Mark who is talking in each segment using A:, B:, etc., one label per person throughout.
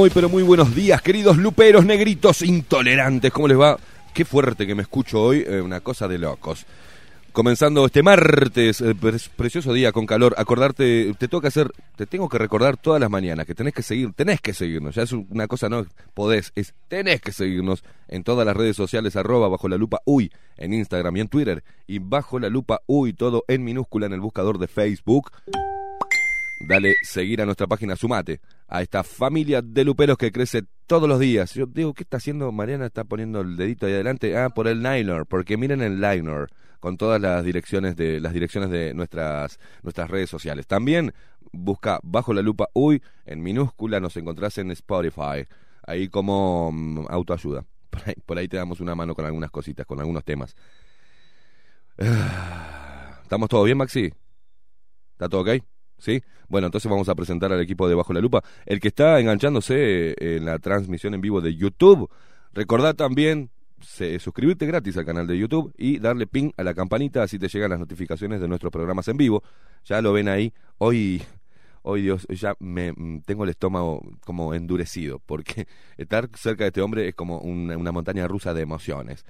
A: Muy pero muy buenos días, queridos luperos negritos intolerantes. ¿Cómo les va? Qué fuerte que me escucho hoy, eh, una cosa de locos. Comenzando este martes, eh, pre- precioso día con calor, acordarte, te tengo que hacer, te tengo que recordar todas las mañanas que tenés que seguir, tenés que seguirnos, ya es una cosa no podés, es tenés que seguirnos en todas las redes sociales, arroba bajo la lupa uy, en Instagram y en Twitter, y bajo la lupa uy, todo en minúscula en el buscador de Facebook. Dale seguir a nuestra página, sumate a esta familia de luperos que crece todos los días. Yo digo, ¿qué está haciendo? Mariana está poniendo el dedito ahí adelante. Ah, por el liner, porque miren el liner con todas las direcciones de las direcciones de nuestras nuestras redes sociales. También busca bajo la lupa uy en minúscula nos encontrás en Spotify, ahí como mm, autoayuda. Por ahí, te damos una mano con algunas cositas, con algunos temas. ¿Estamos todos bien, Maxi? ¿Está todo ok? ¿Sí? Bueno, entonces vamos a presentar al equipo de Bajo la Lupa. El que está enganchándose en la transmisión en vivo de YouTube, recordá también se- suscribirte gratis al canal de YouTube y darle ping a la campanita, así te llegan las notificaciones de nuestros programas en vivo. Ya lo ven ahí. Hoy, hoy Dios, ya me mm, tengo el estómago como endurecido, porque estar cerca de este hombre es como una montaña rusa de emociones.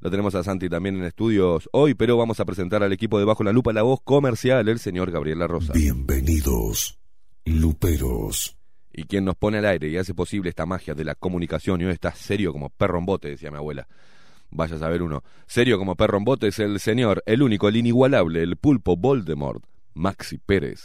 A: Lo tenemos a Santi también en estudios hoy, pero vamos a presentar al equipo de Bajo la Lupa la voz comercial, el señor Gabriel La Rosa.
B: Bienvenidos, luperos.
A: Y quien nos pone al aire y hace posible esta magia de la comunicación, y hoy está serio como perro en bote, decía mi abuela. Vaya a saber uno. Serio como perro en bote es el señor, el único, el inigualable, el pulpo Voldemort, Maxi Pérez.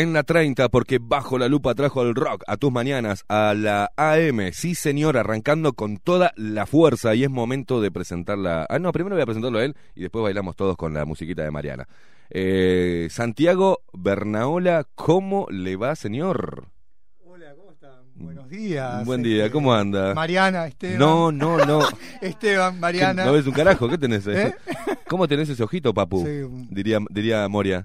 A: En la 30, porque bajo la lupa trajo el rock a tus mañanas, a la AM. Sí, señor, arrancando con toda la fuerza y es momento de presentarla. Ah, no, primero voy a presentarlo a él y después bailamos todos con la musiquita de Mariana. Eh, Santiago Bernaola, ¿cómo le va, señor?
C: Hola, ¿cómo están? Buenos días.
A: Buen día,
C: este,
A: ¿cómo anda?
C: Mariana, Esteban.
A: No, no, no.
C: Esteban,
A: ¿Qué,
C: Mariana.
A: ¿No ves un carajo? ¿Qué tenés?
C: ¿Eh?
A: ¿Cómo tenés ese ojito, papu?
C: Sí,
A: Diría, diría Moria.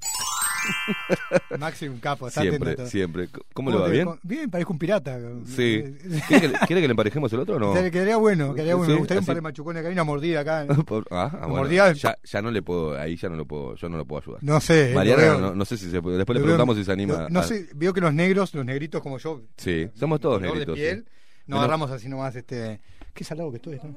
C: Maxi, un capo. está
A: Siempre,
C: atento
A: siempre. ¿Cómo le va? ¿Bien?
C: Bien, parezco un pirata.
A: Sí. ¿Quiere que, le- quiere que le emparejemos el otro o no?
C: Quedaría- Quedaría bueno, quedaría bueno.
A: Sí,
C: Me gustaría un par de machucones acá, hay una mordida acá.
A: Por- ah, ah, bueno.
C: Mordida-
A: ya, ya no le puedo, ahí ya no lo puedo, yo no lo puedo ayudar.
C: No sé. lo
A: Mariana, no, no sé si se puede. Después le
C: veo-
A: preguntamos si se anima.
C: No, no
A: a-
C: sé, veo que los negros, los negritos como yo.
A: Sí, somos todos negritos.
C: de piel,
A: sí.
C: nos
A: Menos-
C: agarramos así nomás. este Qué salado que estoy. ¿no?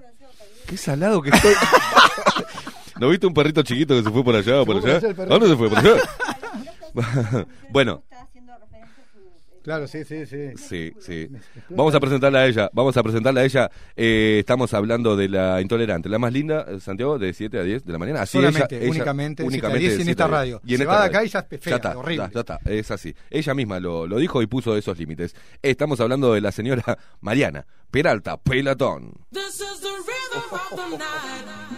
A: Qué salado que estoy. ¿No viste un perrito chiquito que se fue por allá o por allá?
C: allá el perrito.
A: ¿A dónde se fue? ¿Por allá? bueno,
C: Claro, sí, sí, sí.
A: sí, sí. Vamos a presentarla a ella, vamos a presentarla a ella. Eh, estamos hablando de la intolerante, la más linda, eh, Santiago, de 7 a 10 de la mañana. Así
C: Solamente,
A: ella- ella-
C: únicamente, de 7 a
A: únicamente
C: 10
A: de
C: en
A: 7
C: esta
A: a 10.
C: radio.
A: Y en
C: Se
A: esta
C: va de
A: radio.
C: acá y ya es fea,
A: ya está,
C: horrible.
A: Ya, ya está, es así. Ella misma lo, lo dijo y puso esos límites. Estamos hablando de la señora Mariana Peralta Pelatón.
D: This is the rhythm of the night.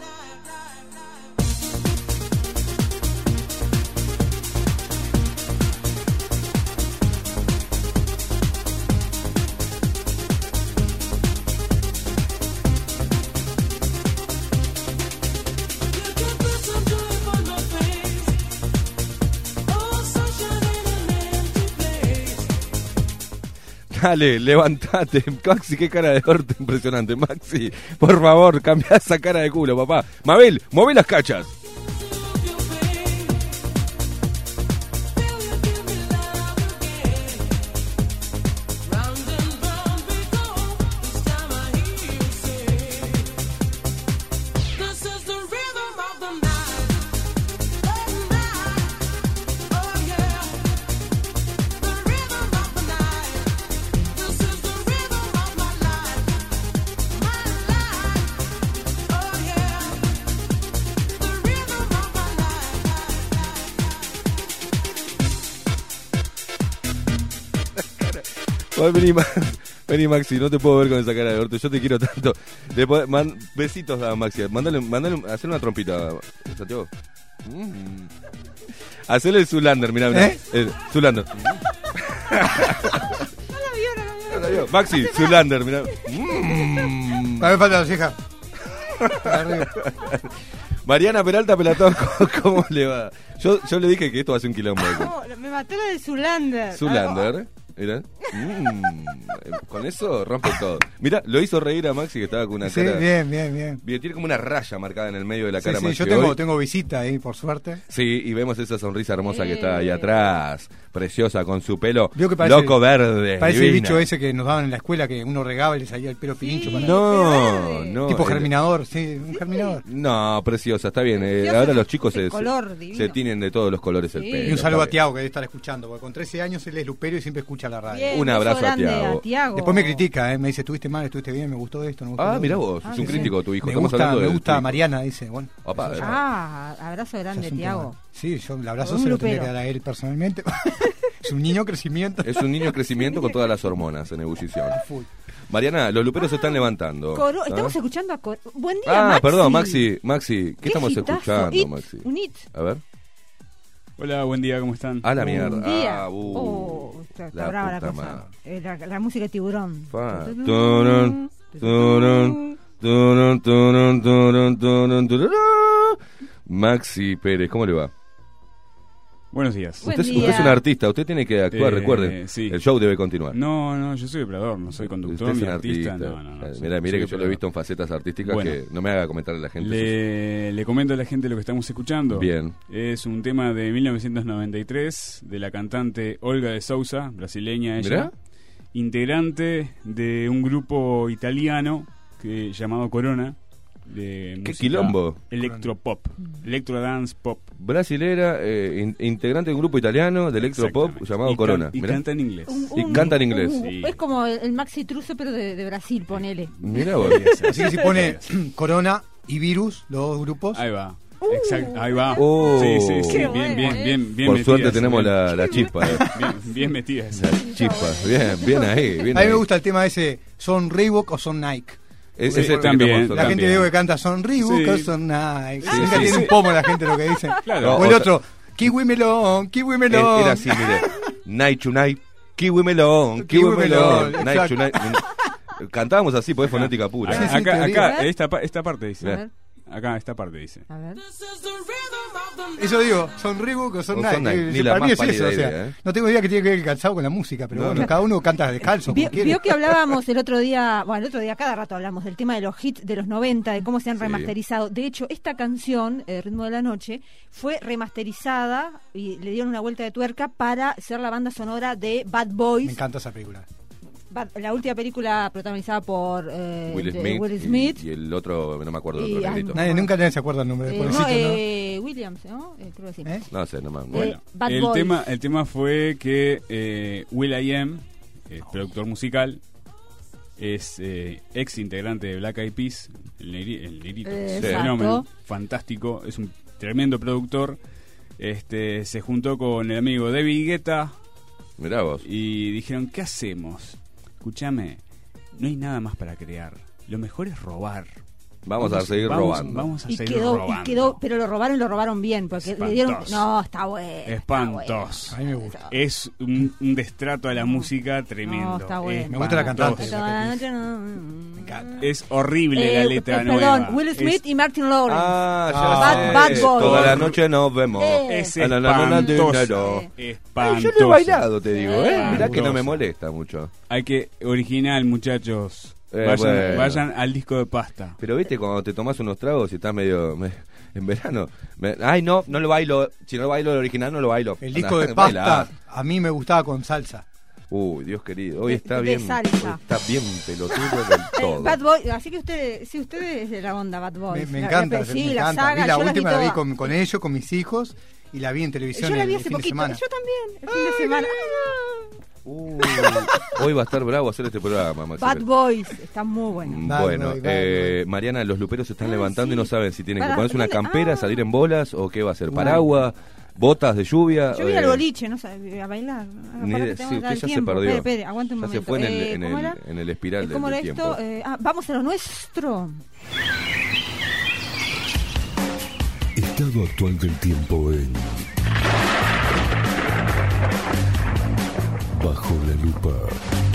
A: Dale, levantate. Maxi, qué cara de orto impresionante. Maxi, por favor, cambia esa cara de culo, papá. Mabel, mueve las cachas. Vení, Ma- vení, Maxi, no te puedo ver con esa cara de orto. Yo te quiero tanto. Después, man- besitos a Maxi. Mándale, mándale, hacerle una trompita, Santiago. Mm. Hacele el Zulander, mirá, mirá.
C: ¿Eh?
A: El Zulander. No la vio. Maxi, Zulander, mirá. Mm.
C: A ver, falta la. Arriba.
A: Mariana Peralta Pelatón, ¿cómo le va? Yo, yo le dije que esto va a ser un quilombo.
E: No, me mató lo de Zulander.
A: Zulander, mirá. Mm. Con eso rompe todo. Mirá, lo hizo reír a Maxi que estaba con una
C: Sí,
A: cara.
C: bien, bien, bien.
A: Bien, tiene como una raya marcada en el medio de la
C: Sí,
A: cara
C: sí,
A: Maxi
C: yo tengo,
A: hoy.
C: tengo visita ahí, por suerte.
A: Sí, y vemos esa sonrisa hermosa que está ahí atrás, preciosa, con su pelo
C: Vio que parece-
A: loco verde.
C: Parece el bicho ese que nos daban en la escuela que uno regaba y le salía el pelo pirincho. para-
A: No, no.
C: tipo
A: el-
C: germinador, sí, un germinador.
A: No, preciosa, está bien. eh, ahora los chicos se,
E: color divino.
A: se tienen de todos los colores el
E: Sí.
A: pelo.
C: Y un saludo a. Tiago que debe estar escuchando, porque con 13 años él es lupero y siempre escucha la radio.
E: Bien,
A: Un abrazo a Tiago.
E: Tiago.
C: Después me critica, ¿eh? me dice, estuviste mal, estuviste bien, me gustó esto, no me gustó
A: Ah,
C: otro".
A: vos,
E: Ah,
A: es un
E: sí.
A: crítico tu hijo.
C: Me
A: Estamos
C: gusta, me gusta. Mariana, dice. Bueno,
A: Opa,
C: ya-
E: Ah, abrazo
C: es
E: grande,
C: un
E: Tiago.
C: tema. Sí, yo el abrazo
E: Un
C: se lo tendría que dar a él personalmente. es un niño en crecimiento.
A: Es un niño en crecimiento con todas las hormonas en ebullición. Mariana, los luperos se están levantando.
E: Coro-
A: ¿Ah?
E: Estamos escuchando a Coro. Buen día,
A: Ah,
E: Maxi.
A: perdón, Maxi, Maxi, ¿qué, estamos
E: hitazo.
A: escuchando,
E: It,
A: Maxi?
E: Un hit.
A: A ver.
F: Hola, buen día, ¿cómo están?
A: A la mierda.
E: Un día.
A: Ah, uh,
E: oh, está, está
A: la
E: brava la cosa. Eh, la, la música de tiburón.
A: Fa. Turun, turun, turun, turun, turun, turun, tururú. Maxi Pérez, ¿cómo le va?
F: Buenos días.
E: Buen
A: Usted,
E: día.
A: usted es un artista, usted tiene que actuar,
F: Eh,
A: recuerden.
F: sí.
A: El show debe continuar.
F: No, no, yo soy operador, no soy conductor
A: Usted es un
F: artista.
A: artista.
F: No, no, no,
A: Eh,
F: soy-
A: mira, mire
F: soy
A: que yo lo he visto en facetas artísticas
F: Bueno.
A: que no me haga comentar a la gente.
F: Le, le comento a la gente lo que estamos escuchando.
A: Bien.
F: Es un tema de 1993 de la cantante Olga de Sousa, brasileña ella,
A: Mirá.
F: integrante de un grupo italiano que llamado Corona. De
A: ¿Qué quilombo?
F: Electropop, electro dance pop.
A: Brasilera, eh, in- integrante de un grupo italiano de electropop llamado
F: Y can-
A: Corona.
F: Y
A: Mirá.
F: canta en inglés.
E: Un-
A: Y
E: un-
A: canta en inglés.
E: un-
F: Sí.
E: Es como el, Maxi Truso, pero de, de Brasil, ponele.
A: Mirá vos.
C: Así que si pone Corona y Virus, los dos grupos,
F: Ahí va. Exacto, ahí va.
A: Oh.
F: Sí, sí, sí. Bien,
E: bueno,
F: bien,
E: eh.
F: bien, bien.
A: Por
F: metidas,
A: suerte tenemos
F: bien-
A: la, la chispa. eh.
F: Bien, bien metidas.
A: La chispa. Bien, bien ahí. Bien
C: a mí
A: ahí.
C: me gusta el tema ese, ¿son Reebok o son Nike?
A: Es- ese
F: también,
C: La
F: También.
C: gente de que canta son Reebok son Nike.
F: Sí,
C: Nunca
F: sí,
C: tiene
F: sí.
C: un pomo la gente lo que dice.
F: Claro.
C: O el otro, Kiwi Melón, Kiwi
A: Era
C: Melón.
A: era así, mire. Night to night. Kiwi melón, kiwi,
C: Kiwi
A: melón. Night to night. Cantábamos así, pues es fonética pura.
F: Acá, acá, esta, pa- esta parte dice. Acá, esta parte dice.
E: a ver.
C: Eso digo, son Reebok o son
A: O
C: Nike.
A: son Nike, ni la
C: Para mí es eso, o sea,
A: idea, ¿eh?
C: no tengo idea que tiene que ver el calzado con la música, pero
A: No,
C: bueno,
A: no.
C: cada uno canta descalzo
E: Vio, vio que hablábamos el otro día, bueno, el otro día cada rato hablamos del tema de los hits de los 90, de cómo se han
A: Sí.
E: remasterizado. De hecho, esta canción, eh, Ritmo de la Noche, fue remasterizada y le dieron una vuelta de tuerca para ser la banda sonora de Bad
C: Me
E: Boys,
C: encanta esa película.
E: La última película protagonizada por eh,
A: Will
E: de
A: Smith,
E: Will
A: y-
E: Smith.
A: Y, el otro, no me acuerdo, el otro negrito.
C: Nadie, nunca nadie se acuerda el nombre del
E: Eh, no,
C: ¿no?
E: eh, Williams, ¿no? Eh, creo que sí.
C: ¿Eh?
A: No sé, no me
E: Eh,
A: bueno.
E: Bad
F: el,
E: Boys.
F: tema, el tema fue que eh, Will I Am, eh, productor musical, es eh, ex integrante de Black Eyed Peas, el, negri- el negrito,
E: Eh,
F: es fenómeno, fantástico, es un tremendo productor. Este, se juntó con el amigo David Guetta
A: Mirá vos.
F: y dijeron, ¿qué hacemos? Escúchame, no hay nada más para crear. Lo mejor es robar.
A: Vamos a seguir
F: vamos-
A: robando.
F: Vamos a
E: Y
F: seguir
E: quedó,
F: robando.
E: y quedó, pero lo robaron y lo robaron bien, porque le dieron... No, está bueno. está
C: mí me gusta.
F: Es un, un destrato a la música tremendo.
E: No, está bueno.
C: Me gusta la cantante.
F: Espantoso.
E: Toda la noche no-
C: Me encanta.
F: Es horrible
E: Eh,
F: la letra
E: eh,
F: nueva.
E: Perdón, Will Smith
F: es,
E: y Martin Lawrence.
A: Ah, ya
C: Bad-
A: sé.
E: Bad Boy.
A: Toda la noche nos vemos.
E: Eh.
F: es
A: Ah,
F: espantoso.
A: Ay, yo lo he bailado, te digo, ¿eh? Mirá que no me molesta mucho.
F: Hay que original, muchachos.
A: Eh,
F: vayan,
A: bueno.
F: vayan al disco de pasta.
A: Pero viste, cuando te tomas unos tragos y estás medio... me- en verano. me- ay, no, no lo bailo. Si no lo bailo el original, no lo bailo.
C: El disco
A: Andá,
C: de pasta a mí me gustaba con salsa.
A: Uy, Dios querido. Hoy está
E: de
A: bien.
E: salsa.
A: hoy está bien pelotudo del todo.
E: Bad Boy, así que usted, sí, usted es de la onda Bad
C: Me,
E: Boy.
C: me encanta,
E: sí,
C: me
E: la
C: encanta.
E: saga,
C: vi la última la vi con, con ellos, con mis hijos, y la vi en televisión
E: Yo la
C: el,
E: vi
C: el
E: hace
C: fin de
E: poquito,
C: semana.
E: yo también, el fin de semana.
A: Uy, hoy va a estar bravo hacer este programa, Maxi.
E: Bad Boys, está muy bueno.
A: Mm,
C: Bad
A: Bueno,
C: boy,
A: eh, Mariana, los luperos se están
E: Ah,
A: levantando y
E: sí.
A: no saben si tienen que
E: Para-
A: ponerse una campera,
E: ah.
A: salir en bolas o qué va a hacer. Paraguas, botas de lluvia.
E: Yo voy
A: eh,
E: al boliche, no sé, a bailar. Ah,
A: ni de-
E: que
A: sí,
E: que
A: usted ya se
E: tiempo.
A: perdió.
E: Espere, espere, aguante un
A: Ya
E: momento.
A: se fue en el,
E: Eh,
A: en
E: ¿cómo
A: el, en el espiral
E: Eh,
A: del,
E: ¿Cómo era
A: del
E: esto?
A: tiempo.
E: Eh, ah, vamos a lo nuestro.
B: Estado actual del tiempo en. Bajo la lupa.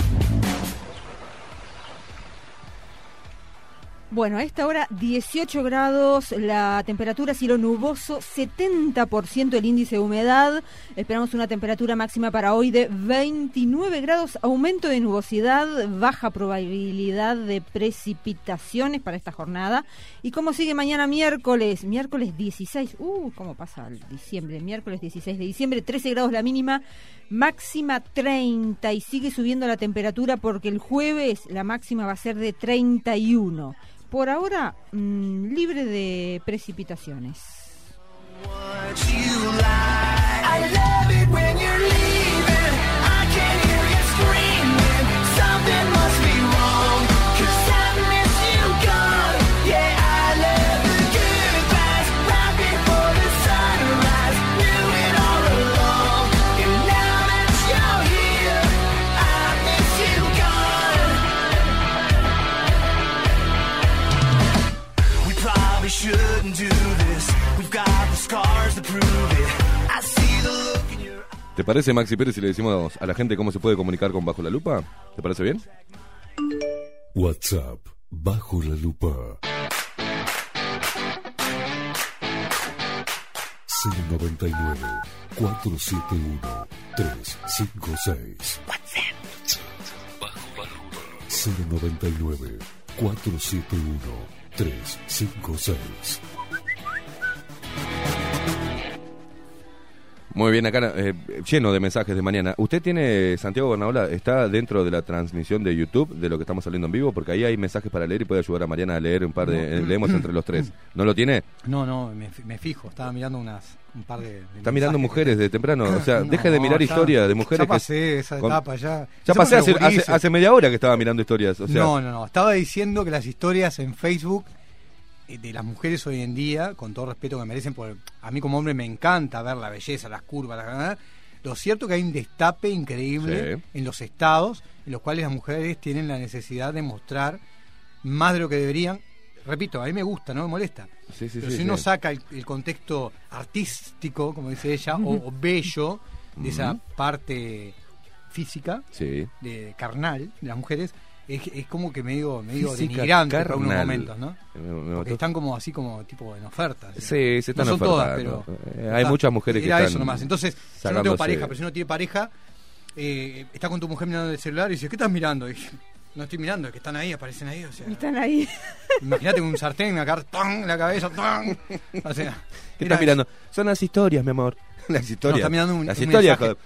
E: Bueno, a esta hora 18 grados, la temperatura cielo nuboso, 70% el índice de humedad. Esperamos una temperatura máxima para hoy de 29 grados, aumento de nubosidad, baja probabilidad de precipitaciones para esta jornada. ¿Y cómo sigue mañana miércoles? Miércoles 16, uh, cómo pasa el diciembre, miércoles 16 de diciembre, 13 grados la mínima, máxima 30 y sigue subiendo la temperatura porque el jueves la máxima va a ser de 31. Por ahora, mm, libre de precipitaciones.
A: ¿Te parece, Maxi Pérez, si le decimos a la gente cómo se puede comunicar con Bajo la Lupa? ¿Te parece bien?
B: WhatsApp. Bajo la lupa. 099 471 356. WhatsApp. Bajo la lupa. 099 471 356.
A: Muy bien, acá eh, lleno de mensajes de mañana. ¿Usted tiene, Santiago Bernaola, está dentro de la transmisión de YouTube de lo que estamos saliendo en vivo? Porque ahí hay mensajes para leer y puede ayudar a Mariana a leer un par de... eh, leemos entre los tres. ¿No lo tiene?
C: No, no, me, me fijo, estaba mirando unas, un par de. de
A: Está mirando mujeres de temprano. O sea,
C: No,
A: deje de mirar historias de mujeres
C: Ya
A: que...
C: pasé esa
A: con-
C: etapa, ya.
A: Ya pasé hace, hace, media hora que estaba mirando historias. O sea,
C: no, no, no. Estaba diciendo que las historias en Facebook de las mujeres hoy en día, con todo respeto que merecen, porque a mí como hombre me encanta ver la belleza, las curvas, la... lo cierto que hay un destape increíble
A: Sí.
C: en los estados en los cuales las mujeres tienen la necesidad de mostrar más de lo que deberían. Repito, a mí me gusta, no me molesta.
A: Sí, sí,
C: Pero si uno saca el, el contexto artístico, como dice ella, o, o bello de esa parte física, de carnal de las mujeres es, es como que medio medio denigrante por unos momentos no
A: Me- me
C: están como así como tipo en ofertas
A: Sí, se están
C: no son todas pero
A: Eh, hay muchas mujeres que
C: era
A: están
C: eso nomás entonces yo no tengo pareja pero si uno tiene pareja eh, está con tu mujer mirando el celular y dice ¿qué estás mirando? Y, no estoy mirando, es que están ahí, aparecen ahí. O sea,
E: Están ahí.
C: imagínate un sartén acá, en la cabeza, ¡tan! O sea,
A: ¿Qué estás mirando? Son las historias, mi amor. Las
C: No,
A: historias.
C: está mirando un,
A: las
C: un
A: historias.
C: mensaje,
A: joder.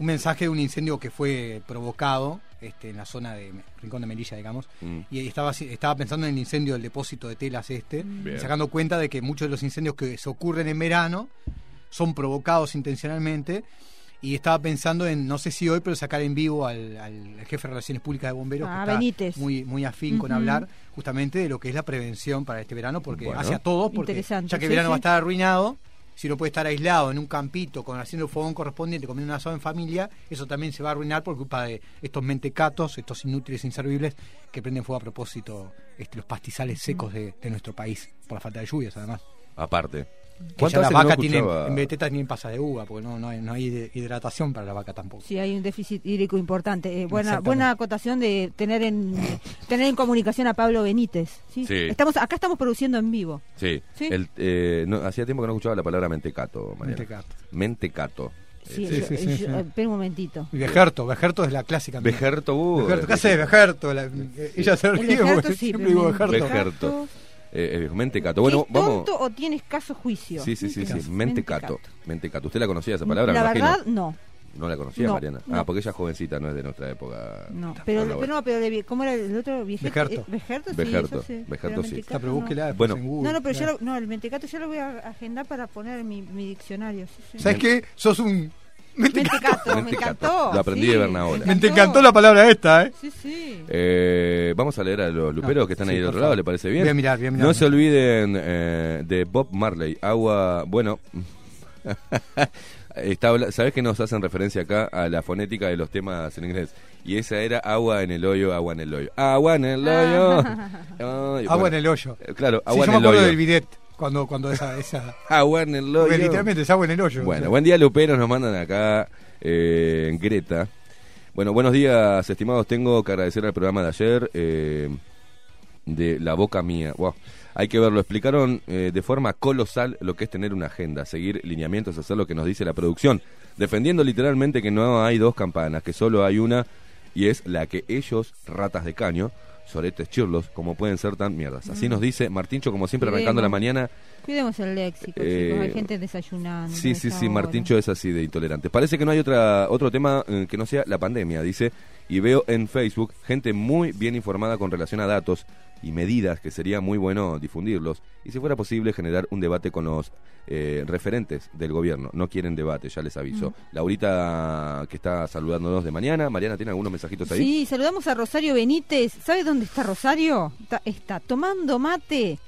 C: un mensaje de un incendio que fue provocado este, en la zona de Rincón de Melilla, digamos.
A: Mm.
C: Y estaba, estaba pensando en el incendio del depósito de telas este,
A: Bien.
C: y sacando cuenta de que muchos de los incendios que se ocurren en verano son provocados intencionalmente. Y estaba pensando en, no sé si hoy, pero sacar en vivo al, al jefe de Relaciones Públicas de Bomberos,
E: Ah,
C: que está
E: Benítez.
C: muy muy afín con hablar justamente de lo que es la prevención para este verano, porque
A: Bueno.
C: hacia todos, porque ya que el
E: sí,
C: verano
E: sí.
C: va a estar arruinado, si uno puede estar aislado en un campito con haciendo el fogón correspondiente, comiendo un asado en familia, eso también se va a arruinar por culpa de estos mentecatos, estos inútiles e inservibles que prenden fuego a propósito este, los pastizales secos de, de nuestro país, por la falta de lluvias además.
A: Aparte. No
C: vacas tienen,
A: escuchaba?
C: en vez de tetas tienen pasa de uva, porque no, no, hay, no hay hidratación para la vaca tampoco.
E: Sí, hay un déficit hídrico importante. Eh, buena, buena acotación de tener en tener en comunicación a Pablo Benítez. ¿sí?
A: Sí.
E: Estamos, acá estamos produciendo en vivo.
A: Sí.
E: Sí.
A: El, eh, no, hacía tiempo que no escuchaba la palabra mentecato, Mariana.
C: Mentecato.
A: Mentecato.
E: Sí,
C: Sí, sí, sí,
E: yo-
C: sí.
E: eh, espera un momentito.
C: Y Vejerto, Vejerto es la clásica. mía.
A: Vejerto, uh,
C: Vejerto, ¿qué hace Vejerto? La- ella se ríe
E: Bejerto,
C: porque
E: sí,
C: siempre digo Vejerto.
A: Eh, eh, mentecato. Bueno,
E: ¿Es
A: vamos.
E: tonto o tienes escaso juicio?
A: Sí, sí, sí, sí.
E: Mentecato.
A: Mentecato. Mentecato. ¿Usted la conocía esa palabra?
E: La
A: imagino?
E: verdad, no.
A: No la conocía,
E: No,
A: Mariana.
E: no.
A: Ah, porque ella es jovencita, no es de nuestra época.
E: No, pero, pero, no, pero de- ¿cómo era el otro? Vieje-
C: Vejerto.
E: eh, Vejerto, sí,
A: Vejerto,
E: eso sí. Pero
A: sí.
E: mentecato
C: Está, pero búsquela
A: Bueno.
C: en Google.
E: No, no, pero ya
C: Claro.
E: lo, no, el mentecato ya lo voy a agendar para poner en mi, mi diccionario. sí, sí.
C: ¿Sabes qué? Sos un...
E: Mentecato, me
A: Mentecato.
E: encantó.
A: Lo aprendí
E: sí,
A: de Bernaola.
C: Me te encantó la palabra esta, ¿eh?
E: Sí, sí.
A: Eh, vamos a leer a los luperos
C: No,
A: que están
C: sí,
A: ahí del otro lado. ¿le parece bien?
C: Voy a mirar, voy a mirar.
A: No se olviden eh, de Bob Marley, agua, bueno, está, habla- ¿sabes que nos hacen referencia acá a la fonética de los temas en inglés? Y esa era agua en el hoyo, agua en el hoyo. Agua en el hoyo. Ay,
C: Agua
A: bueno,
C: en el hoyo.
A: eh, Claro,
C: Sí,
A: agua
C: yo
A: en
C: me
A: el
C: acuerdo
A: hoyo.
C: del bidet, cuando, cuando esa... esa...
A: Agua en el hoyo.
C: Porque literalmente es agua en el hoyo.
A: Bueno,
C: o sea.
A: buen día, Luperos. Nos mandan acá eh, Greta. Bueno, buenos días, estimados. Tengo que agradecer al programa de ayer eh, de La Boca Mía. Wow. Hay que verlo. Explicaron eh, de forma colosal lo que es tener una agenda, seguir lineamientos, hacer lo que nos dice la producción. Defendiendo literalmente que no hay dos campanas, que solo hay una y es la que ellos, ratas de caño, soretes chirlos, como pueden ser tan mierdas. Así nos dice Martincho, como siempre, arrancando la mañana.
E: Cuidemos el léxico,
A: Eh,
E: chicos. Hay gente desayunando.
A: Sí, sí, sí. Martincho es así de intolerante. Parece que no hay otra otro tema eh, que no sea la pandemia, dice. Y veo en Facebook gente muy bien informada con relación a datos y medidas que sería muy bueno difundirlos. Y si fuera posible generar un debate con los eh, referentes del gobierno. No quieren debate, ya les aviso. Laurita que está saludándonos de mañana. Mariana, ¿tiene algunos mensajitos ahí?
E: Sí, saludamos a Rosario Benítez. ¿Sabe dónde está Rosario? Está, está tomando mate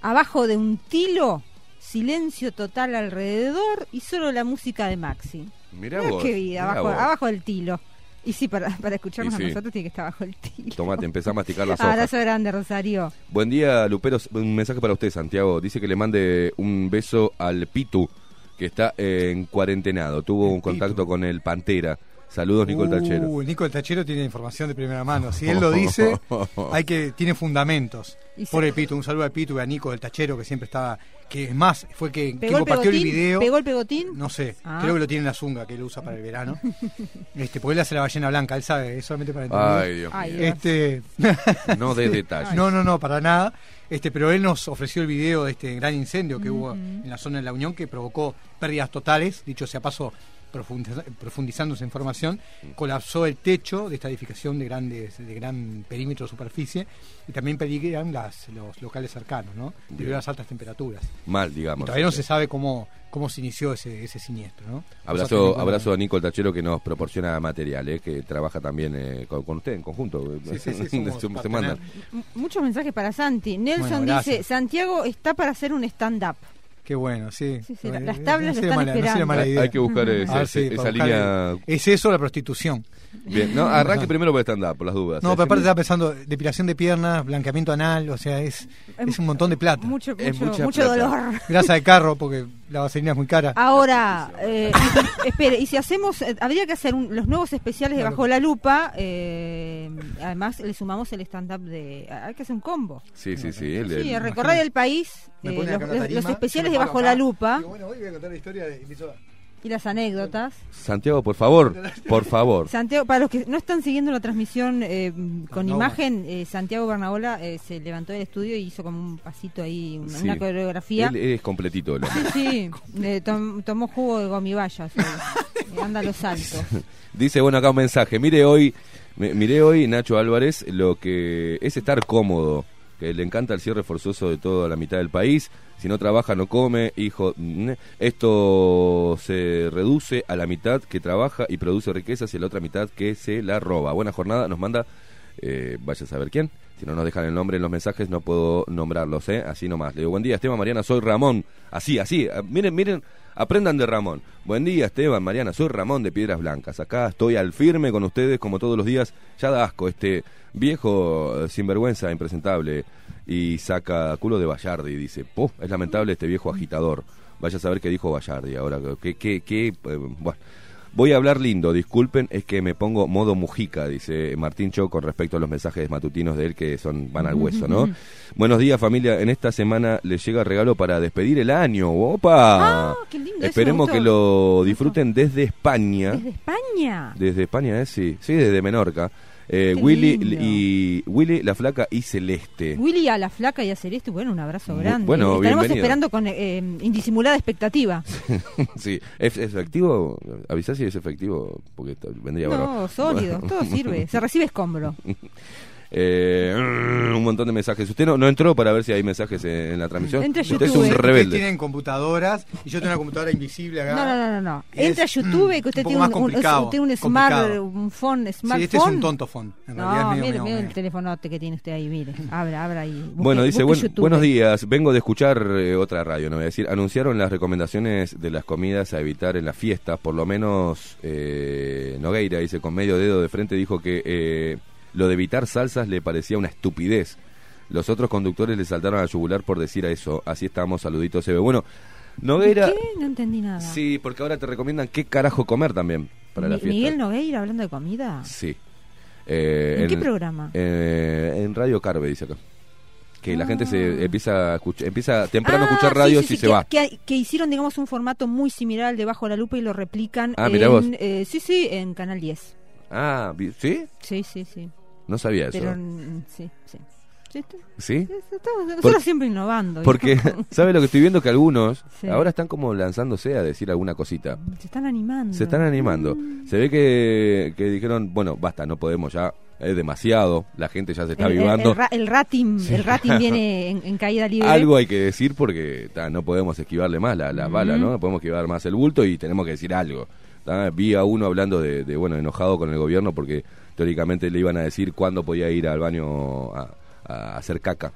E: abajo de un tilo, silencio total alrededor y solo la música de Maxi.
A: Mirá
E: Mirá
A: vos.
E: qué vida,
A: mirá
E: abajo,
A: vos.
E: abajo del tilo. Y sí, para, para escucharnos
A: sí.
E: a nosotros tiene que estar abajo el tilo.
A: Tomate, empezá a masticar las hojas.
E: Abrazo grande, Rosario.
A: Buen día, Luperos. Un mensaje para usted, Santiago. Dice que le mande un beso al Pitu, que está eh, en cuarentenado. Tuvo
C: El
A: un contacto
C: Pitu.
A: con el Pantera. Saludos, Nico el Tachero.
C: Uh, Nico el Tachero tiene información de primera mano. Si él lo dice, hay que tiene fundamentos. Por el Pitu, un saludo al Pitu y a Nico del Tachero que siempre estaba, que es más, fue que, que
E: ¿Pegó el
C: compartió el video.
E: ¿Pegó el pegotín?
C: No sé,
E: Ah.
C: creo que lo tiene en la zunga que lo usa para el verano. este, porque él hace la ballena blanca, él sabe, es solamente para
A: Ay,
C: entender.
A: Dios
E: Ay,
A: mío.
C: Este,
A: No de detalles.
C: no, no, no, para nada. Este, pero él nos ofreció el video de este gran incendio que hubo en la zona de la Unión que provocó pérdidas totales, dicho sea paso, profundiza- profundizando esa información, colapsó el techo de esta edificación de grandes, de gran perímetro de superficie y también peligran las, los locales cercanos, ¿no? Debido a las altas temperaturas.
A: Mal,
C: Y
A: digamos.
C: todavía no se sabe cómo, cómo se inició ese, ese siniestro,
A: Abrazo, abrazo a Nico el Tachero que nos proporciona material, eh, que trabaja también eh, con, con usted en conjunto.
C: Sí, sí, sí, somos
A: se, se
C: partener.
A: mandan.
E: M- Muchos mensajes para Santi. Nelson
C: Bueno,
E: dice. Santiago está para hacer un stand-up.
C: Qué bueno, sí.
E: Sí, sí, la-
C: Eh,
E: las tablas
C: no
E: están
C: mala- no mala idea.
A: Hay que buscar ese-
C: A ver,
A: ese-
C: sí,
A: esa
C: buscar
A: línea.
C: el- ¿Es eso la prostitución?
A: Bien, no, arranque primero por stand-up, por las dudas.
C: No,
A: Eh,
C: pero aparte estaba pensando depilación de piernas, blanqueamiento anal, o sea, es, es un montón de plata.
E: Mucho,
A: Es
E: mucho,
A: mucha
E: mucho
A: plata.
E: dolor.
C: Grasa de carro, porque la vaselina es muy cara.
E: Ahora, eh, espere, y si hacemos, eh, habría que hacer un- los nuevos especiales de
C: Claro.
E: Bajo la Lupa, eh, además le sumamos el stand-up de... Hay que hacer un combo.
A: Sí, sí, sí. el-
E: Sí, recorrer el país, eh, los, los-
C: tarima,
E: los especiales de Bajo la Lupa
C: digo, bueno, hoy voy a contar la historia de empiezo a-
E: y las anécdotas.
A: Santiago, por favor, por favor.
E: Santiago, para los que no están siguiendo la transmisión eh, con
C: No,
E: imagen, eh, Santiago Bernabola eh, se levantó del estudio y hizo como un pasito ahí, una,
A: Sí.
E: una coreografía.
A: Él es completito. hombre.
E: Sí, sí, eh, tom- tomó jugo de gomibayas. anda a los saltos.
A: Dice, bueno, acá un mensaje. Mire hoy, me- miré hoy, Nacho Álvarez, lo que es estar cómodo, que le encanta el cierre forzoso de toda la mitad del país. Si no trabaja, no come, hijo. mm, Esto se reduce a la mitad que trabaja y produce riquezas y la otra mitad que se la roba. Buena jornada, nos manda, eh, vaya a saber quién. Si no nos dejan el nombre en los mensajes, no puedo nombrarlos, ¿eh? Así nomás. Le digo, buen día, Esteban, Mariana, soy Ramón. Así, así. ah, Miren, miren, aprendan de Ramón. Buen día, Esteban, Mariana, soy Ramón de Piedras Blancas. Acá estoy al firme con ustedes, como todos los días. Ya da asco este viejo eh, sinvergüenza, impresentable. Y saca culo de Vallardi, dice. "Puf, es lamentable este viejo agitador. Vaya a saber qué dijo Vallardi ahora. Que, que, que, eh, bueno. Voy a hablar lindo, disculpen, es que me pongo modo mujica, dice Martín Cho con respecto a los mensajes matutinos de él que son van al hueso, ¿no? Buenos días familia, en esta semana les llega regalo para despedir el año, ¡opa!
E: Ah, qué lindo,
A: Esperemos que lo disfruten desde España,
E: Desde España.
A: desde España, ¿eh? sí, sí, desde Menorca. Eh, Willy
E: lindo.
A: y Willy, la flaca y Celeste.
E: Willy a la flaca y a Celeste, bueno, un abrazo grande.
A: bueno,
E: Estaremos
A: bienvenido.
E: esperando con eh, indisimulada expectativa.
A: sí, ¿es es efectivo? Avisá si es efectivo, porque vendría
E: No,
A: bárbaro.
E: sólido, todo sirve. Se recibe escombro.
A: Eh, un montón de mensajes. Usted no, no entró para ver si hay mensajes en, en la transmisión.
E: Entre
A: Usted es
E: YouTube.
A: un
E: Ustedes
C: Ustedes
A: rebelde.
C: tienen computadoras y yo tengo una computadora invisible acá.
E: No, no, no, no. no.
C: Es,
E: Entra a YouTube que
C: mm,
E: usted
C: un
E: tiene un, un- un smart,
C: complicado.
E: un phone,
C: Sí,
E: smartphone.
C: este es un tonto phone. En realidad
E: No,
C: es medio,
E: mire, mire el telefonote que tiene usted ahí, mire. Abra, abra ahí. Busque-
A: Bueno, dice,
E: busque
A: buen-
E: YouTube.
A: buenos días, vengo de escuchar eh, otra radio, no voy a decir, anunciaron las recomendaciones de las comidas a evitar en las fiestas, por lo menos eh, Nogueira, dice, con medio dedo de frente, dijo que eh, lo de evitar salsas le parecía una estupidez. Los otros conductores le saltaron al yugular por decir a eso, así estamos, saluditos, se ve. Bueno, Nogueira...
E: ¿Qué? No entendí nada.
A: Sí, porque ahora te recomiendan qué carajo comer también para la fiesta.
E: Miguel Nogueira hablando de comida.
A: Sí. Eh,
E: ¿En qué programa?
A: eh, en Radio Carve, dice acá. Que la gente
E: Ah.
A: se empieza a escuchar, empieza temprano a
E: Ah,
A: escuchar radios
E: sí, sí,
A: y se
E: que,
A: va.
E: Que, que hicieron, digamos, un formato muy similar al de Bajo la Lupa y lo replican
A: Ah,
E: en...
A: vos.
E: eh, sí, sí, en Canal 10.
A: Ah, ¿sí?
E: Sí, sí, sí.
A: No sabía eso.
E: Pero mm, sí, sí. Sí,
A: ¿Sí?
E: estamos- Nosotros
A: Por-
E: siempre innovando.
A: Porque,
E: ¿viste?
A: ¿sabe lo que estoy viendo? Que algunos
E: Sí.
A: ahora están como lanzándose a decir alguna cosita.
E: Se están animando.
A: Se están animando.
E: Mm.
A: Se ve que, que dijeron, bueno, basta, no podemos ya, es demasiado, la gente ya se está
E: el-
A: avivando.
E: el el rating, el rating viene en, en caída libre.
A: Algo hay que decir porque ta, no podemos esquivarle más la, la bala, ¿no? No podemos esquivar más el bulto y tenemos que decir algo. ta. Vi a uno hablando de, de, bueno, enojado con el gobierno porque teóricamente le iban a decir cuándo podía ir al baño a, a hacer caca.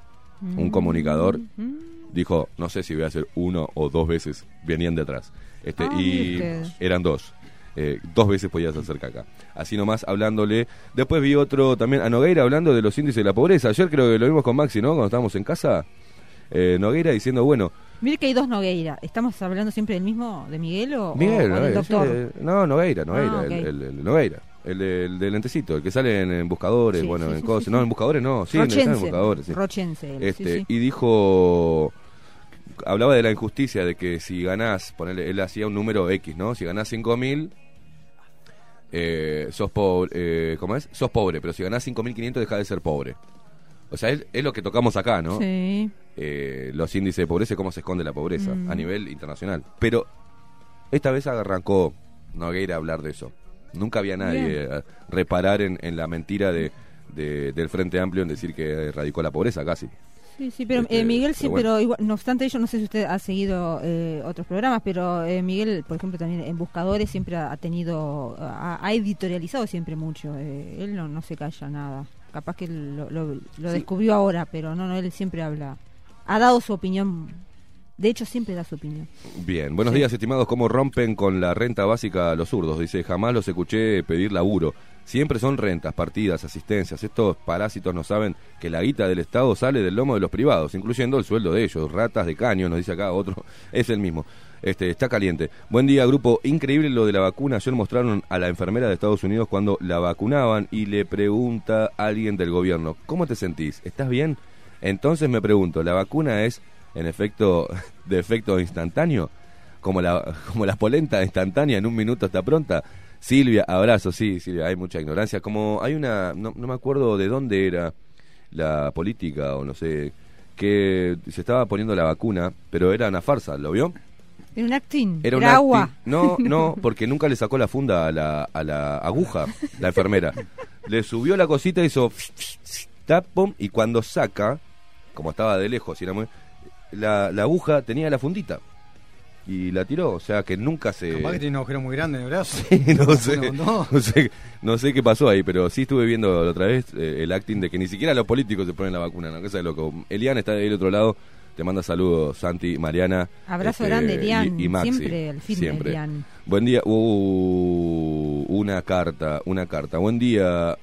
A: Un comunicador dijo, no sé si voy a hacer uno o dos veces, venían de atrás. Este,
E: Ah,
A: y eran dos. Eh, dos veces podías hacer caca. Así nomás hablándole. Después vi otro también a Nogueira hablando de los índices de la pobreza. Ayer creo que lo vimos con Maxi, ¿no? Cuando estábamos en casa. Eh, Nogueira diciendo, bueno,
E: Mire que hay dos Nogueira. ¿Estamos hablando siempre del mismo, de Miguel o,
A: Miguel,
E: o del
A: Nogueira,
E: doctor?
A: sí, no, Nogueira, Nogueira,
E: Ah, ok.
A: el, el- el Nogueira. El, de- el del lentecito, el que sale en, en buscadores,
E: Sí,
A: bueno,
E: sí,
A: en
E: sí,
A: cosas. no, en buscadores no, sí, en, está en
E: Rochense.
A: buscadores, sí.
E: Rochense, él,
A: Este. Y dijo, hablaba de la injusticia de que si ganás, ponele, él hacía un número X, ¿no? Si ganás 5.000, eh, sos pobre, eh, ¿cómo es? Sos pobre, pero si ganás 5.500 dejás de ser pobre. O sea, es, es lo que tocamos acá, ¿no?
E: Sí.
A: Eh, los índices de pobreza y cómo se esconde la pobreza
E: Mm.
A: a nivel internacional. Pero esta vez arrancó Nogueira a hablar de eso. Nunca había nadie a reparar en, en la mentira de, de- del Frente Amplio en decir que erradicó la pobreza casi.
E: Sí, sí, pero
A: Este,
E: eh, Miguel
A: pero
E: sí,
A: bueno.
E: pero igual, no obstante ello, no sé si usted ha seguido eh, otros programas, pero eh, Miguel, por ejemplo, también en Buscadores siempre ha, tenido, ha, ha editorializado siempre mucho. eh, él no, no se calla nada. Capaz que lo, lo- lo
A: Sí.
E: descubrió ahora, pero no, no, él siempre habla. Ha dado su opinión. De hecho, siempre da su opinión.
A: Bien, buenos
E: Sí.
A: días estimados. ¿Cómo rompen con la renta básica a los zurdos? Dice, jamás los escuché pedir laburo. Siempre son rentas, partidas, asistencias. Estos parásitos no saben que la guita del Estado sale del lomo de los privados, incluyendo el sueldo de ellos. Ratas de caño, nos dice acá otro. Es el mismo. Este, está caliente. Buen día, grupo. Increíble lo de la vacuna. Ayer mostraron a la enfermera de Estados Unidos cuando la vacunaban y le pregunta a alguien del gobierno, ¿cómo te sentís? ¿Estás bien? Entonces me pregunto, ¿la vacuna es en efecto de efecto instantáneo? Como la, como la polenta instantánea, en un minuto está pronta. Silvia, abrazo, sí, Silvia, hay mucha ignorancia. Como hay una, no, no me acuerdo de dónde era la política o no sé, que se estaba poniendo la vacuna, pero era una farsa, ¿lo vio?
E: Era un acting,
A: Era un
E: agua.
A: No, no, porque nunca le sacó la funda a la, a la aguja, la enfermera. Le subió la cosita y hizo tap, pum, y cuando saca, como estaba de lejos, y era muy- la, la aguja tenía la fundita. Y la tiró, o sea que nunca se...
C: Capaz que tiene un agujero muy grande en el brazo.
A: no sé,
C: No,
A: sé, no sé qué pasó ahí, pero sí estuve viendo la otra vez eh, el acting de que ni siquiera los políticos se ponen la vacuna, ¿no? Cosa de loco. Elian está del otro lado, te manda saludos, Santi, Mariana.
E: Abrazo
A: este,
E: grande, Elian.
A: Y, y Maxi,
E: Siempre al firme,
A: siempre.
E: Elian.
A: Buen día, uh, una carta, una carta. Buen día.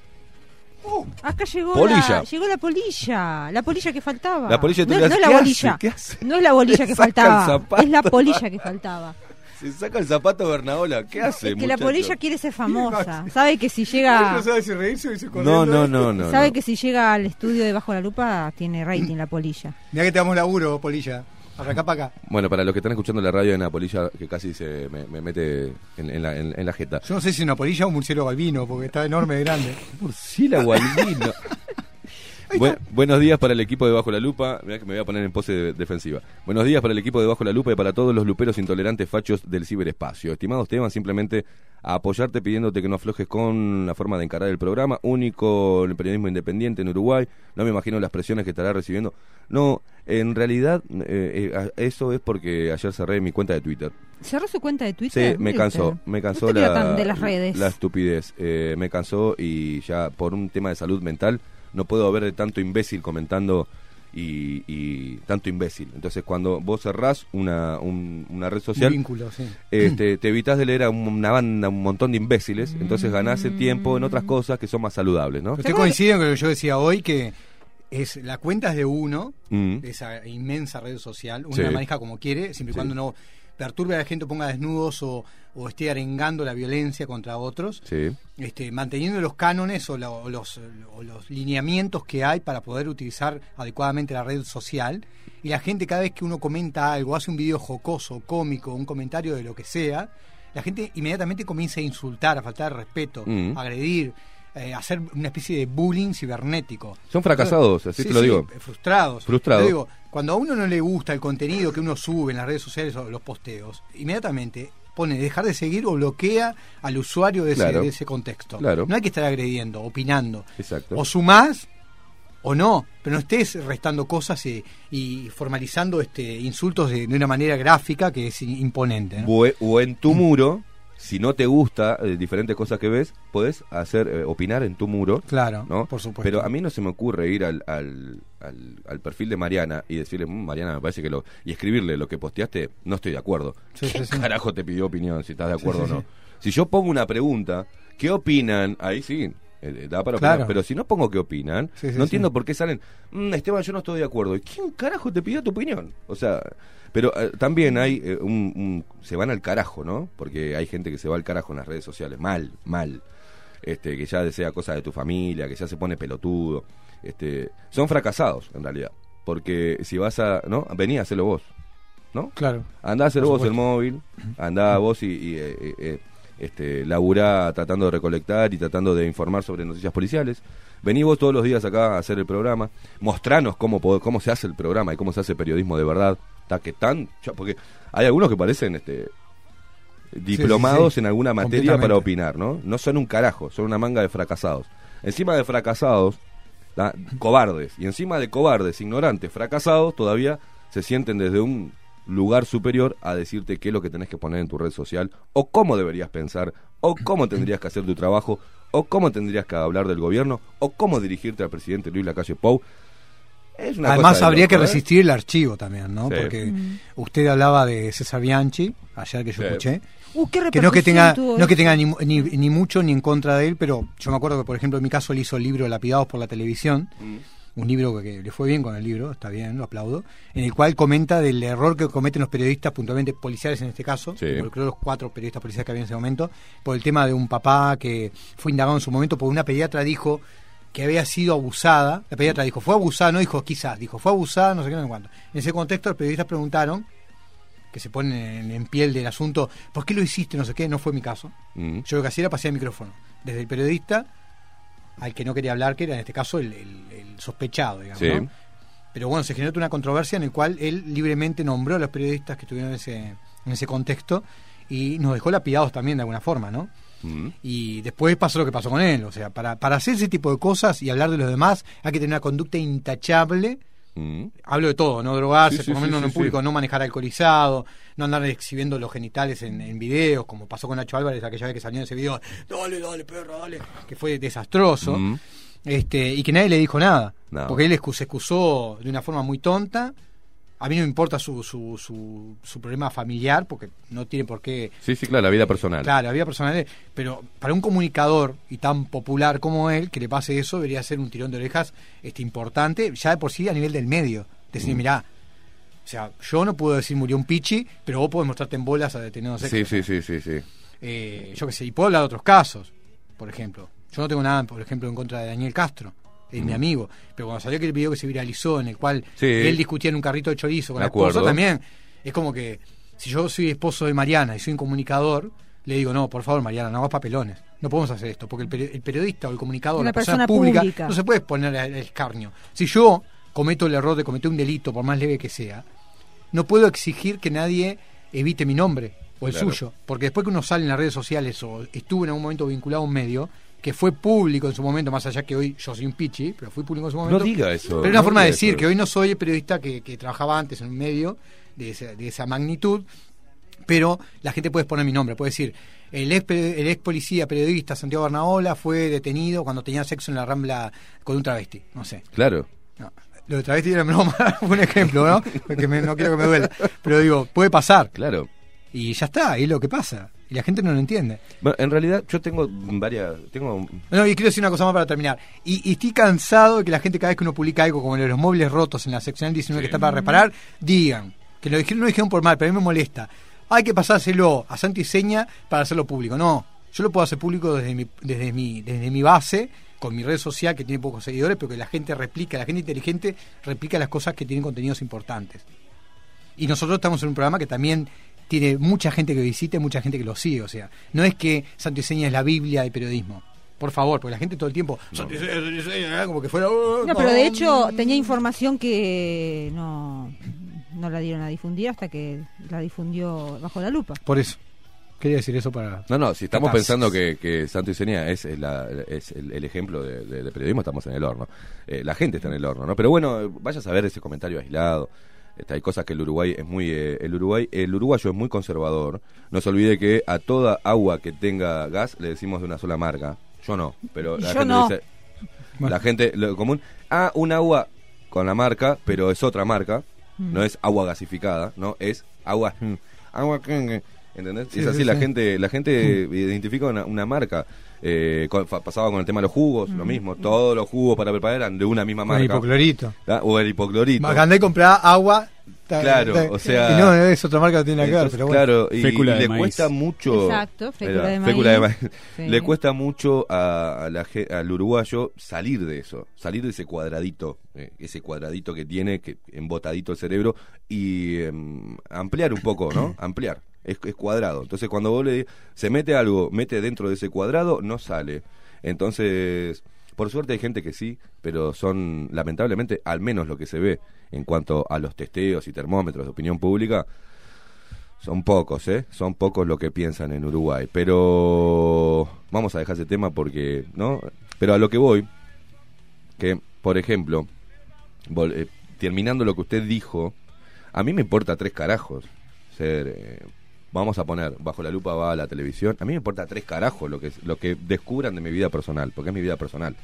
E: Acá llegó
A: Polilla.
E: la, llegó la polilla, la polilla que faltaba.
A: La polilla,
E: no, no la
A: ¿qué
E: bolilla, no es la bolilla que faltaba, es la polilla que faltaba.
A: Se saca el zapato Bernaola, ¿qué hace?
E: es que la polilla quiere ser famosa, sabe que si llega,
C: no sabe si reírse o irse
A: No, no, no, no.
E: sabe
A: no.
E: que si llega al estudio de Bajo la Lupa tiene rating la polilla.
C: Mira que te damos laburo, Polilla. Arrancá para acá.
A: Bueno, para los que están escuchando la radio, hay una polilla que casi se me, me mete en, en la, en- en la jeta.
C: Yo no sé si es una polilla o un murciélago albino, porque está enorme de grande.
A: Murciélago albino. Bu- buenos días para el equipo de Bajo la Lupa. Mirá que me voy a poner en pose de- defensiva. Buenos días para el equipo de Bajo la Lupa y para todos los luperos intolerantes fachos del ciberespacio. Estimado Esteban, simplemente a apoyarte pidiéndote que no aflojes con la forma de encarar el programa. Único el periodismo independiente en Uruguay. No me imagino las presiones que estará recibiendo. No, en realidad eh, eh, eso es porque ayer cerré mi cuenta de Twitter.
E: ¿Cerró su cuenta de Twitter?
A: Sí, me cansó, me cansó la,
E: de las redes.
A: la estupidez. Eh, me cansó y ya por un tema de salud mental no puedo ver de tanto imbécil comentando y, y tanto imbécil. Entonces cuando vos cerrás una, un- una red social,
C: vínculo, sí.
A: este, te evitas de leer a un- una banda, un montón de imbéciles, entonces ganás el tiempo en otras cosas que son más saludables, ¿no?
C: Usted coincide con lo que yo decía hoy, que es la cuenta es de uno,
A: Mm.
C: de esa inmensa red social, uno
A: Sí.
C: la maneja como quiere, siempre y
A: Sí.
C: cuando no perturbe a la gente, ponga desnudos o, o esté arengando la violencia contra otros,
A: Sí.
C: este, manteniendo los cánones o, la- o los, o los lineamientos que hay para poder utilizar adecuadamente la red social. Y la gente cada vez que uno comenta algo, hace un video jocoso, cómico, un comentario de lo que sea, la gente inmediatamente comienza a insultar, a faltar respeto,
A: Mm.
C: a agredir, eh, hacer una especie de bullying cibernético.
A: Son fracasados, así
C: Sí,
A: te lo
C: sí,
A: digo.
C: Frustrados.
A: Frustrados.
C: Digo, cuando a uno no le gusta el contenido que uno sube en las redes sociales o los posteos, inmediatamente pone dejar de seguir o bloquea al usuario de ese, de ese contexto.
A: Claro.
C: No hay que estar agrediendo, opinando.
A: Exacto.
C: O sumás o no, pero no estés restando cosas y, y formalizando este insultos de, de una manera gráfica que es imponente. ¿no?
A: O en tu muro, si no te gusta eh, diferentes cosas que ves, podés hacer eh, opinar en tu muro.
C: Claro,
A: ¿no?
C: por supuesto.
A: Pero a mí no se me ocurre ir al, al, al- al perfil de Mariana y decirle, "Mm, Mariana, me parece que lo. y escribirle lo que posteaste, no estoy de acuerdo.
C: Sí,
A: ¿Quién
C: sí, sí.
A: carajo te pidió opinión si estás de acuerdo o no? Si yo pongo una pregunta, ¿qué opinan? Ahí sí. Eh, da para
C: Claro.
A: opinar. Pero si no pongo que opinan, no entiendo por qué salen. "Mm, Esteban, yo no estoy de acuerdo. ¿Y quién carajo te pidió tu opinión? O sea, pero eh, también hay eh, un, un- Se van al carajo, ¿no? Porque hay gente que se va al carajo en las redes sociales. Mal, mal. Este, que ya desea cosas de tu familia, que ya se pone pelotudo. Este, son fracasados, en realidad. Porque si vas a. ¿No? Vení a hacerlo vos. ¿No?
C: Claro.
A: Andá a hacer vos el móvil, andá vos y, y, eh, eh, este, laburá tratando de recolectar y tratando de informar sobre noticias policiales. Vení vos todos los días acá a hacer el programa, mostranos cómo, cómo se hace el programa y cómo se hace periodismo de verdad. Que tan, porque hay algunos que parecen este, diplomados
C: sí.
A: en alguna materia para opinar, ¿no? No son un carajo, son una manga de fracasados. Encima de fracasados, ta, cobardes. Y encima de cobardes, ignorantes, fracasados, todavía se sienten desde un lugar superior a decirte qué es lo que tenés que poner en tu red social, o cómo deberías pensar, o cómo tendrías que hacer tu trabajo, o cómo tendrías que hablar del gobierno, o cómo dirigirte al presidente Luis Lacalle Pou. Es una
C: Además
A: cosa
C: habría que
A: ¿eh?
C: resistir el archivo también, ¿no?
A: Sí.
C: Porque usted hablaba de César Bianchi, ayer que yo
A: Sí.
C: escuché,
E: Uh, qué
C: que no que tenga no que tenga ni, mu- ni, ni mucho ni en contra de él, pero yo me acuerdo que por ejemplo en mi caso él hizo el libro Lapidados por la televisión,
A: Mm.
C: Un libro que le fue bien con el libro, está bien, lo aplaudo, en el cual comenta del error que cometen los periodistas, puntualmente policiales en este caso,
A: Sí.
C: involucró a los cuatro periodistas policiales que había en ese momento, por el tema de un papá que fue indagado en su momento por una pediatra dijo que había sido abusada, la pediatra dijo, fue abusada, no dijo quizás, dijo, fue abusada, no sé qué, no sé cuánto. En ese contexto los periodistas preguntaron, que se ponen en, piel del asunto, ¿por qué lo hiciste? No sé qué, no fue mi caso.
A: Mm.
C: Yo lo que hacía era pasar el micrófono, desde el periodista al que no quería hablar, que era en este caso el, el- el sospechado, digamos.
A: Sí.
C: ¿no? Pero bueno, se generó una controversia en el cual él libremente nombró a los periodistas que estuvieron en ese, en ese contexto y nos dejó lapidados también de alguna forma, ¿no?
A: Mm.
C: Y después pasó lo que pasó con él. O sea, para, para hacer ese tipo de cosas y hablar de los demás, hay que tener una conducta intachable.
A: Mm.
C: Hablo de todo, no drogarse,
A: Sí, sí,
C: por lo menos
A: sí,
C: en público, no manejar alcoholizado, no andar exhibiendo los genitales en, en videos, como pasó con Nacho Álvarez aquella vez que salió en ese video, dale, dale, perro, dale, que fue desastroso.
A: Mm.
C: Este, y que nadie le dijo nada.
A: No.
C: Porque él se excusó de una forma muy tonta. A mí no me importa su, su, su, su problema familiar, porque no tiene por qué
A: Sí, sí, claro, la vida personal.
C: Claro, había personales, pero para un comunicador y tan popular como él, que le pase eso, debería ser un tirón de orejas este, importante, ya de por sí a nivel del medio. Decir,
A: Mm.
C: mirá, o sea, yo no puedo decir murió un pichi, pero vos podés mostrarte en bolas a detenidos
A: Sí, sí, sí, sí, sí.
C: Eh, yo qué sé, y puedo hablar de otros casos, por ejemplo. Yo no tengo nada, por ejemplo, en contra de Daniel Castro, es mi amigo, pero cuando salió aquel video que se viralizó en el cual.
A: Sí.
C: él discutía en un carrito de chorizo con la esposa también, es como que si yo soy esposo de Mariana y soy un comunicador, le digo, no, por favor, Mariana, no hagas papelones. No podemos hacer esto, porque el, peri- el periodista o el comunicador,
E: Una
C: la persona,
E: persona
C: pública,
E: pública.
C: no se puede poner al al escarnio. Si yo cometo el error de cometer un delito, por más leve que sea, no puedo exigir que nadie evite mi nombre o el
A: Claro.
C: suyo, porque después que uno sale en las redes sociales o estuvo en algún momento vinculado a un medio que fue público en su momento, más allá que hoy yo soy un pichi, pero fui público en su momento.
A: No diga eso.
C: Pero es una
A: no
C: forma de decir
A: eso.
C: que hoy no soy el periodista que, que trabajaba antes en un medio de esa, de esa magnitud, pero la gente puede poner mi nombre, puede decir, el ex, el ex policía periodista Santiago Bernaola fue detenido cuando tenía sexo en la rambla con un travesti, no sé.
A: Claro.
C: No, lo de travesti era broma, un ejemplo, ¿no? Porque me- no quiero que me duela. Pero digo, puede pasar.
A: Claro.
C: Y ya está, es lo que pasa. Y la gente no lo entiende.
A: Bueno, en realidad yo tengo varias... Tengo...
C: No, y quiero decir una cosa más para terminar. Y, y estoy cansado de que la gente cada vez que uno publica algo como lo de los móviles rotos en la sección 19 que está para reparar, digan, que lo dijeron, no lo dijeron por mal, pero a mí me molesta. Hay que pasárselo a Santi Seña para hacerlo público. No, yo lo puedo hacer público desde mi, desde mi, desde mi base, con mi red social que tiene pocos seguidores, pero que la gente replica, la gente inteligente replica las cosas que tienen contenidos importantes. Y nosotros estamos en un programa que también tiene mucha gente que visita y mucha gente que lo sigue. O sea, no es que Santi Seña es la Biblia del periodismo. Por favor, porque la gente todo el tiempo. "Santi Seña, Santi Seña", como que fuera. "Oh,
E: No, pero de hecho tenía información que no, no la dieron a difundir hasta que la difundió bajo la lupa.
C: Por eso. Quería decir eso para.
A: No, no, si estamos pensando que, que Santo y Seña es, la- es el, el ejemplo de, de- de periodismo, estamos en el horno. Eh, la gente está en el horno, ¿no? Pero bueno, vayas a ver ese comentario aislado. Este, hay cosas que el Uruguay es muy... eh, el Uruguay el uruguayo es muy conservador. No se olvide que a toda agua que tenga gas le decimos de una sola marca. Yo no, pero la
E: Yo
A: gente
E: no.
A: dice... La gente, lo común... Ah, un agua con la marca, pero es otra marca.
E: Mm.
A: No es agua gasificada, ¿no? Es agua... mm, agua... ¿Entendés?
C: Sí,
A: es así,
C: sí,
A: la
C: sí.
A: gente la gente identifica una, una marca. Eh, con- fa- pasaba con el tema de los jugos, lo mismo. Todos los jugos para preparar eran de una misma
C: Con el
A: marca.
C: hipoclorito.
A: O el hipoclorito.
C: Y comprá agua. ta-
A: Claro,
C: ta-
A: o sea-
C: no, es otra marca que tiene que ver,
A: Entonces,
C: pero bueno.
A: Claro, y,
F: Fécula
A: y
F: de
A: le
F: maíz.
A: cuesta mucho.
E: Exacto, fécula
A: Era,
E: de maíz.
A: fécula de maíz.
E: Sí.
A: Le cuesta mucho a, a la al uruguayo salir de eso, salir de ese cuadradito, eh, ese cuadradito que tiene, que embotadito el cerebro, y em, ampliar un poco, ¿no? Ampliar. Es, cuadrado. Entonces, cuando vos le se mete algo, mete dentro de ese cuadrado, no sale. Entonces, por suerte hay gente que sí, pero son, lamentablemente, al menos lo que se ve en cuanto a los testeos y termómetros de opinión pública, son pocos, ¿eh? Son pocos lo que piensan en Uruguay. Pero vamos a dejar ese tema porque, ¿no? Pero a lo que voy, que, por ejemplo, eh, terminando lo que usted dijo, a mí me importa tres carajos ser... eh, vamos a poner, bajo la lupa va a la televisión, a mí me importa tres carajos lo que, lo que descubran de mi vida personal, porque es mi vida personal.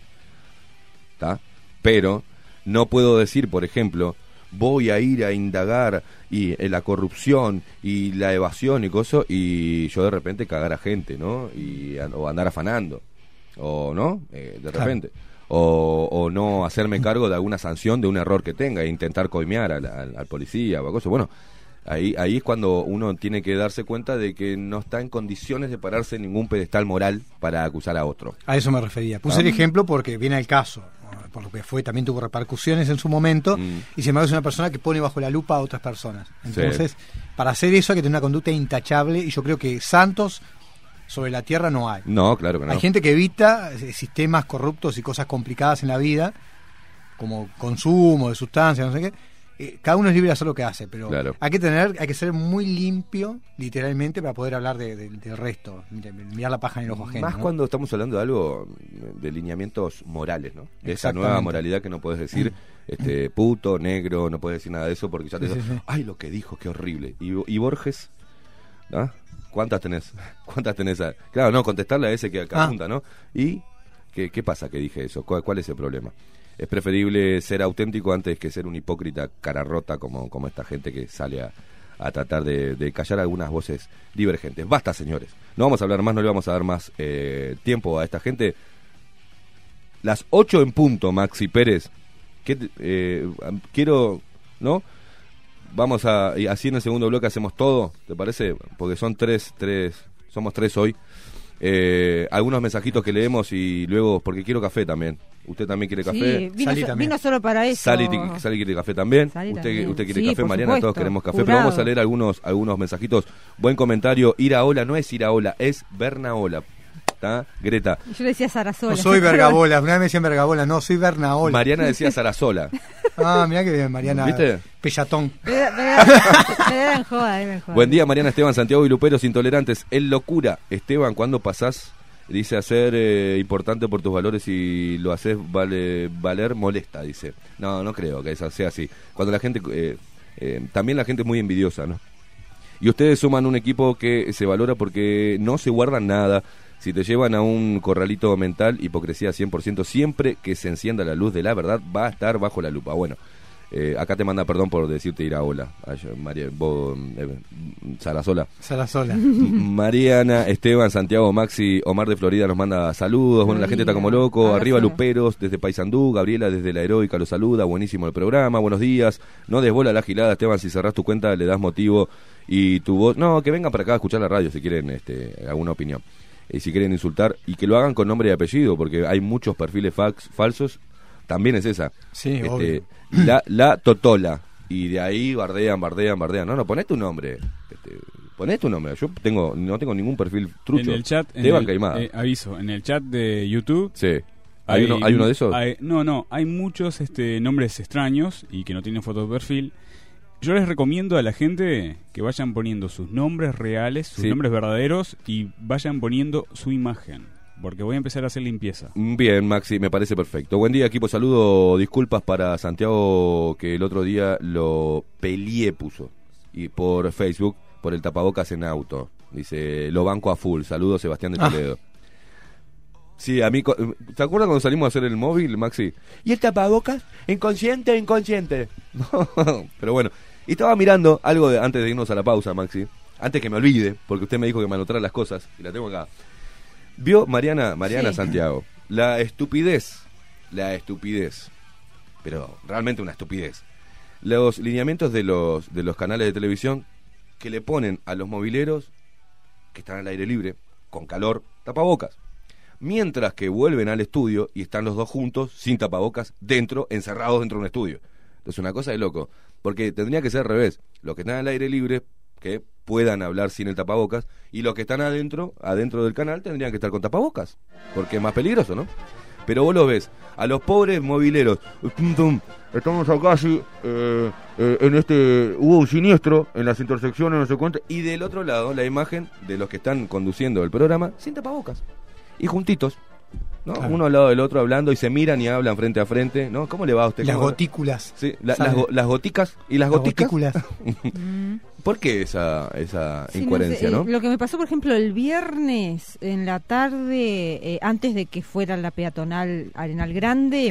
A: ¿Está? Pero no puedo decir, por ejemplo, voy a ir a indagar y en la corrupción y la evasión y cosas y yo de repente cagar a gente, ¿no? Y o andar afanando o no, Eh, de
C: Claro.
A: repente. O, o no hacerme cargo de alguna sanción de un error que tenga e intentar coimear al, al- al policía o cosas. Bueno, ahí, ahí es cuando uno tiene que darse cuenta de que no está en condiciones de pararse en ningún pedestal moral para acusar a otro.
C: A eso me refería. Puse el ejemplo porque viene el caso, por lo que fue, también tuvo repercusiones en su momento,
A: Mm.
C: y sin embargo es una persona que pone bajo la lupa a otras personas.
A: Sí.
C: Entonces, para hacer eso hay que tener una conducta intachable, y yo creo que santos sobre la tierra no hay.
A: No, claro que no.
C: Hay gente que evita eh, sistemas corruptos y cosas complicadas en la vida, como consumo de sustancias, no sé qué. Eh, cada uno es libre de hacer lo que hace, pero
A: Claro.
C: hay que tener, hay que ser muy limpio, literalmente, para poder hablar de- de- del resto, Mira- mirar la paja en el ojo ajeno.
A: Más
C: ¿no?
A: cuando estamos hablando de algo, de lineamientos morales, ¿no? De esa nueva moralidad que no puedes decir este puto, negro, no puedes decir nada de eso porque ya te
C: Sí,
A: digo,
C: sí, sí.
A: ay, lo que dijo, qué horrible. ¿Y, y Borges? ¿Ah? ¿Cuántas tenés? ¿Cuántas tenés? a- Claro, no, contestarle a ese que
C: Ah.
A: apunta, ¿no? ¿Y qué, qué pasa que dije eso? ¿Cuál, cuál es el problema? Es preferible ser auténtico antes que ser un hipócrita cara rota como, como esta gente que sale a, a tratar de, callar algunas voces divergentes. Basta, señores. No vamos a hablar más, no le vamos a dar más eh, tiempo a esta gente. Las 8 en punto, Maxi Pérez. ¿Qué te- eh, quiero, ¿no? Vamos a, así en el segundo bloque hacemos todo, ¿te parece? Porque son tres, tres, somos tres hoy. Eh, algunos mensajitos que leemos y luego, porque quiero café también. ¿Usted también quiere
E: Sí,
A: café?
E: vino,
C: Salí
E: so-
C: también.
E: vino solo para eso.
A: Sally, Sally quiere café también.
E: Sally
A: usted,
E: también.
A: usted quiere
E: Sí,
A: café, Mariana, todos queremos café.
E: Jurado.
A: Pero vamos a leer algunos, algunos mensajitos. Buen comentario. Iraola no es Iraola, es Bernaola. ¿Está? Greta.
E: Yo decía Sarasola.
C: No soy vergabola, una vez me decían vergabola, no, soy Bernaola.
A: Mariana decía Sarasola.
C: Ah, mirá que bien, Mariana.
A: ¿Viste?
C: Pellatón.
E: Me da- me da- me da en joda, me joda.
A: Buen día, Mariana Esteban, Santiago y Luperos Intolerantes. Es locura. Esteban, cuando pasás, dice hacer eh, importante por tus valores y lo haces vale, valer, molesta, dice. No, no creo que eso sea así. Cuando la gente, eh, eh, también la gente es muy envidiosa, ¿no? Y ustedes suman un equipo que se valora porque no se guardan nada. Si te llevan a un corralito mental, hipocresía 100%, siempre que se encienda la luz de la verdad va a estar bajo la lupa. Bueno, eh, acá te manda perdón por decirte ir a hola. Ay, María, vos, eh, Sarasola.
C: Sarasola.
A: Mariana, Esteban, Santiago, Maxi, Omar de Florida nos manda saludos. Bueno, la gente está como loco.
E: Abrazo.
A: Arriba Luperos, desde Paysandú. Gabriela, desde la Heroica, lo saluda. Buenísimo el programa. Buenos días. No desbola la gilada, Esteban. Si cerrás tu cuenta, le das motivo. Y tu voz. No, que vengan para acá a escuchar la radio si quieren este, alguna opinión. Y si quieren insultar. Y que lo hagan con nombre y apellido, porque hay muchos perfiles fax, falsos. También es esa.
C: Sí,
A: Este,
C: obvio.
A: la, la Totola. Y de ahí bardean, bardean, bardean. No, no, poné tu nombre. Este, poné tu nombre. Yo tengo, no tengo ningún perfil trucho.
F: En el chat, en el-
A: Caimada.
F: eh, aviso, en el chat de YouTube.
A: sí. ¿Hay, uno, ¿Hay uno de esos?
F: hay- no, no, hay muchos este, nombres extraños y que no tienen foto de perfil. Yo les recomiendo a la gente que vayan poniendo sus nombres reales, sus
A: Sí.
F: nombres verdaderos y vayan poniendo su imagen. Porque voy a empezar a hacer limpieza.
A: Bien, Maxi, me parece perfecto. Buen día, equipo. Saludo. Disculpas para Santiago que el otro día lo peleé, puso. Y por Facebook, por el tapabocas en auto. Dice, lo banco a full. Saludos, Sebastián de
C: Ah.
A: Toledo. Sí, a mí. ¿Te acuerdas cuando salimos a hacer el móvil, Maxi? ¿Y el tapabocas? ¿Inconsciente inconsciente? Pero bueno. Y estaba mirando algo de, antes de irnos a la pausa, Maxi. antes que me olvide, porque usted me dijo que me anotara las cosas, y la tengo acá. Vio Mariana, Mariana
E: Sí.
A: Santiago, la estupidez, la estupidez, pero realmente una estupidez. Los lineamientos de los, de los canales de televisión que le ponen a los mobileros que están al aire libre, con calor, tapabocas. Mientras que vuelven al estudio y están los dos juntos, sin tapabocas, dentro, encerrados dentro de un estudio. Entonces, una cosa de loco. Porque tendría que ser al revés. Los que están al aire libre, que puedan hablar sin el tapabocas, y los que están adentro, adentro del canal, tendrían que estar con tapabocas. Porque es más peligroso, ¿no? Pero vos lo ves, a los pobres mobileros, tum, estamos acá así, eh, eh, en este, hubo un siniestro en las intersecciones, no sé cuánto, y del otro lado la imagen de los que están conduciendo el programa sin tapabocas, y juntitos, ¿no?
C: Claro.
A: Uno al lado del otro hablando y se miran y hablan frente a frente, ¿no? ¿Cómo le va a usted?
C: Las
A: ¿Cómo-
C: gotículas.
A: Sí, la- las, go- las goticas y las,
C: Las
A: goticas.
C: gotículas.
A: ¿Por qué esa, esa
E: Sí, no
A: incoherencia,
E: sé,
A: no?
E: eh, Lo que me pasó, por ejemplo, el viernes en la tarde, eh, antes de que fuera la peatonal Arenal Grande,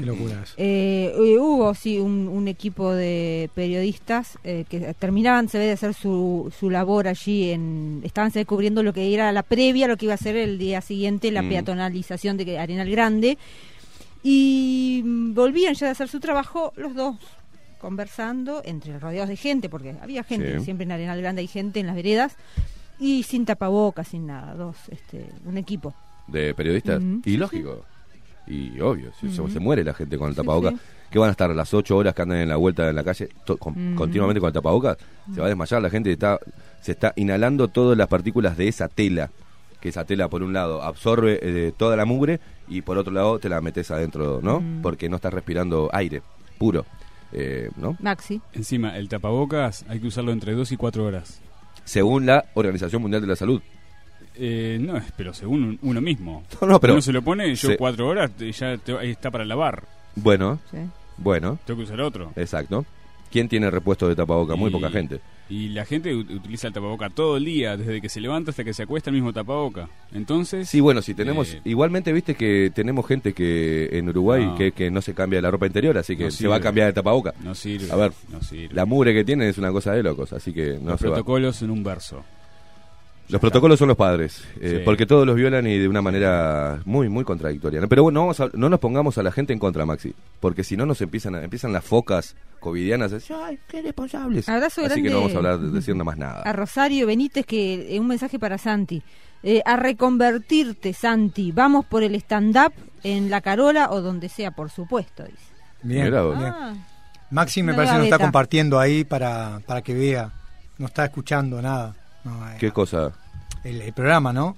E: eh, eh, hubo sí un, un equipo de periodistas eh, que terminaban se ve de hacer su, su labor allí en estaban se ve, cubriendo lo que era la previa lo que iba a ser el día siguiente la
A: Mm.
E: peatonalización de Arenal Grande y mm, volvían ya de hacer su trabajo los dos conversando entre rodeados de gente porque había gente
A: Sí.
E: siempre en Arenal Grande hay gente en las veredas y sin tapabocas sin nada dos este un equipo
A: de periodistas. Y lógico. Y obvio, si se- muere la gente con el tapabocas.
E: sí.
A: Que van a estar las ocho horas que andan en la vuelta en la calle to- con- continuamente con el tapabocas. Se va a desmayar la gente. Está, se está inhalando todas las partículas de esa tela. Que esa tela, por un lado, absorbe eh, toda la mugre y por otro lado te la metes adentro, ¿no? Porque no estás respirando aire puro, eh, ¿no?
E: Maxi
F: Encima, el tapabocas hay que usarlo entre 2 y 4 horas.
A: Según la Organización Mundial de la Salud.
F: Eh, no, pero según un- uno mismo.
A: No, no, pero-
F: Uno se lo pone, yo
A: Se-
F: 4 horas, ya te- ahí está para lavar.
A: Bueno,
E: sí.
A: bueno,
F: Tengo que usar otro.
A: exacto. ¿Quién tiene repuesto de tapaboca? Muy
F: Y-
A: poca gente.
F: Y la gente ut- utiliza el tapaboca todo el día, desde que se levanta hasta que se acuesta el mismo tapaboca. Entonces,
A: Sí, bueno, si tenemos.
F: eh,
A: igualmente, viste que tenemos gente que en Uruguay
F: No.
A: que, que no se cambia la ropa interior, así que
F: No
A: se va a cambiar de tapaboca.
F: no sirve.
A: A ver,
F: no sirve.
A: La mugre que tienen es una cosa de locos, así que no
F: Los
A: se va.
F: protocolos en un verso.
A: Los protocolos son los padres, eh,
F: Sí.
A: porque todos los violan y de una manera muy, muy contradictoria. Pero bueno, no, vamos a- no nos pongamos a la gente en contra, Maxi, porque si no nos empiezan a- empiezan las focas covidianas a decir, ay, qué responsables.
E: Abrazo
A: Así que no vamos a hablar de decir nada más nada.
E: a Rosario Benítez que eh, un mensaje para Santi. Eh, a reconvertirte, Santi. Vamos por el stand-up en La Carola o donde sea, por supuesto. Dice.
C: Bien,
A: Mirá vos.
C: bien.
E: Ah,
C: Maxi me parece que nos está compartiendo ahí para, para que vea. No está escuchando nada. No, eh,
A: ¿Qué cosa?
C: el, el programa, ¿no?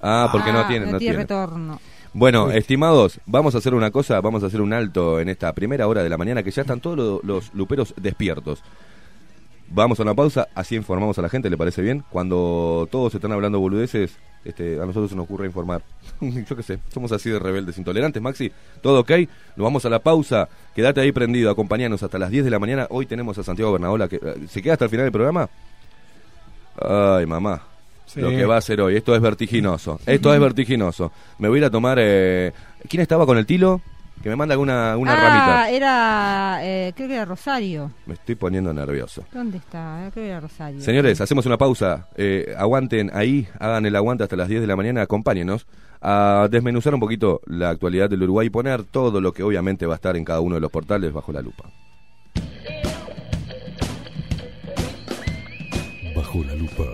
A: Ah, porque no
E: ah,
A: tiene, no
E: tiene
A: tiene.
E: retorno.
A: Bueno,
C: Uy.
A: estimados, vamos a hacer una cosa, vamos a hacer un alto en esta primera hora de la mañana, que ya están todos lo- los luperos despiertos. Vamos a una pausa, así informamos a la gente, ¿le parece bien? Cuando todos están hablando boludeces, este, a nosotros se nos ocurre informar. Yo qué sé, somos así de rebeldes, intolerantes, Maxi. ¿Todo ok? Nos vamos a la pausa, quédate ahí prendido, acompañanos hasta las 10 de la mañana. Hoy tenemos a Santiago Bernaola, que eh, ¿se queda hasta el final del programa? Ay, mamá.
C: Sí.
A: Lo que va a hacer hoy. Esto es vertiginoso. Esto es vertiginoso. Me voy a ir a tomar. Eh... ¿Quién estaba con el tilo? Que me manda alguna una
E: ah,
A: ramita.
E: era, eh, creo que era Rosario.
A: Me estoy poniendo nervioso.
E: ¿Dónde está? Eh, Creo que era Rosario.
A: Señores, hacemos una pausa. Eh, aguanten ahí, hagan el aguante hasta las 10 de la mañana. Acompáñenos a desmenuzar un poquito la actualidad del Uruguay y poner todo lo que obviamente va a estar en cada uno de los portales bajo la lupa.
B: Bajo la lupa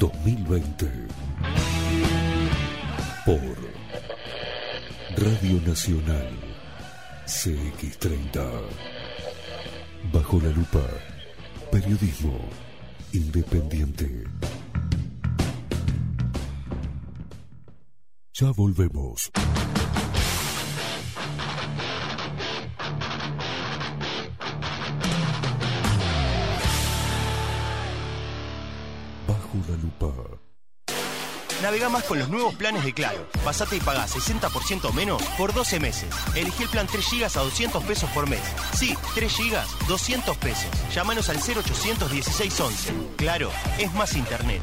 B: 2020 por Radio Nacional CX30 Bajo la lupa Periodismo independiente. Ya volvemos. Bajo la lupa.
G: Navega más con los nuevos planes de Claro. Pasate y pagá 60% menos por 12 meses. Elegí el plan 3 GB a 200 pesos por mes. Sí, 3 GB, 200 pesos. Llámanos al 0800 1611. Claro, es más internet.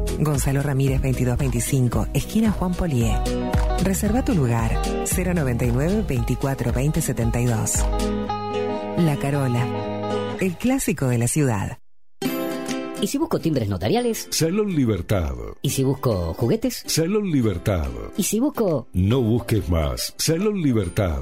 H: Gonzalo Ramírez 2225, esquina Juan Polié. Reserva tu lugar 099 24 20 72. La Carola, el clásico de la ciudad.
I: ¿Y si busco timbres notariales?
B: Salón Libertad.
I: ¿Y si busco juguetes?
B: Salón Libertad.
I: ¿Y si busco...
B: No busques más. Salón Libertad.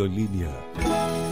B: en línea.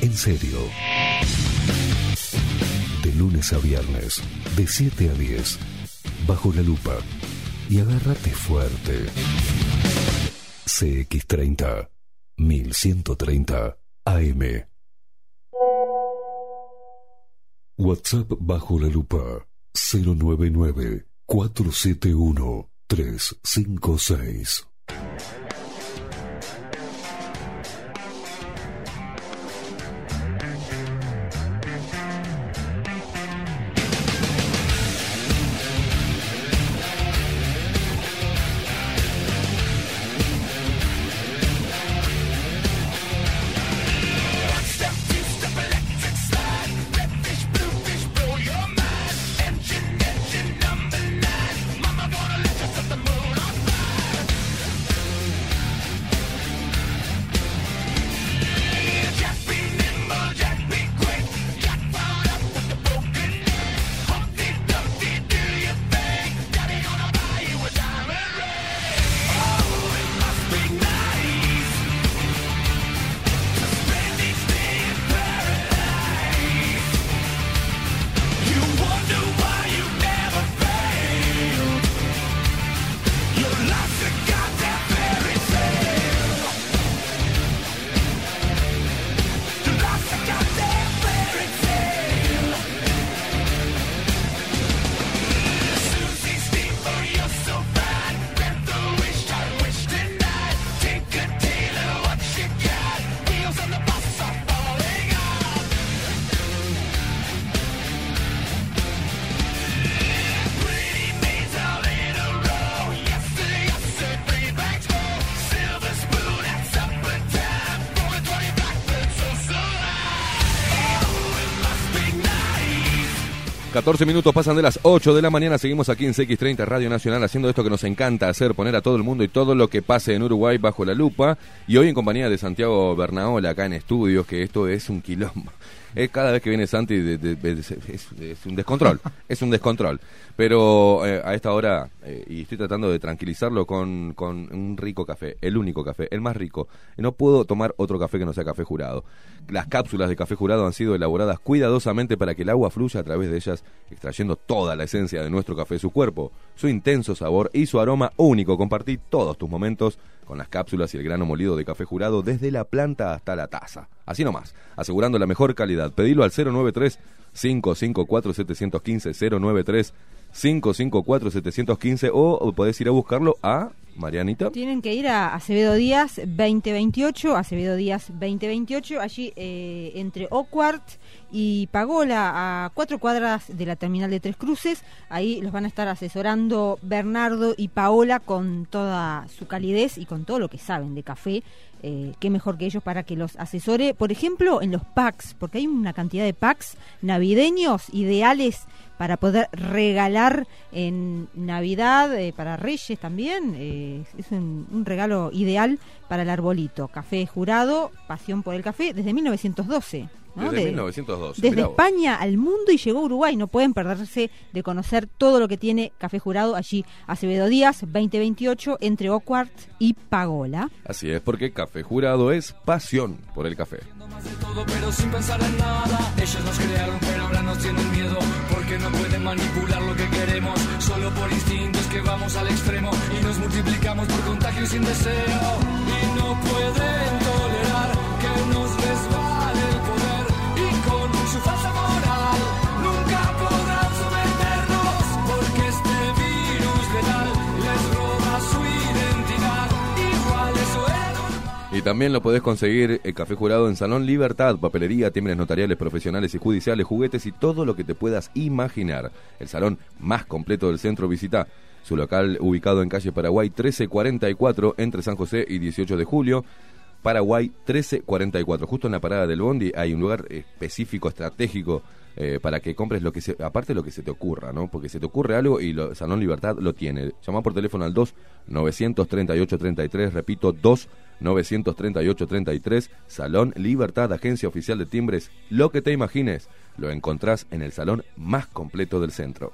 B: en serio. De lunes a viernes, de 7 a 10, bajo la lupa. Y agárrate fuerte. CX30, 1130 AM. WhatsApp bajo la lupa 099 471 356.
A: 14 minutos pasan de las 8 de la mañana, seguimos aquí en CX30 Radio Nacional haciendo esto que nos encanta hacer, poner a todo el mundo y todo lo que pase en Uruguay bajo la lupa. Y hoy en compañía de Santiago Bernaola acá en estudios, que esto es un quilombo. Es cada vez que viene Santi de- de- de- es, es un descontrol, es un descontrol. Pero eh, a esta hora, eh, y estoy tratando de tranquilizarlo con, con un rico café, el único café, el más rico. No puedo tomar otro café que no sea café jurado. Las cápsulas de café jurado han sido elaboradas cuidadosamente para que el agua fluya a través de ellas, extrayendo toda la esencia de nuestro café, su cuerpo, su intenso sabor y su aroma único. Compartí todos tus momentos con las cápsulas y el grano molido de café jurado desde la planta hasta la taza. Así nomás, asegurando la mejor calidad. Pedilo al 093 554 715 093 554 715 o podés ir a buscarlo a Marianita.
E: Tienen que ir a Acevedo Díaz 2028, Acevedo Díaz 2028, allí eh, entre Oquart y Pagola, a cuatro cuadras de la terminal de Tres Cruces. Ahí los van a estar asesorando Bernardo y Paola con toda su calidez y con todo lo que saben de café. Eh, qué mejor que ellos para que los asesore, por ejemplo, en los packs, porque hay una cantidad de packs navideños ideales para poder regalar en Navidad, eh, para Reyes también. eh, es un, un regalo ideal para el arbolito. Café jurado, pasión por el café, desde 1912. ¿No?
A: Desde
E: De-
A: 1912.
E: desde
A: mirá vos.
E: España al mundo y llegó a Uruguay. No pueden perderse de conocer todo lo que tiene Café Jurado allí. Acevedo Díaz, 2028, entre Oquart y Pagola.
A: Así es, porque Café Jurado es pasión por el café.
J: todo pero sin pensar en nada Ellos nos crearon pero ahora nos tienen miedo Porque no pueden manipular lo que queremos Solo por instintos que vamos al extremo Y nos multiplicamos por contagio y sin deseo Y no pueden tolerar que nos resbale Y
A: también lo podés conseguir el Café Jurado en Salón Libertad, papelería, timbres notariales, profesionales y judiciales, juguetes y todo lo que te puedas imaginar. El salón más completo del centro visita su local ubicado en calle Paraguay 1344 entre San José y 18 de julio. Paraguay 1344. Justo en la parada del Bondi hay un lugar específico, estratégico, eh, para que compres lo que se, aparte lo que se te ocurra, ¿no? Porque se te ocurre algo y lo, Salón Libertad lo tiene. Llama por teléfono al 2 938 33, repito, 2 938 33, Salón Libertad, agencia oficial de timbres. Lo que te imagines, lo encontrás en el salón más completo del centro.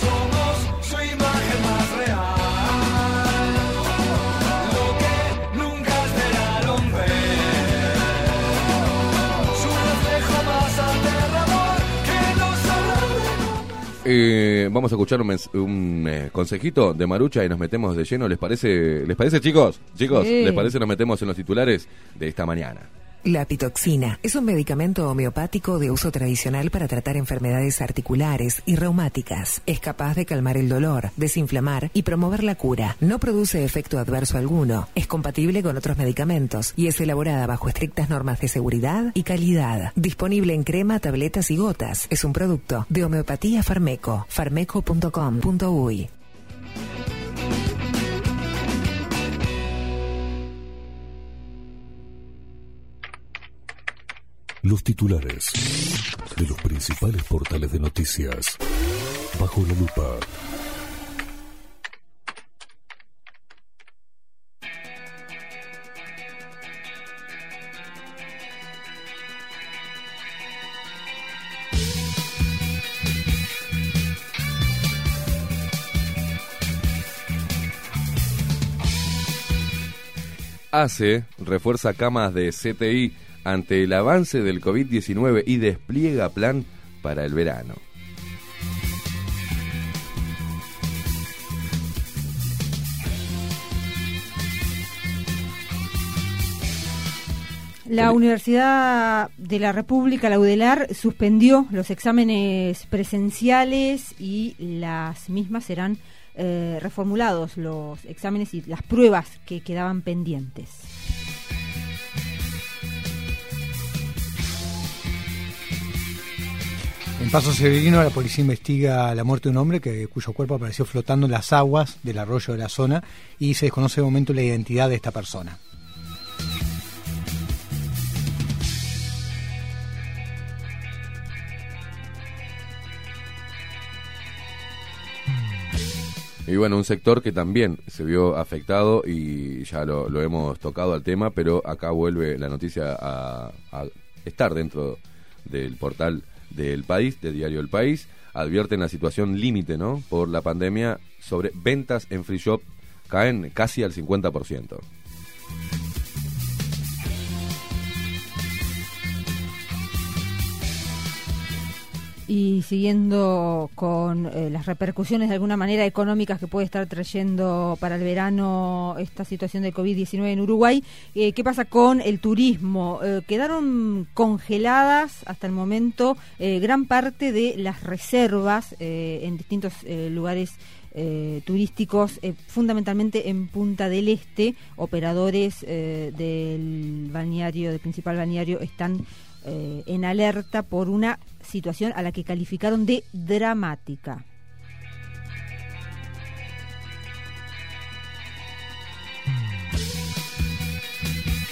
J: Somos su imagen más real.
A: Eh, vamos a escuchar un, un, eh, consejito de Marucha y nos metemos de lleno. ¿Les parece, ¿les parece chicos? Chicos,
H: Sí.
A: ¿les parece nos metemos en los titulares de esta mañana?
H: La pitoxina es un medicamento homeopático de uso tradicional para tratar enfermedades articulares y reumáticas. Es capaz de calmar el dolor, desinflamar y promover la cura. No produce efecto adverso alguno. Es compatible con otros medicamentos y es elaborada bajo estrictas normas de seguridad y calidad. Disponible en crema, tabletas y gotas. Es un producto de Homeopatía Farmeco. farmeco.com.uy.
B: Los titulares de los principales portales de noticias. Bajo la lupa.
A: ACE refuerza camas de CTI ante el avance del COVID-19 y despliega plan para el verano.
E: La Universidad de la República, la UDELAR, suspendió los exámenes presenciales y las mismas serán eh, reformulados, los exámenes y las pruebas que quedaban pendientes.
C: En Paso Severino la policía investiga la muerte de un hombre cuyo cuerpo apareció flotando en las aguas del arroyo de la zona y se desconoce de momento la identidad de esta persona.
A: Y bueno, un sector que también se vio afectado y ya lo, hemos tocado al tema, pero acá vuelve la noticia a estar dentro del portal del país, de Diario El País. Advierten la situación límite, ¿no? Por la pandemia sobre ventas en free shop caen casi al 50%.
E: Y siguiendo con eh, las repercusiones de alguna manera económicas que puede estar trayendo para el verano esta situación de COVID-19 en Uruguay, eh, ¿qué pasa con el turismo? Eh, quedaron congeladas hasta el momento gran parte de las reservas en distintos lugares turísticos, fundamentalmente en Punta del Este. Operadores eh, del balneario, del principal balneario, están en alerta por una situación a la que calificaron de dramática.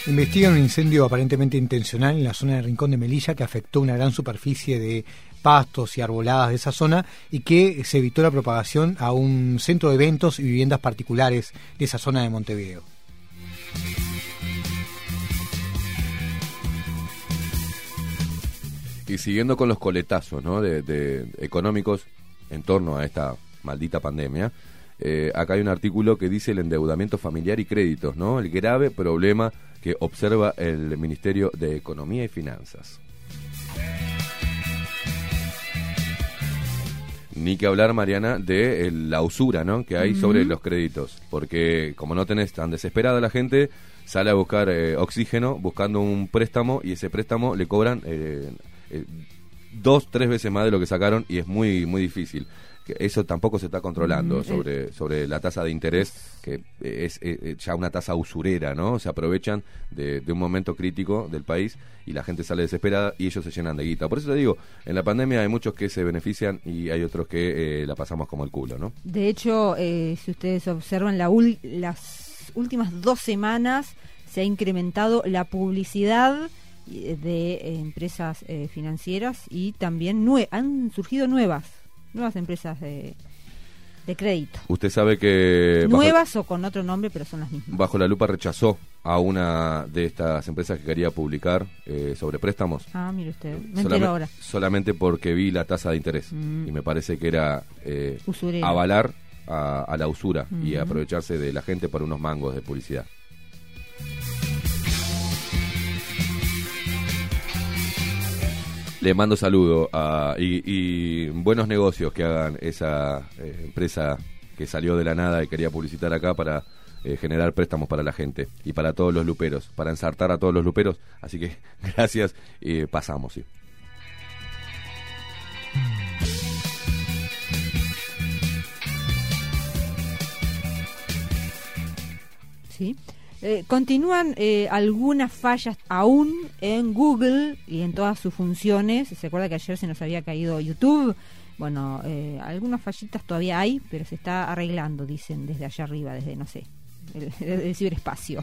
C: Investigan un incendio aparentemente intencional en la zona de Rincón de Melilla que afectó una gran superficie de pastos y arboladas de esa zona y que se evitó la propagación a un centro de eventos y viviendas particulares de esa zona de Montevideo.
A: Y siguiendo con los coletazos ¿no? de, de económicos en torno a esta maldita pandemia, eh, acá hay un artículo que dice el endeudamiento familiar y créditos, ¿no? el grave problema que observa el Ministerio de Economía y Finanzas. Ni que hablar, Mariana, de eh, la usura ¿no? que hay sobre los créditos. Porque como no tenés tan desesperada la gente, sale a buscar eh, oxígeno buscando un préstamo y ese préstamo le cobran eh, dos, tres veces más de lo que sacaron y es muy, muy difícil. Eso tampoco se está controlando
E: Mm,
A: sobre, sobre la tasa de interés, que es eh, eh, ya una tasa usurera, ¿no? Se aprovechan de, de un momento crítico del país y la gente sale desesperada y ellos se llenan de guita. Por eso te digo, en la pandemia hay muchos que se benefician y hay otros que eh, la pasamos como el culo, ¿no?
E: De hecho, eh, si ustedes observan, la ul- las últimas dos semanas se ha incrementado la publicidad de eh, empresas eh, financieras y también nue- han surgido nuevas, nuevas empresas de, de crédito.
A: Usted sabe que... bajo-
E: Nuevas o con otro nombre, pero son las mismas.
A: Bajo la lupa rechazó a una de estas empresas que quería publicar eh, sobre préstamos.
E: Ah, mire usted, me
A: Solame-
E: entero ahora.
A: Solamente porque vi la tasa de interés.
E: Mm.
A: Y me parece que era eh, avalar a, a la usura y
E: Ujú.
A: aprovecharse de la gente por unos mangos de publicidad. Le mando saludo y, buenos negocios que hagan esa eh, empresa que salió de la nada y quería publicitar acá para eh, generar préstamos para la gente y para todos los luperos, para ensartar a todos los luperos. Así que gracias, y pasamos, sí.
E: Sí. Eh, continúan eh, algunas fallas aún en Google y en todas sus funciones. ¿Se acuerda que ayer se nos había caído YouTube? Bueno, eh, algunas fallitas todavía hay, pero se está arreglando, dicen, desde allá arriba, desde, no sé, el, el ciberespacio.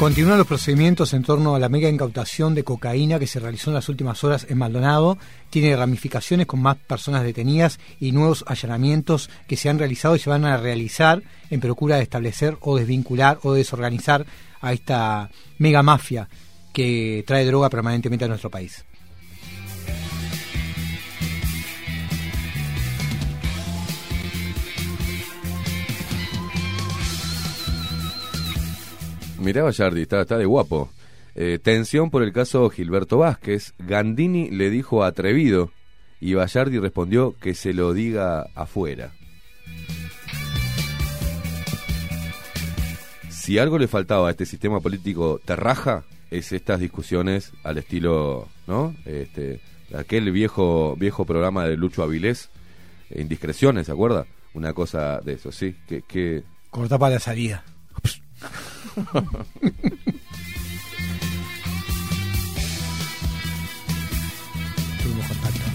C: Continúan los procedimientos en torno a la mega incautación de cocaína que se realizó en las últimas horas en Maldonado. Tiene ramificaciones con más personas detenidas y nuevos allanamientos que se han realizado y se van a realizar en procura de establecer o desvincular o desorganizar a esta mega mafia que trae droga permanentemente a nuestro país.
A: Mirá Vallardi, está, está de guapo. Eh, tensión por el caso Gilberto Vázquez. Gandini le dijo atrevido y Vallardi respondió que se lo diga afuera. Si algo le faltaba a este sistema político terraja, es estas discusiones al estilo, ¿no? Este, aquel viejo viejo programa de Lucho Avilés, Indiscreciones, ¿se acuerda? Una cosa de eso, sí. Que, que
C: Corta para la salida. Tuvimos contacto.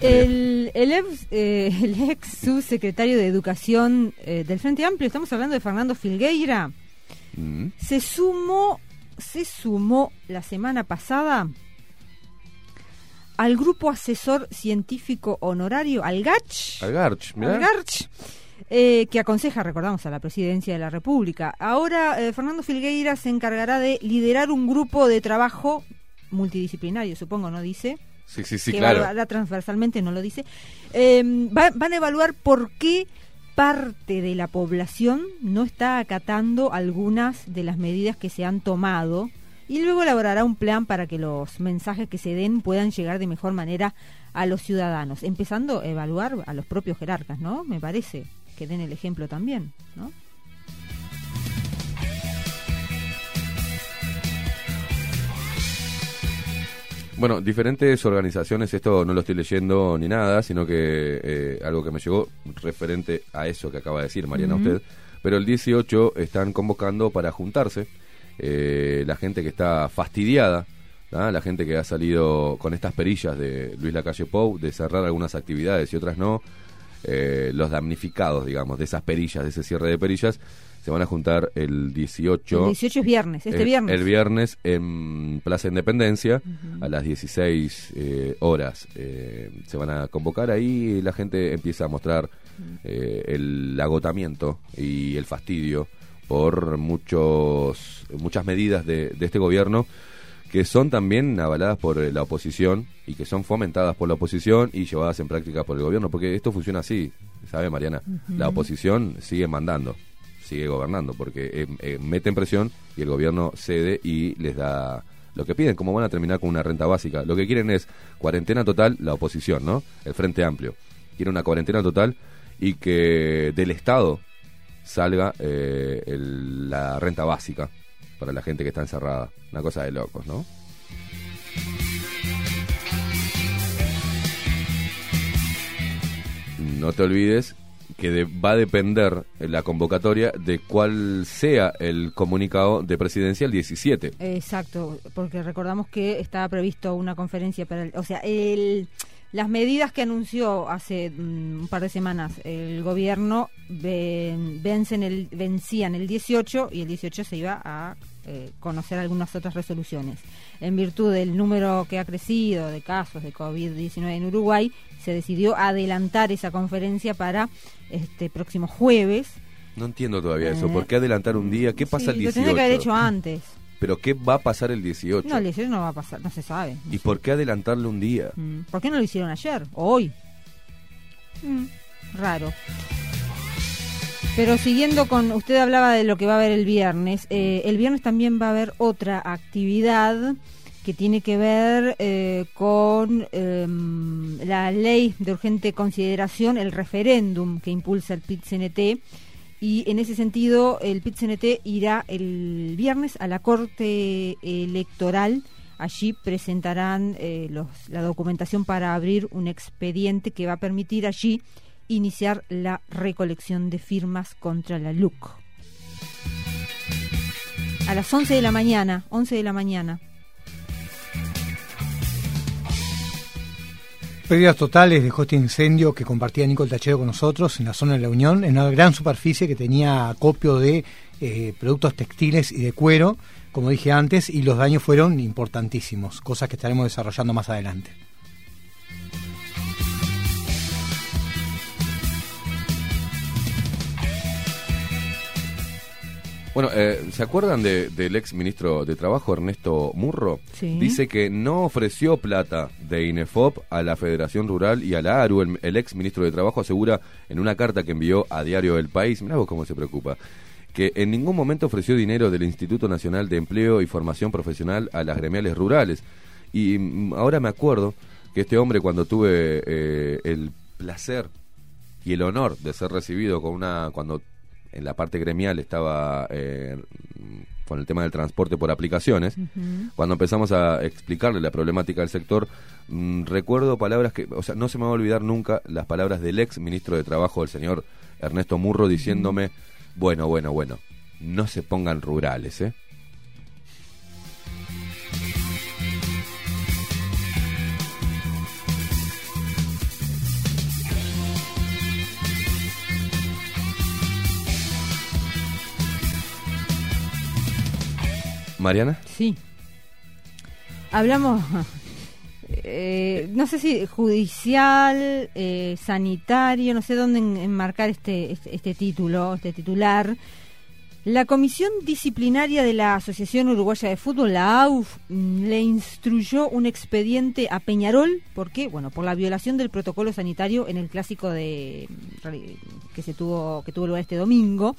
E: El, el ex, eh, el ex subsecretario de Educación eh, del Frente Amplio, estamos hablando de Fernando Filgueira,
A: Mm.
E: se sumó, se sumó la semana pasada al grupo asesor científico honorario, al GACH,
A: Al Garch, mirá.
E: al GARCH, eh, que aconseja, recordamos, a la presidencia de la República. Ahora, eh, Fernando Filgueira se encargará de liderar un grupo de trabajo multidisciplinario, supongo, ¿no dice?
A: Sí, sí, sí,
E: que
A: claro.
E: evaluará transversalmente, no lo dice. Eh, va- van a evaluar por qué parte de la población no está acatando algunas de las medidas que se han tomado y luego elaborará un plan para que los mensajes que se den puedan llegar de mejor manera a los ciudadanos, empezando a evaluar a los propios jerarcas, ¿no? Me parece que den el ejemplo también, ¿no?
A: Bueno, diferentes organizaciones, esto no lo estoy leyendo ni nada, sino que eh, algo que me llegó referente a eso que acaba de decir Mariana usted, pero el 18 están convocando para juntarse eh, la gente que está fastidiada, ¿tá? la gente que ha salido con estas perillas de Luis Lacalle Pou, de cerrar algunas actividades y otras no, eh, los damnificados, digamos, de esas perillas, de ese cierre de perillas, se van a juntar el 18.
E: El 18 es viernes, este
A: el,
E: viernes.
A: El viernes en Plaza Independencia a las 16 eh, horas. Eh, se van a convocar ahí y la gente empieza a mostrar eh, el agotamiento y el fastidio por muchos muchas medidas de, de este gobierno que son también avaladas por la oposición y que son fomentadas por la oposición y llevadas en práctica por el gobierno, porque esto funciona así, ¿sabe Mariana? La oposición sigue mandando, sigue gobernando, porque eh, eh, meten presión y el gobierno cede y les da lo que piden, como van a terminar con una renta básica. Lo que quieren es cuarentena total, la oposición, ¿no? El Frente Amplio. Quiere una cuarentena total y que del Estado salga eh, el- la renta básica para la gente que está encerrada. Una cosa de locos, ¿no? No te olvides que de- va a depender la convocatoria de cuál sea el comunicado de presidencia el 17.
E: Exacto, porque recordamos que estaba previsto una conferencia para el, o sea, el, las medidas que anunció hace mm, un par de semanas el gobierno ven- vencen el, vencían el 18 y el 18 se iba a eh, conocer algunas otras resoluciones. En virtud del número que ha crecido de casos de COVID-19 en Uruguay, se decidió adelantar esa conferencia para este próximo jueves.
A: No entiendo todavía eso.
E: Eh,
A: ¿Por qué adelantar un día? ¿Qué pasa
E: Sí,
A: el
E: lo
A: 18?
E: tendría que haber hecho antes.
A: Pero ¿qué va a pasar el 18?
E: No, el 18 no va a pasar, no se sabe.
A: ¿Y por qué adelantarle un día?
E: Mm, ¿Por qué no lo hicieron ayer o hoy? Mm, raro. Pero siguiendo con, usted hablaba de lo que va a haber el viernes. eh, el viernes también va a haber otra actividad que tiene que ver eh, con em, la ley de urgente consideración, el referéndum que impulsa el PIT-CNT. Y en ese sentido, el PIT-CNT irá el viernes a la Corte Electoral. Allí presentarán eh, los- la documentación para abrir un expediente que va a permitir allí iniciar la recolección de firmas contra la LUC. A las 11 de la mañana, 11 de la mañana.
C: Pérdidas totales dejó este incendio que compartía Nicole Tachero con nosotros en la zona de la Unión, en una gran superficie que tenía acopio de eh, productos textiles y de cuero, como dije antes, y los daños fueron importantísimos, cosas que estaremos desarrollando más adelante.
A: Bueno, eh, ¿se acuerdan de- del ex ministro de Trabajo, Ernesto Murro?
E: Sí.
A: Dice que no ofreció plata de INEFOP a la Federación Rural y a la ARU. El, el ex ministro de Trabajo asegura en una carta que envió a Diario El País, mirá vos cómo se preocupa, que en ningún momento ofreció dinero del Instituto Nacional de Empleo y Formación Profesional a las gremiales rurales. Y mm, ahora me acuerdo que este hombre cuando tuve eh, el placer y el honor de ser recibido con una cuando en la parte gremial estaba eh, con el tema del transporte por aplicaciones. Cuando empezamos a explicarle la problemática del sector mm, recuerdo palabras que o sea no se me va a olvidar nunca las palabras del ex ministro de trabajo el señor Ernesto Murro diciéndome bueno bueno bueno no se pongan rurales eh Mariana.
E: Sí. Hablamos, eh, no sé si judicial, eh, sanitario, no sé dónde en- enmarcar este, este, este título, este titular. La Comisión Disciplinaria de la Asociación Uruguaya de Fútbol, la AUF, mm, le instruyó un expediente a Peñarol, ¿por qué? Bueno, por la violación del protocolo sanitario en el clásico de mm, que se tuvo que tuvo lugar este domingo.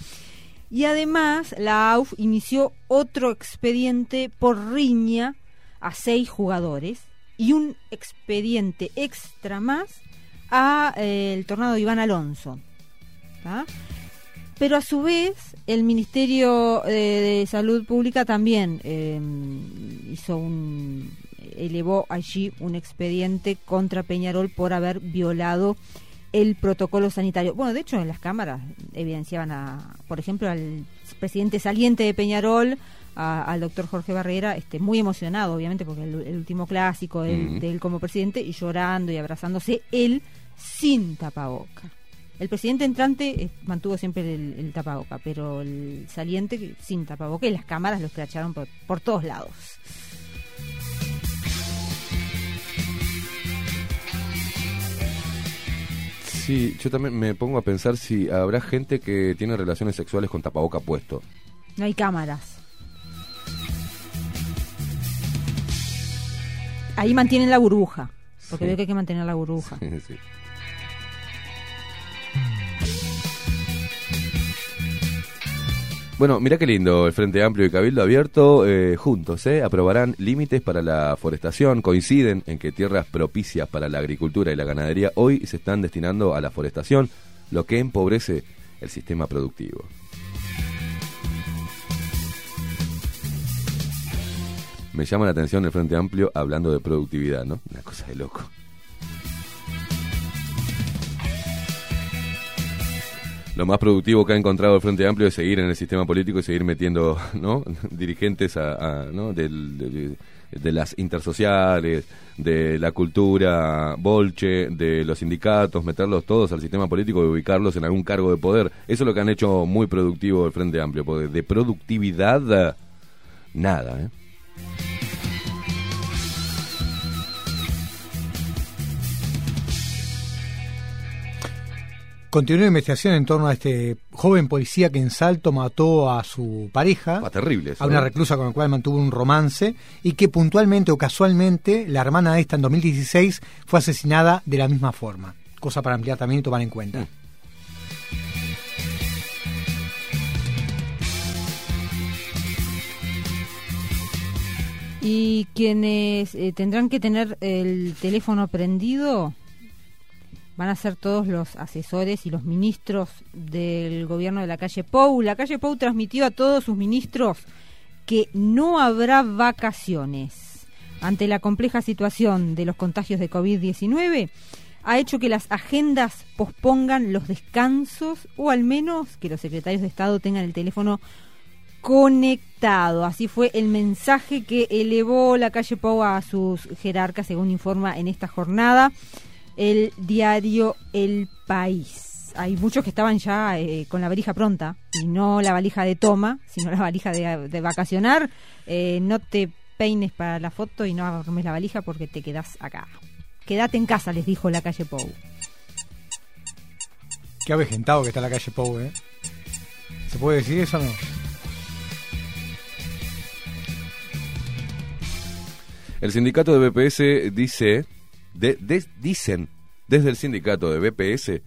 E: Y además, la AUF inició otro expediente por riña a seis jugadores y un expediente extra más a eh, el tornado Iván Alonso. ¿tá? Pero a su vez, el Ministerio eh, de Salud Pública también eh, hizo un elevó allí un expediente contra Peñarol por haber violado el protocolo sanitario. Bueno, de hecho, en las cámaras evidenciaban, a, por ejemplo, al presidente saliente de Peñarol, a- al doctor Jorge Barrera, este, muy emocionado, obviamente, porque el, el último clásico de,
A: Mm.
E: de él como presidente, y llorando y abrazándose, él sin tapaboca. El presidente entrante eh, mantuvo siempre el, el tapaboca, pero el saliente sin tapaboca y las cámaras lo escracharon por, por todos lados.
A: Yo también me pongo a pensar si habrá gente que tiene relaciones sexuales con tapaboca puesto.
E: No hay cámaras. Ahí mantienen la burbuja, porque
A: Sí.
E: veo que hay que mantener la burbuja.
A: Sí, sí. Bueno, mirá qué lindo, el Frente Amplio y Cabildo Abierto eh, juntos, ¿eh? Aprobarán límites para la forestación, coinciden en que tierras propicias para la agricultura y la ganadería hoy se están destinando a la forestación, lo que empobrece el sistema productivo. Me llama la atención el Frente Amplio hablando de productividad, ¿no? Una cosa de loco. Lo más productivo que ha encontrado el Frente Amplio es seguir en el sistema político y seguir metiendo ¿no? dirigentes a, ¿no? De, de las intersociales, de la cultura bolche, de los sindicatos, meterlos todos al sistema político y ubicarlos en algún cargo de poder. Eso es lo que han hecho muy productivo el Frente Amplio, porque de productividad, nada. ¿eh?
C: Continúa la investigación en torno a este joven policía que en Salto mató a su pareja,
A: Ah, terrible eso,
C: a una
A: ¿no?
C: reclusa con la cual mantuvo un romance, y que puntualmente o casualmente la hermana de esta en 2016 fue asesinada de la misma forma. Cosa para ampliar también y tomar en cuenta.
E: Y quienes eh, tendrán que tener el teléfono prendido van a ser todos los asesores y los ministros del gobierno de la calle Pou. La calle Pou transmitió a todos sus ministros que no habrá vacaciones. Ante la compleja situación de los contagios de COVID-19, ha hecho que las agendas pospongan los descansos o al menos que los secretarios de Estado tengan el teléfono conectado. Así fue el mensaje que elevó la calle Pau a sus jerarcas, según informa en esta jornada el diario El País. Hay muchos que estaban ya eh, con la valija pronta, y no la valija de toma, sino la valija de, de vacacionar. Eh, no te peines para la foto y no armes la valija porque te quedas acá. Quédate en casa, les dijo la calle Pou.
C: Qué avejentado que está la calle Pou, ¿eh? ¿Se puede decir eso o no?
A: El sindicato de BPS dice, de- de- dicen desde el sindicato de BPS,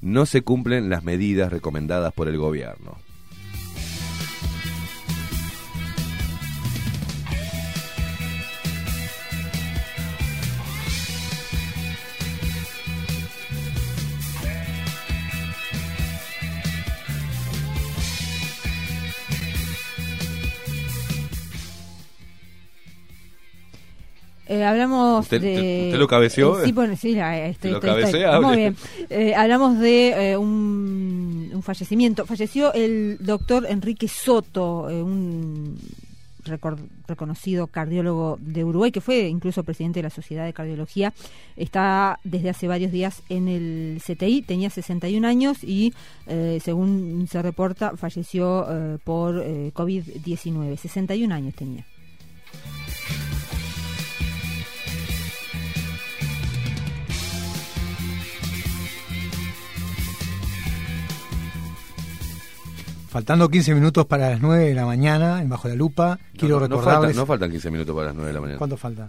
A: no se cumplen las medidas recomendadas por el gobierno.
E: Eh, hablamos
A: ¿Usted-
E: de...
A: usted- lo cabeceó?
E: Eh, sí, bueno, sí, la- estoy,
A: Si lo
E: estoy- estoy-
A: cabecea,
E: Muy bien. Eh, hablamos de eh, un, un fallecimiento. Falleció el doctor Enrique Soto, eh, un reconocido cardiólogo de Uruguay, que fue incluso presidente de la Sociedad de Cardiología, está desde hace varios días en el CTI, tenía 61 años y, eh, según se reporta, falleció eh, por eh, COVID-19. 61 años tenía.
C: Faltando 15 minutos para las 9 de la mañana, en Bajo la Lupa, quiero
A: no, no
C: recordarles...
A: faltan, no faltan 15 minutos para las 9 de la mañana.
C: ¿Cuánto falta?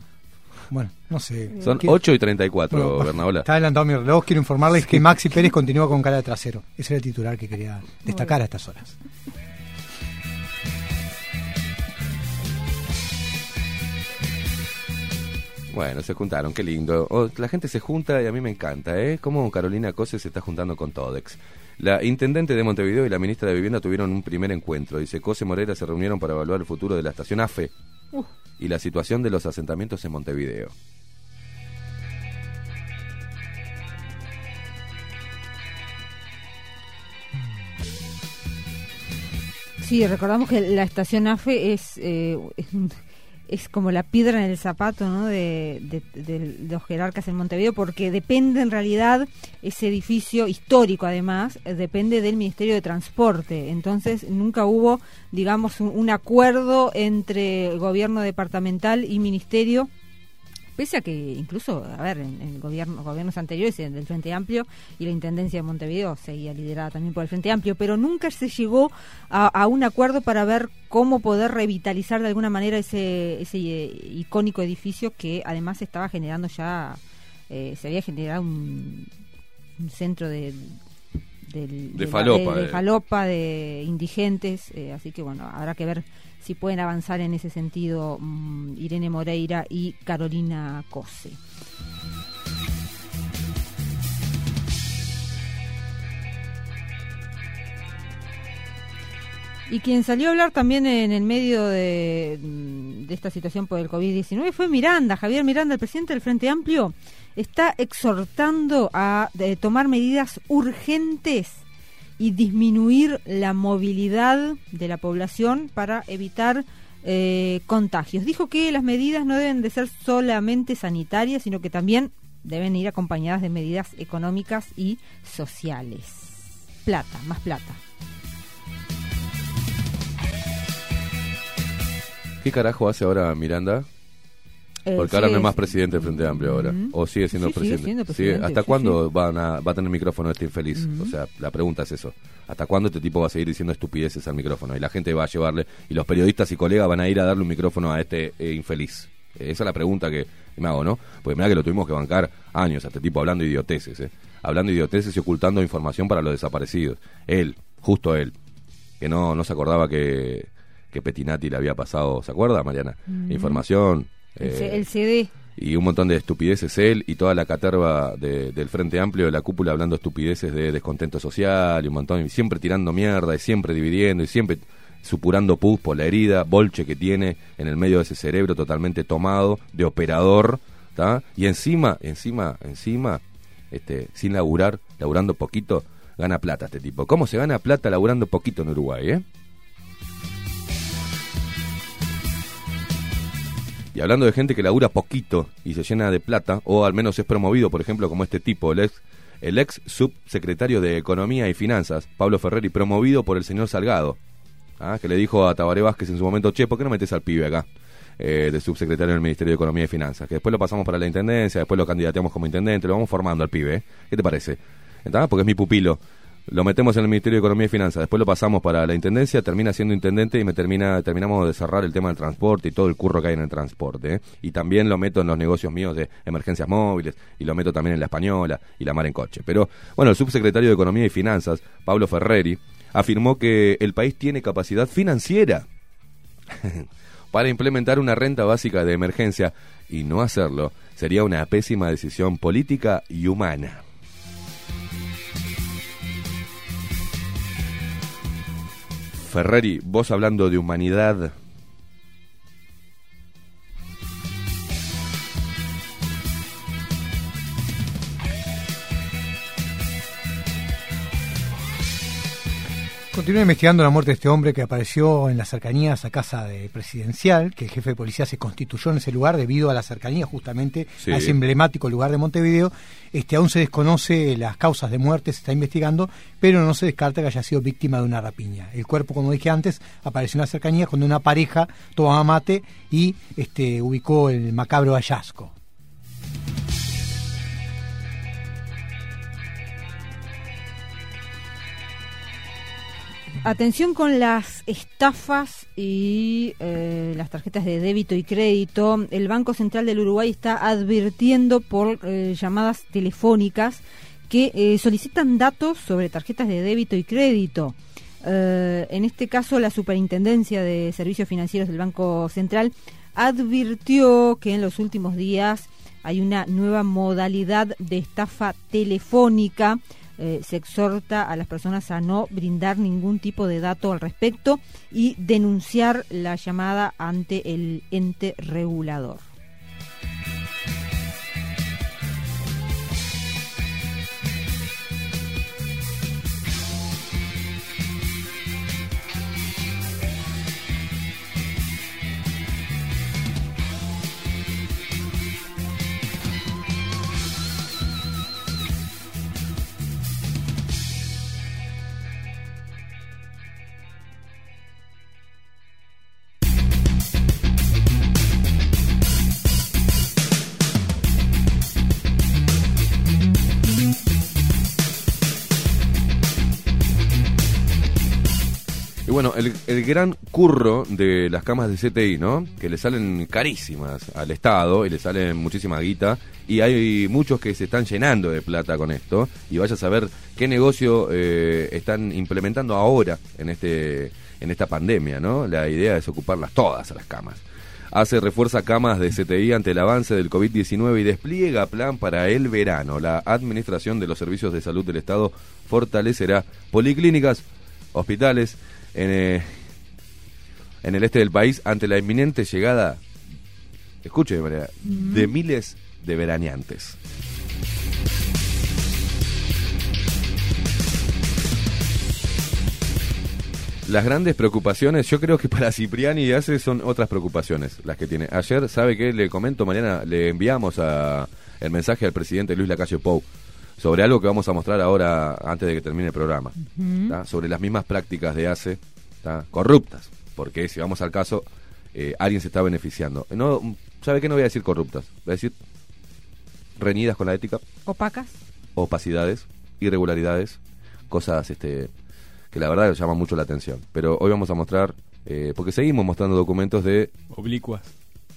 C: Bueno, no sé.
A: Son
C: Quiero-
A: 8 y 34,
C: Bueno,
A: Bernabola.
C: Está adelantado mi reloj. Quiero informarles que Maxi Pérez continúa con cara de trasero. Ese era el titular que quería destacar a estas horas.
A: Bueno, se juntaron, qué lindo. Oh, la gente se junta y a mí me encanta, ¿eh? Cómo Carolina Cose se está juntando con Todex. La intendente de Montevideo y la ministra de Vivienda tuvieron un primer encuentro. Dice, Cose y Morera se reunieron para evaluar el futuro de la estación AFE y la situación de los asentamientos en Montevideo.
E: Sí, recordamos que la estación AFE es, eh, es, es como la piedra en el zapato ¿no? de, los jerarcas en Montevideo, porque depende en realidad, ese edificio histórico además, eh, depende del Ministerio de Transporte. Entonces nunca hubo, digamos, un acuerdo entre gobierno departamental y ministerio pese a que incluso, a ver, en, en gobierno, gobiernos anteriores, en el Frente Amplio y la Intendencia de Montevideo seguía liderada también por el Frente Amplio, pero nunca se llegó a, a un acuerdo para ver cómo poder revitalizar de alguna manera ese, ese eh, icónico edificio que además estaba generando ya, eh, se había generado un, un centro de... del-
A: De falopa,
E: de, de
A: eh.
E: falopa, de indigentes, eh, así que bueno, habrá que ver si pueden avanzar en ese sentido mm, Irene Moreira y Carolina Cose. Y quien salió a hablar también en el medio de, mm, esta situación por el COVID-19 fue Miranda, Javier Miranda, el presidente del Frente Amplio, está exhortando a eh, tomar medidas urgentes y disminuir la movilidad de la población para evitar eh, contagios. Dijo que las medidas no deben de ser solamente sanitarias, sino que también deben ir acompañadas de medidas económicas y sociales. Plata, más plata.
A: ¿Qué carajo hace ahora Miranda?
E: Eh,
A: Porque ahora no es más presidente del Frente Amplio ahora. ¿O sigue siendo
E: Sí, sigue
A: presidente? Sigue- ¿Hasta
E: sí,
A: cuándo Van a, va a tener micrófono este infeliz? O sea, la pregunta es eso. ¿Hasta cuándo este tipo va a seguir diciendo estupideces al micrófono? Y la gente va a llevarle, y los periodistas y colegas van a ir a darle un micrófono a este eh, infeliz. Eh, esa es la pregunta que me hago, ¿no? Pues mira que lo tuvimos que bancar años a este tipo hablando idioteces, ¿eh? Hablando idioteces y ocultando información para los desaparecidos. Él, justo él, que no, no se acordaba que, que Petinati le había pasado, ¿se acuerda, Mariana? Información.
E: El,
A: eh,
E: CD.
A: y un montón de estupideces él y toda la caterva de- del Frente Amplio de la cúpula hablando estupideces de descontento social y un montón, y siempre tirando mierda y siempre dividiendo y siempre supurando pus por la herida, bolche que tiene en el medio de ese cerebro totalmente tomado de operador, ¿tá? Y encima, encima, encima, este, sin laburar, laburando poquito, gana plata este tipo. ¿Cómo se gana plata laburando poquito en Uruguay, eh? Y hablando de gente que labura poquito y se llena de plata, o al menos es promovido, por ejemplo, como este tipo, el ex, el ex subsecretario de Economía y Finanzas, Pablo Ferreri, promovido por el señor Salgado, ¿ah? que le dijo a Tabaré Vázquez en su momento, che, ¿por qué no metes al pibe acá? eh, de subsecretario del Ministerio de Economía y Finanzas, que después lo pasamos para la Intendencia, después lo candidateamos como intendente, lo vamos formando al pibe, ¿eh? ¿qué te parece? Porque es mi pupilo. Lo metemos en el Ministerio de Economía y Finanzas, después lo pasamos para la Intendencia, termina siendo intendente y me termina terminamos de cerrar el tema del transporte y todo el curro que hay en el transporte. ¿eh? Y también lo meto en los negocios míos de emergencias móviles y lo meto también en la española y la mar en coche. Pero bueno, el subsecretario de Economía y Finanzas, Pablo Ferreri, afirmó que el país tiene capacidad financiera para implementar una renta básica de emergencia y no hacerlo sería una pésima decisión política y humana. Ferreri, vos hablando de humanidad,
C: Continúa investigando la muerte de este hombre que apareció en las cercanías a casa de presidencial, que el jefe de policía se constituyó en ese lugar debido a la cercanía justamente
A: Sí.
C: a ese emblemático lugar de Montevideo. Este aún se desconoce las causas de muerte, se está investigando, pero no se descarta que haya sido víctima de una rapiña. El cuerpo, como dije antes, apareció en las cercanías cuando una pareja tomaba mate y este ubicó el macabro hallazgo.
E: Atención con las estafas y eh, las tarjetas de débito y crédito. El Banco Central del Uruguay está advirtiendo por eh, llamadas telefónicas que eh, solicitan datos sobre tarjetas de débito y crédito. En este caso, la Superintendencia de Servicios Financieros del Banco Central advirtió que en los últimos días hay una nueva modalidad de estafa telefónica. Eh, se exhorta a las personas a no brindar ningún tipo de dato al respecto y denunciar la llamada ante el ente regulador.
A: Y bueno, el, gran curro de las camas de CTI, ¿no? Que le salen carísimas al Estado y le salen muchísima guita. Y hay muchos que se están llenando de plata con esto. Y vaya a saber qué negocio eh, están implementando ahora en, este, en esta pandemia, ¿no? La idea es ocuparlas todas las camas. Hace refuerza camas de CTI ante el avance del COVID-19 y despliega plan para el verano. La Administración de los Servicios de Salud del Estado fortalecerá policlínicas, hospitales, en, eh, en el este del país ante la inminente llegada, escuche, María, de miles de veraneantes. Las grandes preocupaciones, yo creo que para Cipriani y Ace son otras preocupaciones las que tiene. Ayer, ¿sabe qué? Le comento, Mariana, le enviamos a, el mensaje al presidente Luis Lacalle Pou sobre algo que vamos a mostrar ahora antes de que termine el programa. Sobre las mismas prácticas de ACE, ¿tá? corruptas, porque si vamos al caso, eh, alguien se está beneficiando. No, ¿Sabe qué? No voy a decir corruptas, voy a decir reñidas con la ética,
E: ¿Opacas?
A: opacidades, irregularidades, cosas este, que la verdad llaman mucho la atención. Pero hoy vamos a mostrar, eh, porque seguimos mostrando documentos de
F: Oblicuas.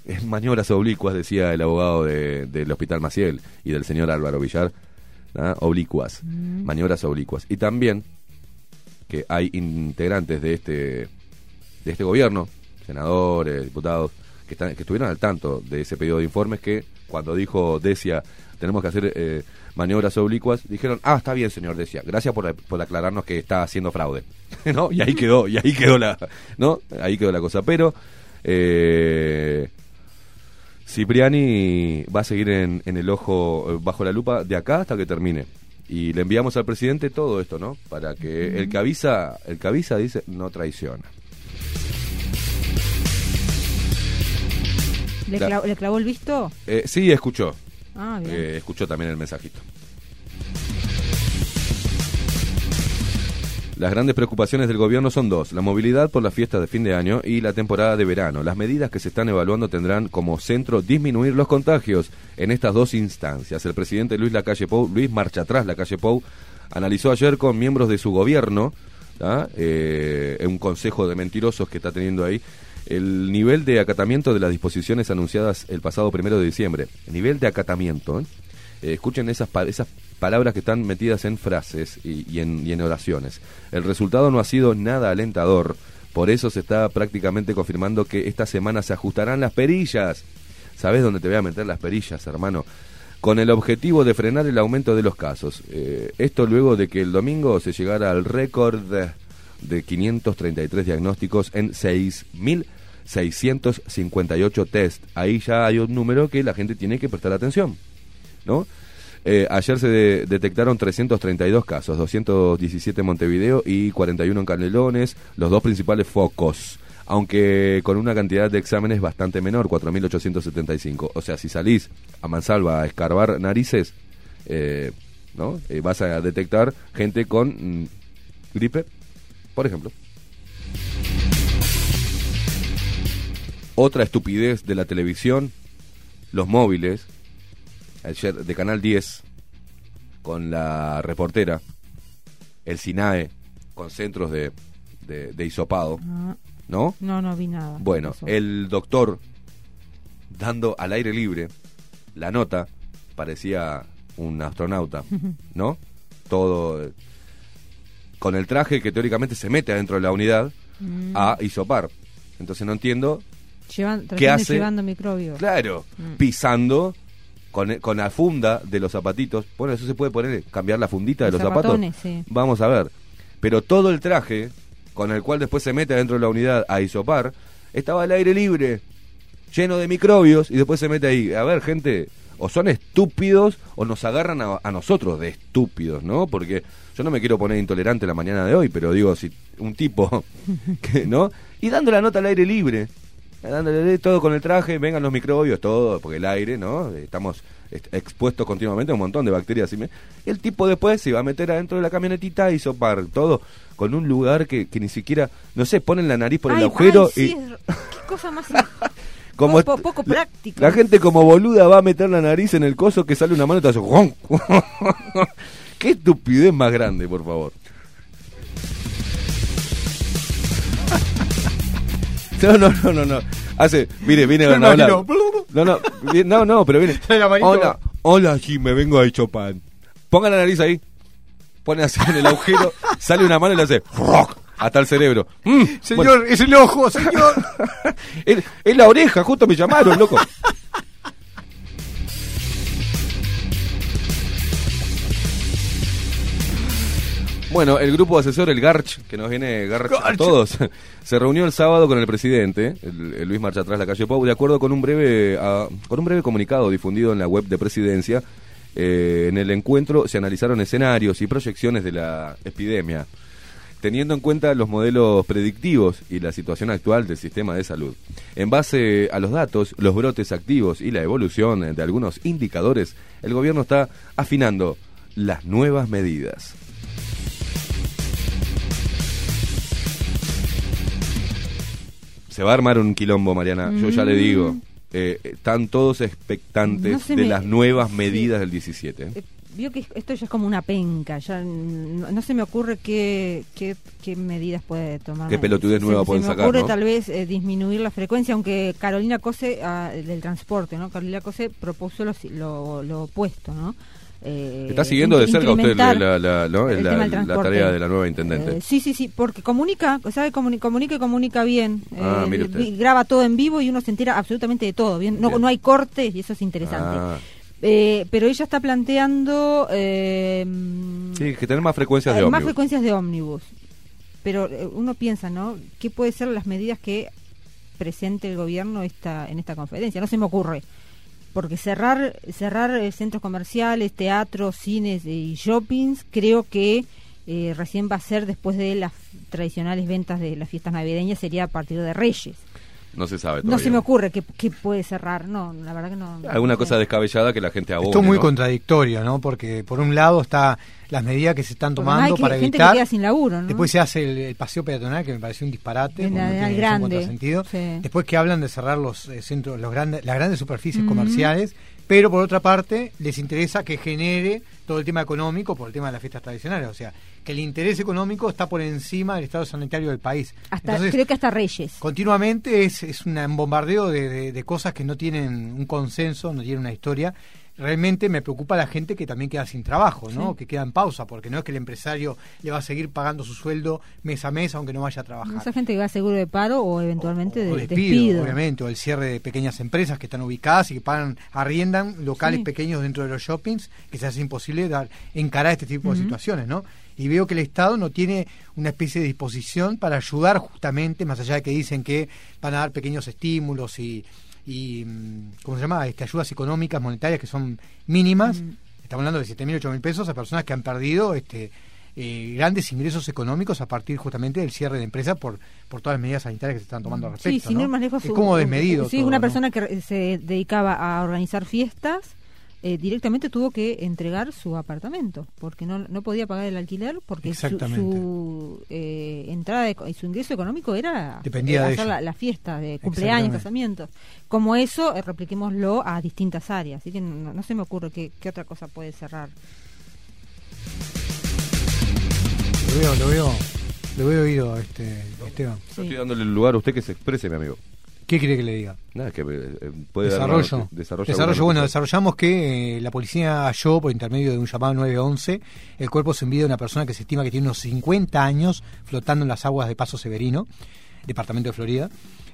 A: maniobras oblicuas, decía el abogado de- del Hospital Maciel y del señor Álvaro Villar, ¿ah? oblicuas, maniobras oblicuas. Y también que hay integrantes de este, de este gobierno, senadores, diputados, que, están, que estuvieron al tanto de ese pedido de informes que cuando dijo Decia, tenemos que hacer eh, maniobras oblicuas, dijeron, ah, está bien, señor Decia, gracias por, por aclararnos que está haciendo fraude. ¿No? Y ahí quedó, y ahí quedó la, ¿no? Ahí quedó la cosa. Pero, eh, Cipriani va a seguir en, en el ojo, eh, bajo la lupa, de acá hasta que termine. Y le enviamos al presidente todo esto, ¿no? Para que el que avisa, el que avisa dice, no traiciona.
E: ¿Le, le clavó el visto?
A: Eh, sí, escuchó.
E: Ah, bien.
A: Eh, escuchó también el mensajito. Las grandes preocupaciones del gobierno son dos, la movilidad por las fiestas de fin de año y la temporada de verano. Las medidas que se están evaluando tendrán como centro disminuir los contagios en estas dos instancias. El presidente Luis Lacalle Pou, Luis Marcha Atrás Lacalle Pou, analizó ayer con miembros de su gobierno. Eh, un consejo de mentirosos que está teniendo ahí, el nivel de acatamiento de las disposiciones anunciadas el pasado primero de diciembre. El nivel de acatamiento, ¿eh? Eh, escuchen esas, esas palabras que están metidas en frases y, y en, y en oraciones. El resultado no ha sido nada alentador. Por eso se está prácticamente confirmando que esta semana se ajustarán las perillas. ¿Sabes dónde te voy a meter las perillas, hermano? Con el objetivo de frenar el aumento de los casos. Eh, esto luego de que el domingo se llegara al récord de, de 533 diagnósticos en 6.658 test. Ahí ya hay un número que la gente tiene que prestar atención. ¿no? Eh, ayer se de- detectaron 332 casos, 217 en Montevideo y 41 en Canelones, los dos principales focos, aunque con una cantidad de exámenes bastante menor, 4.875. O sea, si salís a Mansalva a escarbar narices, eh, ¿no? Eh, vas a detectar gente con mm, gripe, por ejemplo. Otra estupidez de la televisión, los móviles, ayer de Canal 10, con la reportera, el SINAE, con centros de, de, de hisopado,
E: Ah,
A: ¿no?
E: no, no vi nada.
A: Bueno, el doctor dando al aire libre la nota, parecía un astronauta, ¿no? Todo con el traje que teóricamente se mete adentro de la unidad
E: Mm.
A: a hisopar. Entonces no entiendo
E: Llevan-
A: ¿Qué hace?
E: llevando microbios.
A: Claro,
E: Mm.
A: pisando con, con la funda de los zapatitos. Bueno, eso se puede poner, cambiar la fundita de
E: Los
A: zapatos.
E: sí.
A: Vamos a ver. Pero todo el traje con el cual después se mete dentro de la unidad a isopar, estaba al aire libre, lleno de microbios, y después se mete ahí. A ver, gente, o son estúpidos o nos agarran a, a nosotros de estúpidos, ¿no? Porque yo no me quiero poner intolerante la mañana de hoy, pero digo, si un tipo, que, ¿no? Y dando la nota al aire libre, dándole todo con el traje, vengan los microbios, todo, porque el aire, ¿no? Estamos est- expuestos continuamente a un montón de bacterias. Y me- el tipo después se va a meter adentro de la camionetita y sopar todo con un lugar que, que ni siquiera, no sé, ponen la nariz por el agujero
E: ay, sí,
A: y
E: es- qué cosa más
A: como
E: poco, poco
A: la-
E: práctica.
A: La gente como boluda va a meter la nariz en el coso que sale una mano y te hace. Qué estupidez más grande, por favor. No, no, no, no, no. Hace, mire, viene a hablar. No, no, no, no, pero viene. Hola, hola, sí, me vengo a Chopin. Ponga la nariz ahí. Pone así en el agujero, sale una mano y le hace ¡rock! hasta el cerebro. Mm,
C: Señor,
A: bueno.
C: es el ojo, señor.
A: es, es la oreja, justo me llamaron, loco. Bueno, el grupo asesor, el Garch, que nos viene Garch a todos, se reunió el sábado con el presidente, el, el Luis Marcha atrás la calle Pau, de acuerdo con un breve, ah, con un breve comunicado difundido en la web de presidencia. eh, en el encuentro se analizaron escenarios y proyecciones de la epidemia, teniendo en cuenta los modelos predictivos y la situación actual del sistema de salud. En base a los datos, los brotes activos y la evolución de algunos indicadores, el gobierno está afinando las nuevas medidas. Se va a armar un quilombo, Mariana. Yo ya le digo. Eh, están todos expectantes
E: No se
A: de
E: me-
A: las nuevas
E: sí.
A: medidas del 17.
E: Eh, Vio que esto ya es como una penca, ya no, no se me ocurre qué, qué, qué medidas puede tomar.
A: Qué pelotudez
E: Se-
A: nueva
E: se
A: pueden
E: me
A: sacar,
E: ocurre
A: ¿no?
E: tal vez eh, disminuir la frecuencia, aunque Carolina Cose, ah, del transporte, ¿no? Carolina Cose propuso lo, lo, lo opuesto, ¿no? Eh,
A: Está siguiendo de cerca usted
E: incrementar
A: la, la- ¿no? la- la tarea de la nueva intendente.
E: Eh, sí, sí, sí, porque comunica, sabe, Comuni- comunica y comunica bien.
A: Ah,
E: Eh,
A: mire usted.
E: graba todo en vivo y uno se entera absolutamente de todo. Bien, no,
A: Bien.
E: no hay cortes y eso es interesante.
A: Ah.
E: Eh, pero ella está planteando eh,
A: Sí, que tener más frecuencias de
E: eh, más
A: ómnibus.
E: frecuencias de ómnibus. Pero uno piensa, ¿no? ¿Qué puede ser las medidas que presente el gobierno esta, en esta conferencia? No se me ocurre. Porque cerrar cerrar eh, centros comerciales, teatros, cines y shoppings, creo que eh, recién va a ser después de las tradicionales ventas de las fiestas navideñas, sería a partir de Reyes.
A: No se sabe
E: No se me ocurre que, que puede cerrar, no, la verdad que no.
A: Alguna
E: no
A: cosa descabellada que la gente abone,
C: Esto es muy
A: ¿no?
C: contradictorio, ¿no? Porque por un lado está las medidas que se están tomando
E: hay que-
C: para
E: gente que
C: evitar.
E: queda sin laburo, ¿no?
C: Después se hace el, el paseo peatonal, que me pareció un disparate.
E: La-
C: no
E: en
C: tiene
E: grande,
C: contrasentido.
E: sí.
C: Después que hablan de cerrar los eh, centros, los grandes, las grandes superficies comerciales, pero por otra parte les interesa que genere todo el tema económico por el tema de las fiestas tradicionales. O sea, que el interés económico está por encima del estado sanitario del país.
E: Hasta,
C: Entonces,
E: creo que hasta Reyes.
C: continuamente es, es un bombardeo de, de- de cosas que no tienen un consenso, no tienen una historia. Realmente me preocupa la gente que también queda sin trabajo, ¿no?
E: Sí.
C: Que queda en pausa, porque no es que el empresario le va a seguir pagando su sueldo mes a mes aunque no vaya a trabajar.
E: Esa gente que va a seguro de paro o eventualmente de
C: O
E: despido.
C: despido, obviamente, o el cierre de pequeñas empresas que están ubicadas y que pagan, arriendan locales
E: Sí.
C: pequeños dentro de los shoppings, que se hace imposible dar, encarar este tipo de situaciones, ¿no? Y veo que el Estado no tiene una especie de disposición para ayudar justamente, más allá de que dicen que van a dar pequeños estímulos y, y mm, ¿cómo se llama? Este, ayudas económicas, monetarias que son mínimas.
E: Mm.
C: estamos hablando de 7 mil, 8 mil pesos a personas que han perdido este, eh, grandes ingresos económicos a partir justamente del cierre de empresas por, por todas las medidas sanitarias que se están tomando al respecto.
E: Sí, sin
C: ¿no?
E: ir más lejos.
C: es como desmedido.
E: Sí,
C: todo,
E: una
C: ¿no?
E: persona que se dedicaba a organizar fiestas. Eh, directamente tuvo que entregar su apartamento porque no, no podía pagar el alquiler porque su, su, eh, entrada de- y su ingreso económico era
C: Dependía de
E: hacer la, la fiesta de cumpleaños, casamientos. Como eso, eh, repliquémoslo a distintas áreas. Así que no, no se me ocurre qué, qué otra cosa puede cerrar.
C: Lo veo, lo veo, lo veo oído, este, Esteban.
A: Yo Estoy dándole el lugar a usted que se exprese, mi amigo.
C: ¿Qué quiere que le diga?
A: Nada, que eh, puede dar una
C: Desarrollo. Desarrollo,
A: alguna
C: bueno, desarrollamos que eh, la policía halló, por intermedio de un llamado 911, el cuerpo sin vida de una persona que se estima que tiene unos 50 años flotando en las aguas de Paso Severino, departamento de Florida.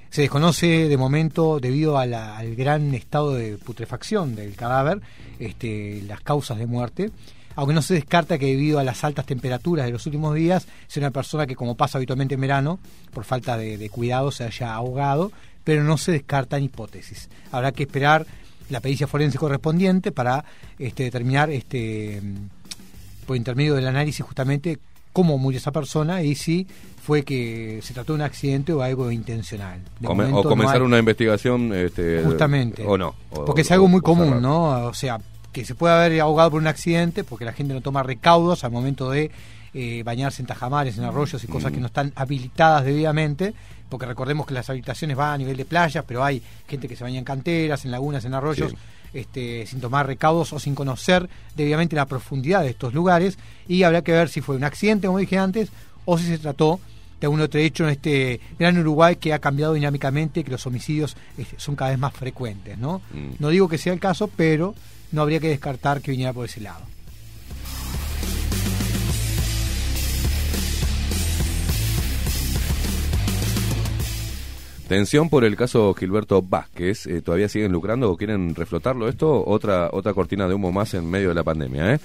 C: Se desconoce de momento, debido a la- al gran estado de putrefacción del cadáver, este, las causas de muerte. Aunque no se descarta que debido a las altas temperaturas de los últimos días, sea una persona que, como pasa habitualmente en verano, por falta de, de cuidado, se haya ahogado, pero no se descartan hipótesis. Habrá que esperar la pericia forense correspondiente para este, determinar, este, por intermedio del análisis, justamente cómo murió esa persona y si fue que se trató de un accidente o algo intencional.
A: Come- o comenzar una investigación. Este,
C: Justamente.
A: O no. o-
C: porque es algo muy común,
A: cerrar.
C: ¿no? O sea, que se puede haber ahogado por un accidente porque la gente no toma recaudos al momento de eh, bañarse en tajamares, en arroyos y cosas
A: Mm.
C: que no están habilitadas debidamente, porque recordemos que las habilitaciones van a nivel de playas, pero hay gente que se baña en canteras, en lagunas, en arroyos,
A: Sí.
C: este, sin tomar recaudos o sin conocer debidamente la profundidad de estos lugares, y habrá que ver si fue un accidente, como dije antes, o si se trató de algún otro hecho en este gran Uruguay que ha cambiado dinámicamente, que los homicidios este, son cada vez más frecuentes, ¿no?
A: Mm.
C: No digo que sea el caso, pero no habría que descartar que viniera por ese lado.
A: Tensión por el caso Gilberto Vázquez. Eh, ¿Todavía siguen lucrando o quieren reflotarlo esto? Otra otra cortina de humo más en medio de la pandemia, ¿eh?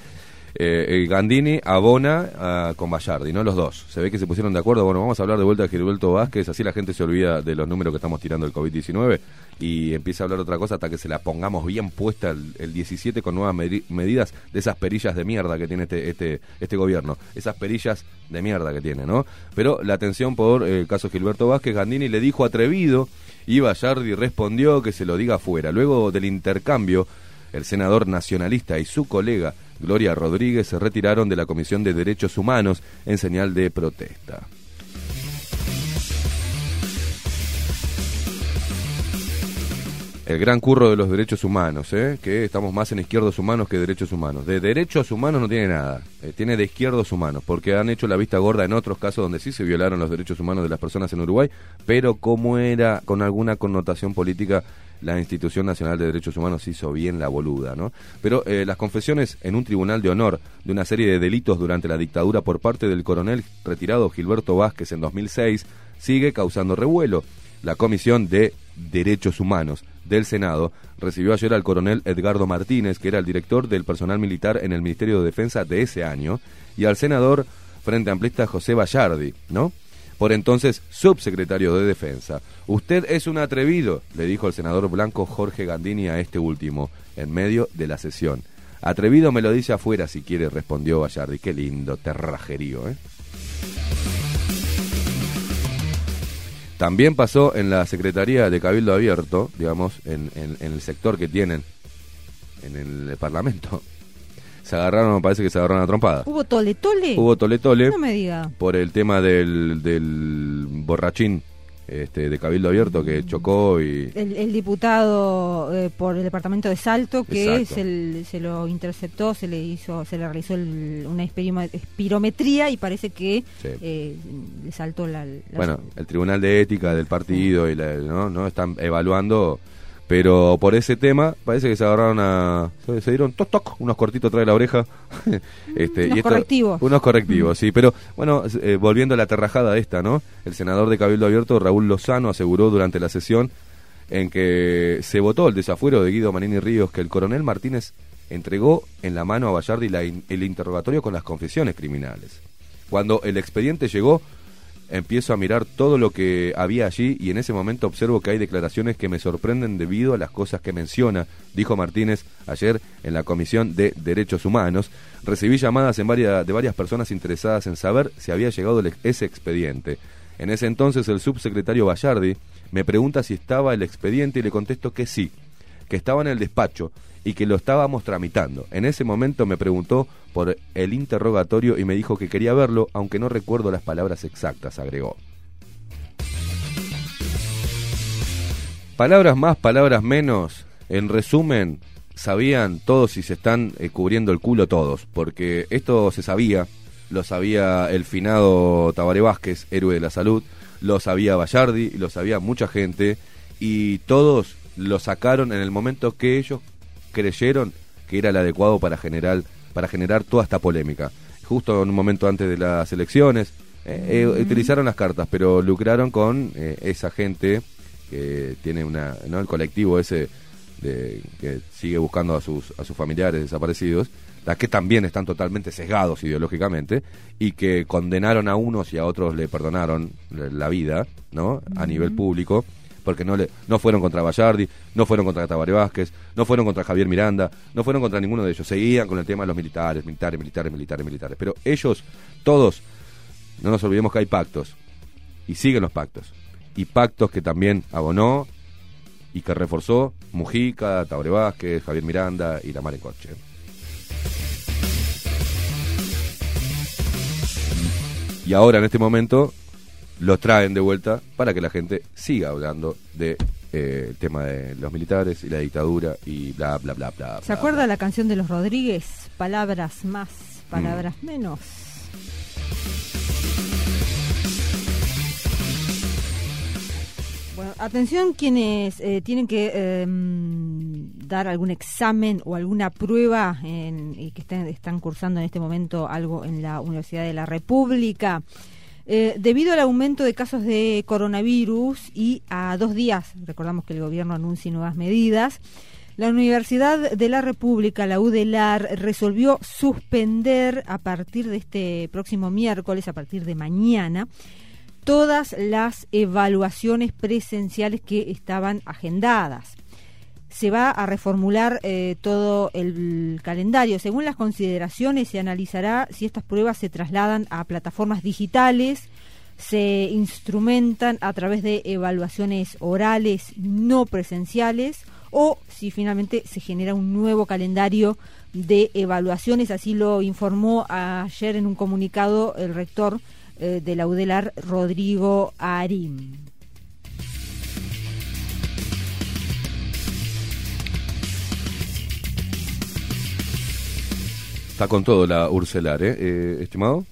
A: Eh, Gandini abona ah, con Bayardi, ¿no? Los dos. Se ve que se pusieron de acuerdo. Bueno, vamos a hablar de vuelta de Gilberto Vázquez. Así la gente se olvida de los números que estamos tirando del COVID-19 y empieza a hablar otra cosa hasta que se la pongamos bien puesta el, el 17 con nuevas medi- medidas de esas perillas de mierda que tiene este, este, este gobierno. Esas perillas de mierda que tiene, ¿no? Pero la atención por eh, el caso Gilberto Vázquez, Gandini le dijo atrevido y Bayardi respondió que se lo diga afuera. Luego del intercambio, el senador nacionalista y su colega Gloria Rodríguez se retiraron de la Comisión de Derechos Humanos en señal de protesta. El gran curro de los derechos humanos, ¿eh? que estamos más en izquierdos humanos que derechos humanos. De derechos humanos no tiene nada, eh, tiene de izquierdos humanos, porque han hecho la vista gorda en otros casos donde sí se violaron los derechos humanos de las personas en Uruguay, pero como era con alguna connotación política, la Institución Nacional de Derechos Humanos hizo bien la boluda, ¿no? Pero eh, las confesiones en un tribunal de honor de una serie de delitos durante la dictadura por parte del coronel retirado Gilberto Vázquez en 2006 sigue causando revuelo. La Comisión de Derechos Humanos del Senado recibió ayer al coronel Edgardo Martínez, que era el director del personal militar en el Ministerio de Defensa de ese año, y al senador Frente Amplista José Bayardi, ¿no? Por entonces subsecretario de Defensa. Usted es un atrevido, le dijo el senador blanco Jorge Gandini a este último, en medio de la sesión. Atrevido me lo dice afuera si quiere, respondió Bayardi. Qué lindo terrajerío, ¿eh? También pasó en la Secretaría de Cabildo Abierto, digamos, en, en- en el sector que tienen en el Parlamento. Se agarraron, parece que se agarraron a trompada.
E: ¿Hubo tole tole?
A: Hubo tole tole
E: No me diga.
A: por el tema del, del borrachín este, de Cabildo Abierto que chocó y...
E: El, el diputado eh, por el departamento de Salto que se, se lo interceptó, se le hizo, se le realizó el- una espirometría y parece que
A: Sí.
E: eh, le saltó la, la-
A: Bueno, el Tribunal de Ética del partido y la- ¿no? no están evaluando, pero por ese tema parece que se agarraron a... Se, se dieron toc toc, unos cortitos atrás de la oreja. este,
E: Unos correctivos.
A: Unos correctivos, sí. Pero bueno, eh, volviendo a la terrajada esta, ¿no? El senador de Cabildo Abierto, Raúl Lozano, aseguró durante la sesión en que se votó el desafuero de Guido Manini Ríos que el coronel Martínez entregó en la mano a Bayardi la in- el interrogatorio con las confesiones criminales. Cuando el expediente llegó, Empiezo a mirar todo lo que había allí y en ese momento observo que hay declaraciones que me sorprenden debido a las cosas que menciona, dijo Martínez ayer en la Comisión de Derechos Humanos. Recibí llamadas en varias, de varias personas interesadas en saber si había llegado ese expediente. En ese entonces el subsecretario Bayardi me pregunta si estaba el expediente y le contesto que sí, que estaba en el despacho y que lo estábamos tramitando. En ese momento me preguntó por el interrogatorio y me dijo que quería verlo, aunque no recuerdo las palabras exactas, agregó. Palabras más, palabras menos. En resumen, sabían todos si se están eh, cubriendo el culo todos, porque esto se sabía, lo sabía el finado Tabaré Vázquez, héroe de la salud, lo sabía Bayardi, lo sabía mucha gente, y todos lo sacaron en el momento que ellos creyeron que era el adecuado para generar, para generar toda esta polémica. Justo en un momento antes de las elecciones, eh, eh, utilizaron las cartas, pero lucraron con eh, esa gente que tiene una, ¿no? el colectivo ese de, que sigue buscando a sus, a sus familiares desaparecidos, las que también están totalmente sesgados ideológicamente y que condenaron a unos y a otros le perdonaron la la vida, ¿no? A nivel público, porque no le no fueron contra Bayardi, no fueron contra Tabaré Vázquez, no fueron contra Javier Miranda, no fueron contra ninguno de ellos, seguían con el tema de los militares, militares, militares, militares, militares, pero ellos todos no nos olvidemos que hay pactos y siguen los pactos. Y pactos que también abonó y que reforzó Mujica, Tabaré Vázquez, Javier Miranda y la Mar en Coche. Y ahora en este momento lo traen de vuelta para que la gente siga hablando de eh, el tema de los militares y la dictadura y bla bla bla bla.
E: ¿Se
A: bla,
E: acuerda la canción de los Rodríguez? Palabras más, palabras
A: Mm.
E: menos. Bueno, atención quienes eh, tienen que eh, dar algún examen o alguna prueba en- y que estén- están cursando en este momento algo en la Universidad de la República. Eh, debido al aumento de casos de coronavirus y a dos días, recordamos que el gobierno anuncia nuevas medidas, la Universidad de la República, la UDELAR, resolvió suspender a partir de este próximo miércoles, a partir de mañana, todas las evaluaciones presenciales que estaban agendadas. Se va a reformular eh, todo el calendario. Según las consideraciones, se analizará si estas pruebas se trasladan a plataformas digitales, se instrumentan a través de evaluaciones orales no presenciales o si finalmente se genera un nuevo calendario de evaluaciones. Así lo informó ayer en un comunicado el rector eh, de la UDELAR, Rodrigo Arim.
A: Está con todo la Urcelar, ¿eh? Eh, estimado.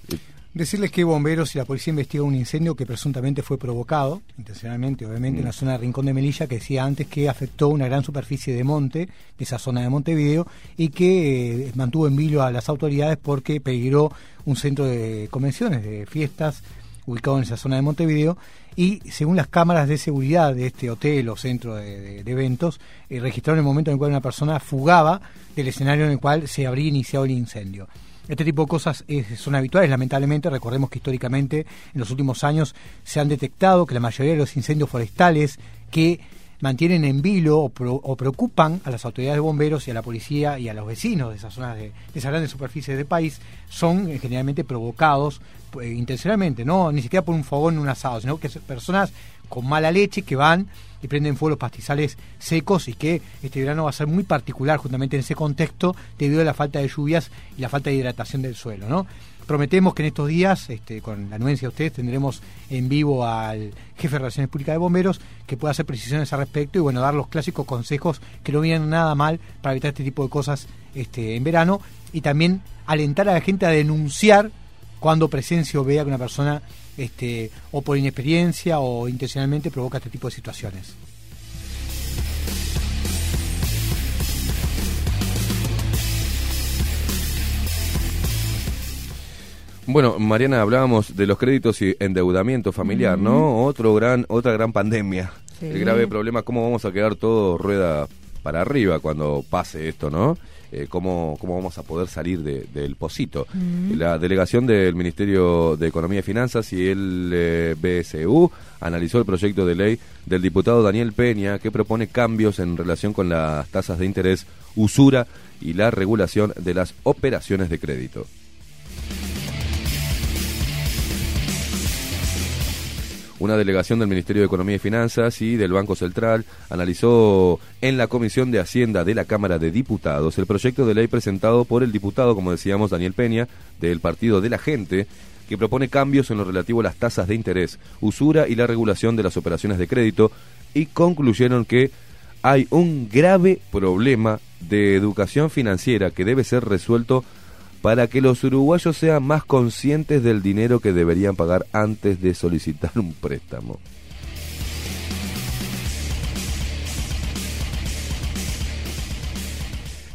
C: Decirles que bomberos y la policía investigan un incendio que presuntamente fue provocado, intencionalmente, obviamente, en la zona de Rincón de Melilla, que decía antes que afectó una gran superficie de monte, de esa zona de Montevideo, y que eh, mantuvo en vilo a las autoridades porque peligró un centro de convenciones, de fiestas, ubicado en esa zona de Montevideo, y según las cámaras de seguridad de este hotel o centro de, de- de eventos, eh, registraron el momento en el cual una persona fugaba del escenario en el cual se habría iniciado el incendio. Este tipo de cosas son habituales, lamentablemente. Recordemos que históricamente, en los últimos años, se han detectado que la mayoría de los incendios forestales que mantienen en vilo o, pro- o preocupan a las autoridades de bomberos y a la policía y a los vecinos de esas zonas de, de esas grandes superficies del país son eh, generalmente provocados eh, intencionalmente, no ni siquiera por un fogón en un asado, sino que son personas con mala leche que van y prenden fuego los pastizales secos y que este verano va a ser muy particular justamente en ese contexto debido a la falta de lluvias y la falta de hidratación del suelo, ¿no? Prometemos que en estos días, este, con la anuencia de ustedes, tendremos en vivo al jefe de Relaciones Públicas de Bomberos que pueda hacer precisiones al respecto y bueno, dar los clásicos consejos que no vienen nada mal para evitar este tipo de cosas este, en verano y también alentar a la gente a denunciar cuando presencia o vea que una persona este, o por inexperiencia o intencionalmente provoca este tipo de situaciones.
A: Bueno, Mariana, hablábamos de los créditos y endeudamiento familiar, ¿no? Otro gran, otra gran pandemia.
E: Sí.
A: El grave problema, cómo vamos a quedar todo rueda para arriba cuando pase esto, ¿no? Eh, ¿cómo, ¿Cómo vamos a poder salir de- del pocito?
K: Mm.
A: La delegación del Ministerio de Economía y Finanzas y el eh, BSU analizó el proyecto de ley del diputado Daniel Peña que propone cambios en relación con las tasas de interés, usura y la regulación de las operaciones de crédito. Una delegación del Ministerio de Economía y Finanzas y del Banco Central analizó en la Comisión de Hacienda de la Cámara de Diputados el proyecto de ley presentado por el diputado, como decíamos, Daniel Peña, del Partido de la Gente, que propone cambios en lo relativo a las tasas de interés, usura y la regulación de las operaciones de crédito, y concluyeron que hay un grave problema de educación financiera que debe ser resuelto para que los uruguayos sean más conscientes del dinero que deberían pagar antes de solicitar un préstamo.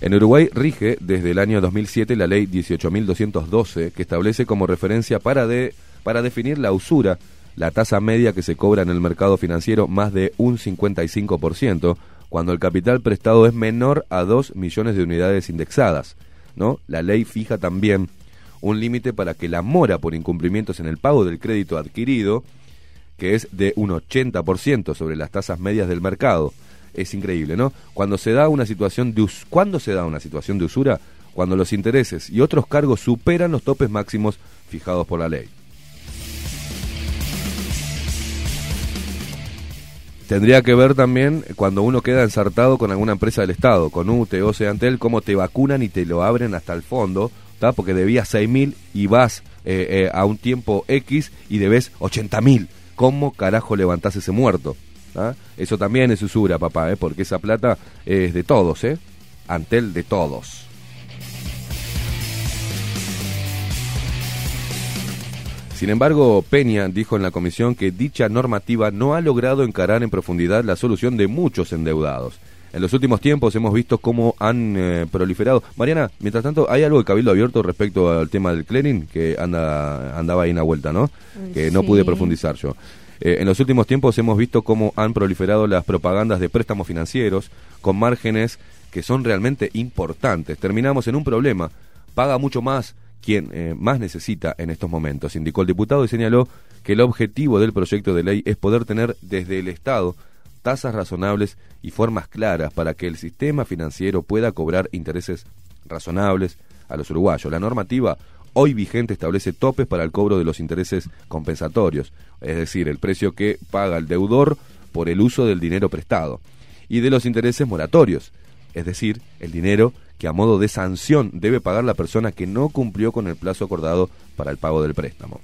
A: En Uruguay rige desde el año 2007 la ley 18.212 que establece como referencia para, de, para definir la usura, la tasa media que se cobra en el mercado financiero más de un 55% cuando el capital prestado es menor a 2 millones de unidades indexadas. ¿No? La ley fija también un límite para que la mora por incumplimientos en el pago del crédito adquirido, que es de un 80% sobre las tasas medias del mercado. Es increíble, ¿no? Cuando se da una situación de us ¿cuándo se da una situación de usura? Cuando los intereses y otros cargos superan los topes máximos fijados por la ley. Tendría que ver también cuando uno queda ensartado con alguna empresa del Estado, con UTE o Seantel, cómo te vacunan y te lo abren hasta el fondo, ¿tá? porque debías 6.000 y vas eh, eh, a un tiempo X y debes 80.000. ¿Cómo carajo levantás ese muerto? Eso también es usura, papá, ¿eh? porque esa plata es de todos, ¿eh? Antel de todos. Sin embargo, Peña dijo en la comisión que dicha normativa no ha logrado encarar en profundidad la solución de muchos endeudados. En los últimos tiempos hemos visto cómo han eh, proliferado. Mariana, mientras tanto, ¿hay algo de Cabildo Abierto respecto al tema del clearing que anda, andaba ahí en la vuelta, no? Que no pude profundizar yo. Eh, en los últimos tiempos hemos visto cómo han proliferado las propagandas de préstamos financieros con márgenes que son realmente importantes. Terminamos en un problema. Paga mucho más quien eh, más necesita en estos momentos, indicó el diputado y señaló que el objetivo del proyecto de ley es poder tener desde el Estado tasas razonables y formas claras para que el sistema financiero pueda cobrar intereses razonables a los uruguayos. La normativa hoy vigente establece topes para el cobro de los intereses compensatorios, es decir, el precio que paga el deudor por el uso del dinero prestado, y de los intereses moratorios, es decir, el dinero que a modo de sanción debe pagar la persona que no cumplió con el plazo acordado para el pago del préstamo.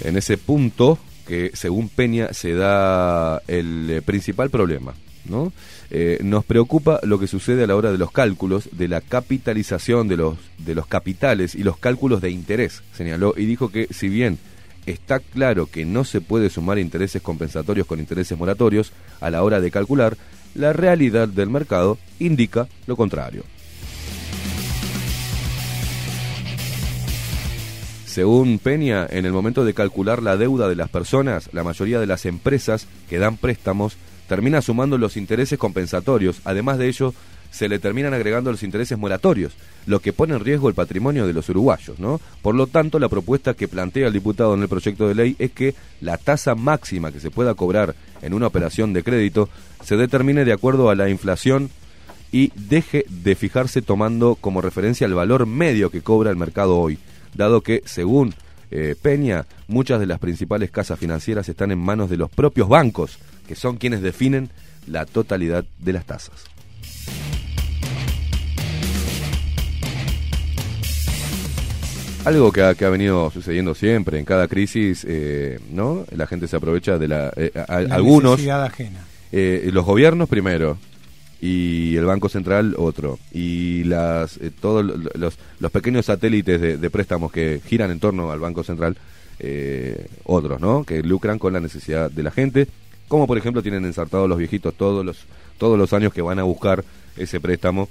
A: En ese punto que según Peña se da el eh, principal problema, ¿no? Eh, nos preocupa lo que sucede a la hora de los cálculos de la capitalización de los de los capitales y los cálculos de interés, señaló y dijo que si bien está claro que no se puede sumar intereses compensatorios con intereses moratorios a la hora de calcular, la realidad del mercado indica lo contrario. Según Peña, en el momento de calcular la deuda de las personas, la mayoría de las empresas que dan préstamos termina sumando los intereses compensatorios. Además de ello, se le terminan agregando los intereses moratorios, lo que pone en riesgo el patrimonio de los uruguayos, ¿no? Por lo tanto, la propuesta que plantea el diputado en el proyecto de ley es que la tasa máxima que se pueda cobrar en una operación de crédito se determine de acuerdo a la inflación y deje de fijarse tomando como referencia el valor medio que cobra el mercado hoy, dado que, según eh, Peña, muchas de las principales casas financieras están en manos de los propios bancos, que son quienes definen la totalidad de las tasas. Algo que ha, que ha venido sucediendo siempre en cada crisis, eh, ¿no? La gente se aprovecha de la... eh, a-
C: La
A: algunos...
C: ajena.
A: Eh, los gobiernos primero y el Banco Central otro y las eh, todos lo- los, los pequeños satélites de, de préstamos que giran en torno al Banco Central eh, otros, ¿no? Que lucran con la necesidad de la gente, como por ejemplo tienen ensartados los viejitos todos los todos los años que van a buscar ese préstamo,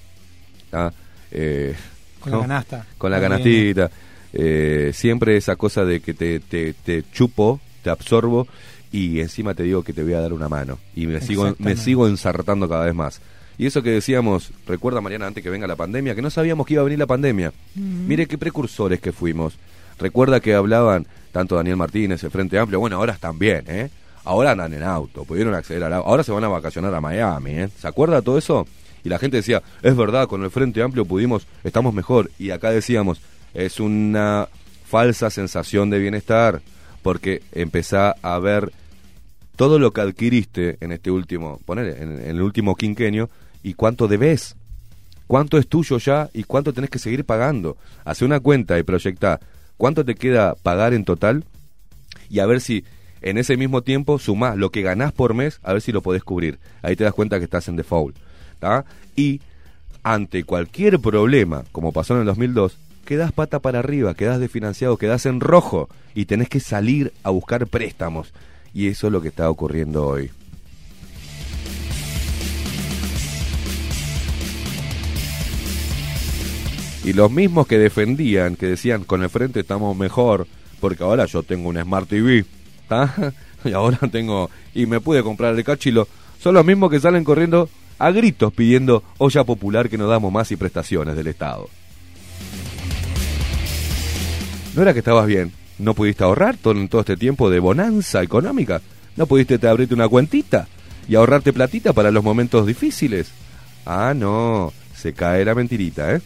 A: ¿ah? Eh,
C: Con la canasta.
A: con la canastita, eh, siempre esa cosa de que te, te, te chupo, te absorbo y encima te digo que te voy a dar una mano. Y me sigo, me sigo ensartando cada vez más. Y eso que decíamos, recuerda Mariana antes que venga la pandemia, que no sabíamos que iba a venir la pandemia. Mire qué precursores que fuimos. Recuerda que hablaban tanto Daniel Martínez, el Frente Amplio, bueno, ahora están bien, ¿eh? Ahora andan en auto, pudieron acceder al auto. Ahora se van a vacacionar a Miami, ¿eh? ¿Se acuerda todo eso? Y la gente decía, es verdad, con el Frente Amplio pudimos, estamos mejor. Y acá decíamos, es una falsa sensación de bienestar, porque empezá a ver todo lo que adquiriste en este último, poner en, en el último quinquenio y cuánto debes, cuánto es tuyo ya y cuánto tenés que seguir pagando. Hace una cuenta y proyecta cuánto te queda pagar en total y a ver si en ese mismo tiempo sumás lo que ganás por mes, a ver si lo podés cubrir. Ahí te das cuenta que estás en default. ¿tá? Y ante cualquier problema, como pasó en el 2002, quedás pata para arriba, quedás desfinanciado, quedás en rojo y tenés que salir a buscar préstamos. Y eso es lo que está ocurriendo hoy. Y los mismos que defendían, que decían, con el frente estamos mejor, porque ahora yo tengo una Smart TV, y ahora tengo, y me pude comprar el cachilo, son los mismos que salen corriendo a gritos pidiendo olla popular que nos damos más y prestaciones del Estado. ¿No era que estabas bien? ¿No pudiste ahorrar todo, este tiempo de bonanza económica? ¿No pudiste te abrirte una cuentita y ahorrarte platita para los momentos difíciles? Ah, no, se cae la mentirita, ¿eh?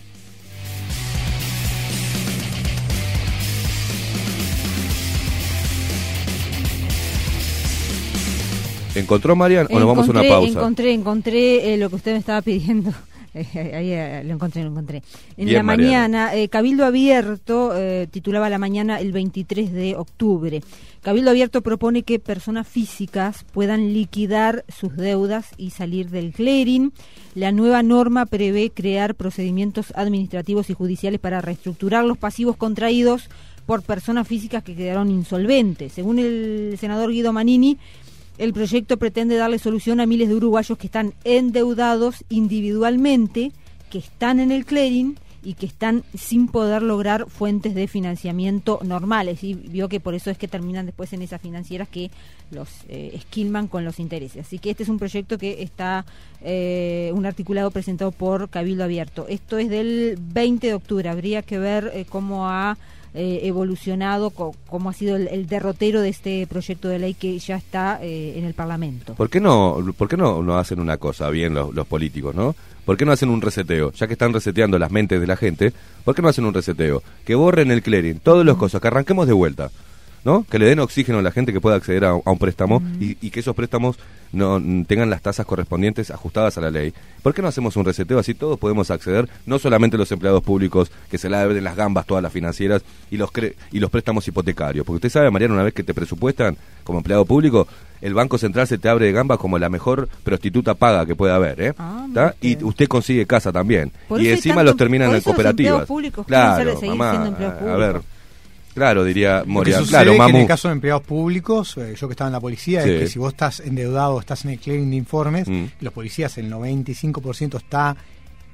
A: ¿Encontró Marian o nos vamos a una pausa?
E: Encontré, encontré eh, lo que usted me estaba pidiendo. Ahí eh, lo encontré, lo encontré. En
A: Bien,
E: la mañana, eh, Cabildo Abierto eh, titulaba la mañana el 23 de octubre. Cabildo Abierto propone que personas físicas puedan liquidar sus deudas y salir del clearing. La nueva norma prevé crear procedimientos administrativos y judiciales para reestructurar los pasivos contraídos por personas físicas que quedaron insolventes. Según el senador Guido Manini, el proyecto pretende darle solución a miles de uruguayos que están endeudados individualmente, que están en el clearing y que están sin poder lograr fuentes de financiamiento normales. Y vio que por eso es que terminan después en esas financieras que los eh, esquilman con los intereses. Así que este es un proyecto que está, eh, un articulado presentado por Cabildo Abierto. Esto es del 20 de octubre. Habría que ver eh, cómo ha eh, evolucionado, co- cómo ha sido el, el derrotero de este proyecto de ley que ya está eh, en el Parlamento.
A: ¿Por qué no, por qué no, no hacen una cosa bien los, los políticos, no? ¿Por qué no hacen un reseteo? Ya que están reseteando las mentes de la gente, ¿por qué no hacen un reseteo? Que borren el clearing, todas las cosas, que arranquemos de vuelta, ¿no? Que le den oxígeno a la gente que pueda acceder a, a un préstamo y, y que esos préstamos no tengan las tasas correspondientes ajustadas a la ley. ¿Por qué no hacemos un reseteo así todos podemos acceder, no solamente los empleados públicos que se la den las gambas todas las financieras y los cre- y los préstamos hipotecarios? Porque usted sabe, Mariana, una vez que te presupuestan como empleado público, el Banco Central se te abre de gambas como la mejor prostituta paga que puede haber, ¿eh?
E: Ah.
A: Y usted consigue casa también.
E: Por
A: y encima
E: tanto-
A: los terminan
E: por
A: en
E: eso
A: cooperativas.
E: empleados públicos
A: claro, mamá, a ver. Claro, diría
C: Lo que
A: Moria.
C: sucede
A: Claro,
C: que en el caso de empleados públicos, eh, yo que estaba en la policía,
A: Sí.
C: es que si vos estás endeudado, estás en el clearing de informes,
A: Mm.
C: los policías, el 95% está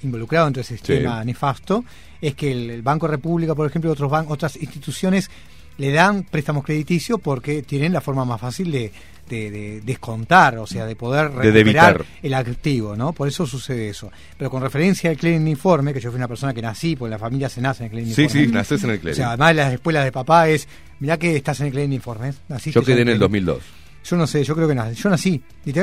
C: involucrado en ese sistema
A: Sí.
C: nefasto, es que el, el Banco República, por ejemplo, y otros ban- otras instituciones le dan préstamos crediticios porque tienen la forma más fácil de, de- de descontar, o sea, de poder
A: De
C: recuperar el activo, ¿no? Por eso sucede eso. Pero con referencia al informe, que yo fui una persona que nací, porque la familia se nace en el clearing de
A: Sí,
C: informe.
A: sí, naces en el
C: O
A: clearing.
C: sea, además las escuelas de papá es, mirá que estás en el informes. Naciste
A: Yo quedé en el
C: clearing.
A: 2002.
C: Yo no sé, yo creo que nací. Yo nací. Y te,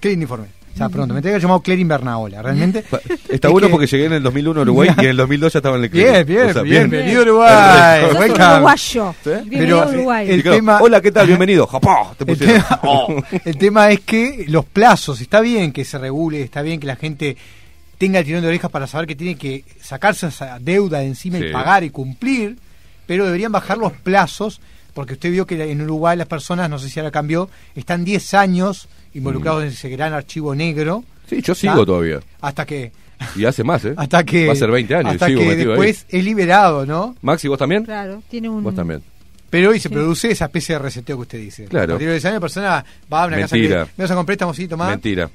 C: de informe. O sea, pronto. Me tenía que llamado Clearing Bernaola, realmente.
A: Está
C: Es
A: bueno
C: que-
A: porque llegué en el 2001 a Uruguay y en el 2002 ya estaba en el
C: Bien,
A: clearing.
C: bien,
A: O sea,
C: bien, bienvenido a Uruguay.
E: Sos uruguayo.
A: ¿Sí?
E: Bienvenido a
C: Pero,
E: Uruguay.
C: el
A: Y claro,
C: tema-
A: Hola, ¿qué tal? Bienvenido. Japá, te
C: El tema, oh, el tema es que los plazos, está bien que se regule, está bien que la gente tenga el tirón de orejas para saber que tiene que sacarse esa deuda de encima
A: Sí.
C: y pagar y cumplir, pero deberían bajar los plazos, porque usted vio que en Uruguay las personas, no sé si ahora cambió, están 10 años involucrados en ese gran archivo negro.
A: Sí, yo sigo todavía.
C: Hasta que,
A: Y hace más, ¿eh?
C: hasta que,
A: Va a ser 20 años
C: hasta
A: sigo
C: que
A: metido ahí.
C: después es liberado, ¿no?
A: Maxi, ¿vos también?
E: Claro, tiene un...
A: Vos también.
C: Pero hoy se
E: Sí.
C: produce esa especie de reseteo que usted dice.
A: Claro.
C: A partir de ese año la persona va a una casa que
A: Mentira.
C: me vas a comprar préstamos.
A: Mentira.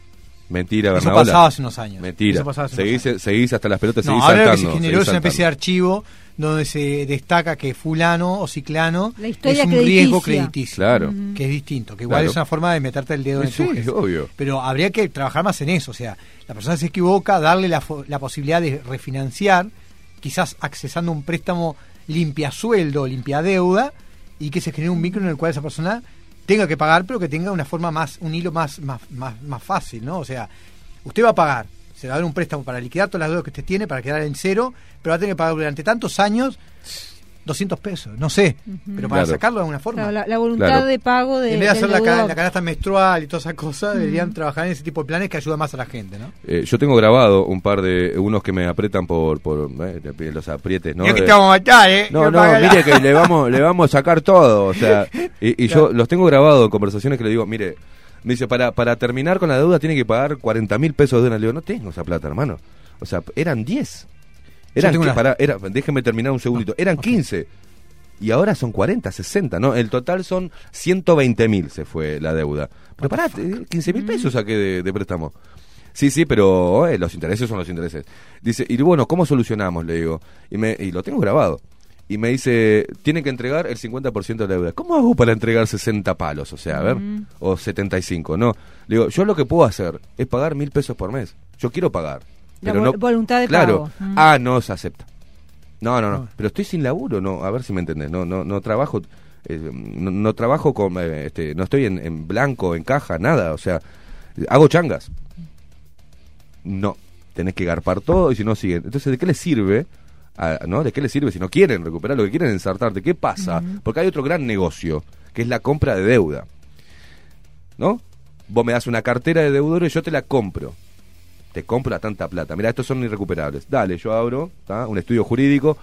A: Mentira,
C: Eso
A: Bernabola.
C: pasaba hace unos años.
A: Mentira.
C: Eso pasaba hace unos
A: Seguís, seguís hasta las pelotas,
C: No,
A: seguís
C: ahora lo que se
A: saltando.
C: generó es
A: seguís
C: una especie de archivo donde se destaca que fulano o ciclano
E: La
C: es un riesgo crediticio.
A: Claro.
C: Que es distinto, que igual
A: Claro.
C: es una forma de meterte el dedo en el
A: Sí, obvio.
C: Pero habría que trabajar más en eso. O sea, la persona se equivoca, darle la, fo- la posibilidad de refinanciar, quizás accesando un préstamo limpia sueldo, limpia deuda, y que se genere un vínculo en el cual esa persona tenga que pagar, pero que tenga una forma más, un hilo más, más, más, más fácil, ¿no? O sea, usted va a pagar, se va a dar un préstamo para liquidar todas las deudas que usted tiene, para quedar en cero, pero va a tener que pagar durante tantos años 200 pesos, no sé, pero para
A: Claro.
C: sacarlo de alguna forma.
E: Claro, la, la voluntad
A: Claro.
E: de pago de,
C: en vez de hacer la, canasta menstrual y todas esas cosas, deberían trabajar en ese tipo de planes que ayudan más a la gente, ¿no?
A: Eh, yo tengo grabado un par de unos que me aprietan por, por eh, los aprietes, ¿no?
C: Mira que
A: De-
C: te vamos a matar, ¿eh?
A: No, no, mire que le vamos, le vamos a sacar todo, o sea, y, y yo los tengo grabados en conversaciones que le digo, mire, me dice, para, para terminar con la deuda tiene que pagar 40 mil pesos de una. Le digo, no tengo esa plata, hermano. O sea, eran 10. Eran,
C: una-
A: pará, era, déjeme terminar un segundito. Eran 15. Y ahora son 40, 60, ¿no? El total son 120 mil se fue la deuda. Pero pará, eh, 15 mil pesos saqué de, de préstamo. Sí, sí, pero eh, los intereses son los intereses. Dice, y bueno, ¿cómo solucionamos? Le digo. Y, me, y lo tengo grabado. Y me dice, tiene que entregar el 50% de la deuda. ¿Cómo hago para entregar 60 palos? O sea, a ver, o 75, no. Le digo, yo lo que puedo hacer es pagar mil pesos por mes. Yo quiero pagar.
E: La
A: Pero no,
E: voluntad de
A: claro.
E: pago. Mm.
A: Ah, no se acepta. No, no, no. Pero estoy sin laburo, no. A ver si me entendés. No, no, no trabajo, eh, no, no trabajo con, eh, este, no estoy en, en blanco, en caja, nada. O sea, hago changas. No, tenés que garpar todo y si no siguen. Entonces, ¿de qué les sirve? A- ¿No? ¿De qué les sirve si no quieren recuperar lo que quieren ensartarte? ¿Qué pasa? Porque hay otro gran negocio, que es la compra de deuda. ¿No? Vos me das una cartera de deudores y yo te la compro. Te compro a tanta plata. Mira, estos son irrecuperables. Dale, yo abro ¿tá? un estudio jurídico,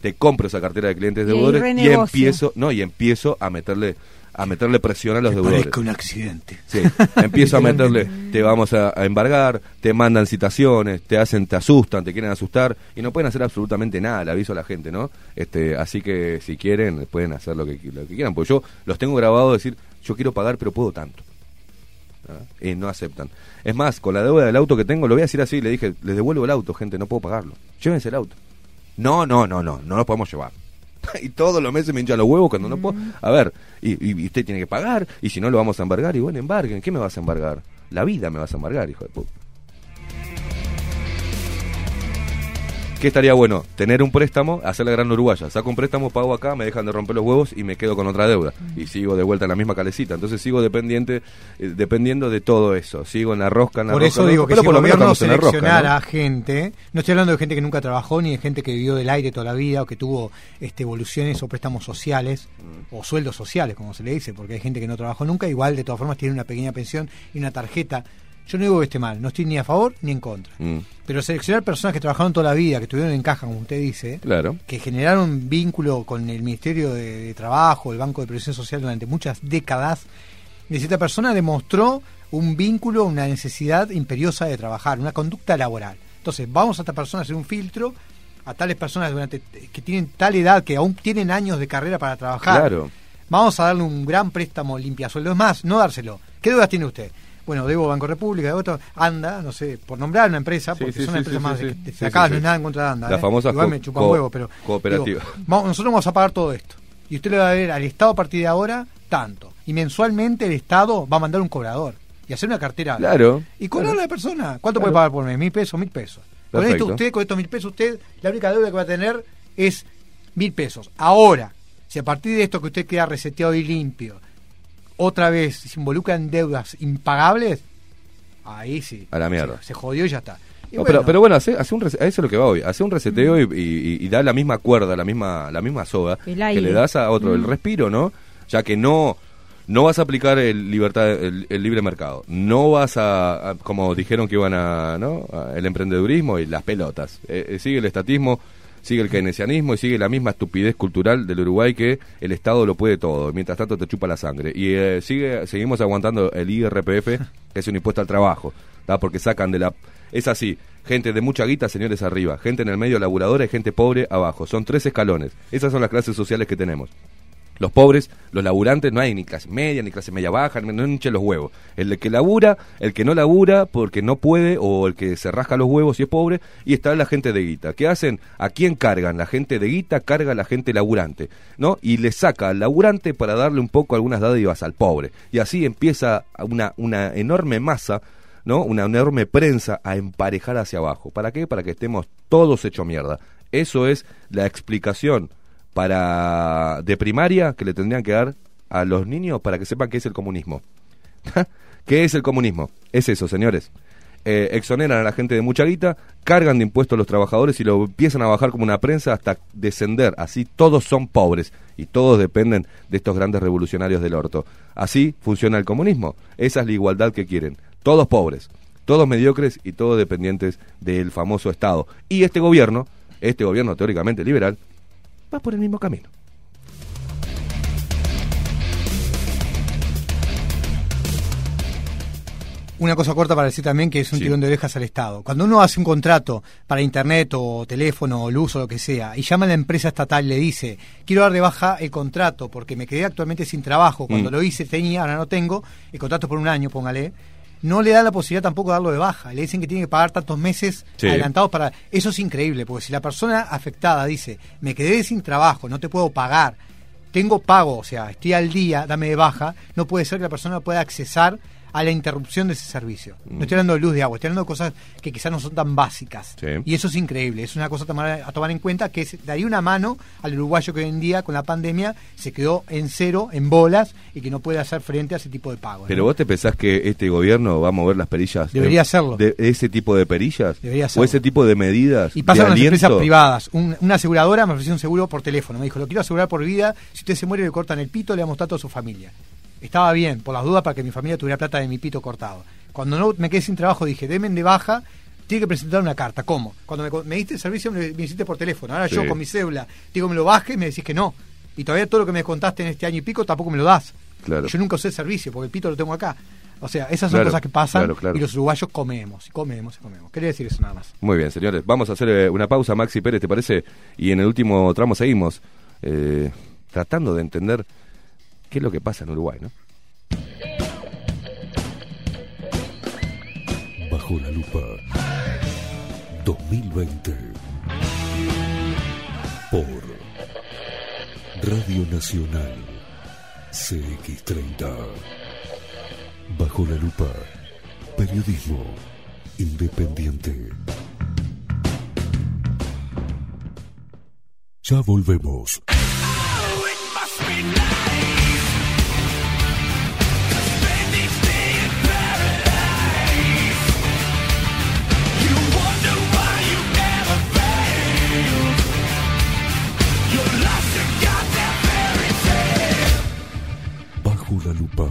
A: te compro esa cartera de clientes
E: Y
A: deudores y
E: renegocio.
A: empiezo, no, y empiezo a meterle a meterle presión a los deudores.
C: parezca un accidente.
A: Sí, empiezo a meterle, te vamos a, a embargar, te mandan citaciones, te hacen, te asustan, te quieren asustar y no pueden hacer absolutamente nada, le aviso a la gente, ¿no? Este, así que si quieren, pueden hacer lo que, lo que quieran, porque yo los tengo grabados decir, yo quiero pagar pero puedo tanto. ¿Ah? Y no aceptan. Es más, con la deuda del auto que tengo, lo voy a decir así, le dije, les devuelvo el auto, gente, no puedo pagarlo. Llévense el auto. No, no, no, no, no lo podemos llevar. y todos los meses me hinchan los huevos cuando no puedo. A ver, y, y- y usted tiene que pagar, y si no lo vamos a embargar, y bueno, embarguen. ¿Qué me vas a embargar? La vida me vas a embargar, hijo de puta. ¿Qué estaría bueno? Tener un préstamo, hacer la gran uruguaya. Saco un préstamo, pago acá, me dejan de romper los huevos y me quedo con otra deuda. Y sigo de vuelta en la misma calecita. Entonces sigo dependiente, eh, dependiendo de todo eso. Sigo en la rosca, en la
C: Por
A: rosca,
C: eso digo que
A: pero
C: si
A: por
C: el
A: lo menos
C: gobierno
A: la rosca,
C: seleccionara
A: ¿no?
C: a gente, no estoy hablando de gente que nunca trabajó ni de gente que vivió del aire toda la vida o que tuvo este, evoluciones o préstamos sociales
A: Mm.
C: o sueldos sociales, como se le dice, porque hay gente que no trabajó nunca, igual de todas formas tiene una pequeña pensión y una tarjeta. Yo no digo que esté mal, no estoy ni a favor ni en contra.
A: Mm,
C: Pero seleccionar personas que trabajaron toda la vida, que estuvieron en caja, como usted dice,
A: claro.
C: que generaron vínculo con el Ministerio de, de Trabajo, el Banco de Previsión Social durante muchas décadas, y esta persona demostró un vínculo, una necesidad imperiosa de trabajar, una conducta laboral. Entonces, vamos a esta persona a hacer un filtro a tales personas durante que tienen tal edad, que aún tienen años de carrera para trabajar.
A: Claro.
C: Vamos a darle un gran préstamo limpia sueldo. Es más, no dárselo. ¿Qué deudas tiene usted? Bueno, debo Banco República, debo otro, ANDA, no sé, por nombrar una empresa,
A: Sí,
C: porque
A: sí,
C: son
A: sí,
C: empresas
A: sí,
C: más
A: sí,
C: de-
A: sí.
C: de-
A: Sí, sí,
C: no
A: sí.
C: nada en contra de ANDA.
A: Las
C: ¿eh?
A: famosas
C: Igual
A: co-
C: me chupan
A: co-
C: huevo, pero digo, vamos- nosotros vamos a pagar todo esto. Y usted le va a ver al Estado a partir de ahora tanto. Y mensualmente el Estado va a mandar un cobrador y hacer una cartera.
A: Claro.
C: Y cobrarle a la persona. ¿Cuánto
A: Claro.
C: puede pagar por mes? Mil pesos, mil pesos. Con esto usted, con estos mil pesos, usted, la única deuda que va a tener es mil pesos. Ahora, si a partir de esto que usted queda reseteado y limpio, otra vez se involucra en deudas impagables, ahí sí.
A: A la mierda.
C: Se, se jodió y ya está. Y
A: No,
C: bueno,
A: pero, pero bueno, hace, hace un rese- a eso es lo que va hoy. Hace un reseteo y, y- y da la misma cuerda, la misma, la misma soga que le das a otro, el
E: Mm.
A: respiro, ¿no? Ya que no, no vas a aplicar el libertad, el, el libre mercado. No vas a, a- como dijeron que iban a, ¿no? A el emprendedurismo y las pelotas. Eh, eh, sigue el estatismo, sigue el keynesianismo y sigue la misma estupidez cultural del Uruguay que el Estado lo puede todo. Mientras tanto te chupa la sangre. Y eh, sigue, seguimos aguantando el IRPF, que es un impuesto al trabajo. ¿tá? Porque sacan de la... Es así, gente de mucha guita, señores arriba, gente en el medio laburadora y gente pobre abajo. Son tres escalones. Esas son las clases sociales que tenemos. Los pobres, los laburantes, no hay ni clase media, ni clase media baja, no hinchen los huevos. El que labura, el que no labura porque no puede, o el que se rasca los huevos y es pobre, y está la gente de guita. ¿Qué hacen? ¿A quién cargan? La gente de guita carga a la gente laburante, ¿no? Y le saca al laburante para darle un poco algunas dádivas al pobre. Y así empieza una, una enorme masa ¿no? Una enorme prensa a emparejar hacia abajo. ¿Para qué? Para que estemos todos hecho mierda. Eso es la explicación para de primaria que le tendrían que dar a los niños para que sepan qué es el comunismo. ¿Qué es el comunismo? Es eso, señores. Eh, exoneran a la gente de mucha guita, cargan de impuestos a los trabajadores y lo empiezan a bajar como una prensa hasta descender. Así todos son pobres y todos dependen de estos grandes revolucionarios del orto. Así funciona el comunismo. Esa es la igualdad que quieren. Todos pobres, todos mediocres y todos dependientes del famoso Estado. Y este gobierno, este gobierno teóricamente liberal, va por el mismo camino.
C: Una cosa corta para decir también que es un
A: Sí.
C: tirón de orejas al Estado. Cuando uno hace un contrato para internet o teléfono o luz o lo que sea y llama a la empresa estatal y le dice, quiero dar de baja el contrato porque me quedé actualmente sin trabajo, cuando
A: Mm.
C: lo hice tenía, ahora no tengo, el contrato es por un año, póngale, no le da la posibilidad tampoco de darlo de baja. Le dicen que tiene que pagar tantos meses
A: Sí.
C: adelantados para... Eso es increíble, porque si la persona afectada dice, me quedé sin trabajo, no te puedo pagar, tengo pago, o sea, estoy al día, dame de baja, no puede ser que la persona pueda accesar a la interrupción de ese servicio.
A: Mm.
C: No estoy hablando de luz de agua, estoy hablando de cosas que quizás no son tan básicas.
A: Sí.
C: Y eso es increíble, es una cosa a tomar, a tomar en cuenta que es- daría una mano al uruguayo que hoy en día con la pandemia se quedó en cero, en bolas, y que no puede hacer frente a ese tipo de pagos.
A: Pero
C: ¿no?
A: vos te pensás que este gobierno va a mover las perillas.
C: Debería
A: de-
C: hacerlo.
A: De ese tipo de perillas.
C: Debería
A: O
C: hacerlo.
A: ese tipo de medidas.
C: Y pasa
A: de
C: con las empresas privadas. Un- una aseguradora me ofreció un seguro por teléfono. Me dijo, lo quiero asegurar por vida. Si usted se muere, le cortan el pito, le damos tanto a su familia. Estaba bien, por las dudas, para que mi familia tuviera plata de mi pito cortado. Cuando no me quedé sin trabajo, dije, demen de baja, tiene que presentar una carta. ¿Cómo? Cuando me, me diste el servicio, me, me hiciste por teléfono. Ahora yo con mi cédula, digo, me lo baje, me decís que no. Y todavía todo lo que me contaste en este año y pico tampoco me lo das.
A: Claro.
C: Yo nunca usé el servicio, porque el pito lo tengo acá. O sea, esas son
A: Claro,
C: cosas que pasan
A: claro,
C: y los uruguayos comemos, y comemos, y comemos. Quería decir eso nada más.
A: Muy bien, señores. Vamos a hacer eh, una pausa, Maxi Pérez, ¿te parece? Y en el último tramo seguimos eh, tratando de entender qué es lo que pasa en Uruguay, ¿no?
B: Bajo la lupa 2020 por Radio Nacional CX30 Bajo la lupa Periodismo Independiente Ya volvemos. Lupa.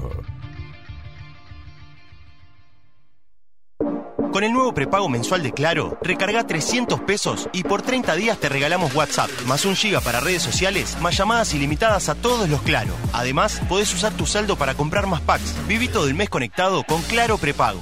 G: Con el nuevo prepago mensual de Claro, recarga 300 pesos y por 30 días te regalamos WhatsApp, más un giga para redes sociales, más llamadas ilimitadas a todos los Claro. Además, podés usar tu saldo para comprar más packs. Viví todo el mes conectado con Claro Prepago.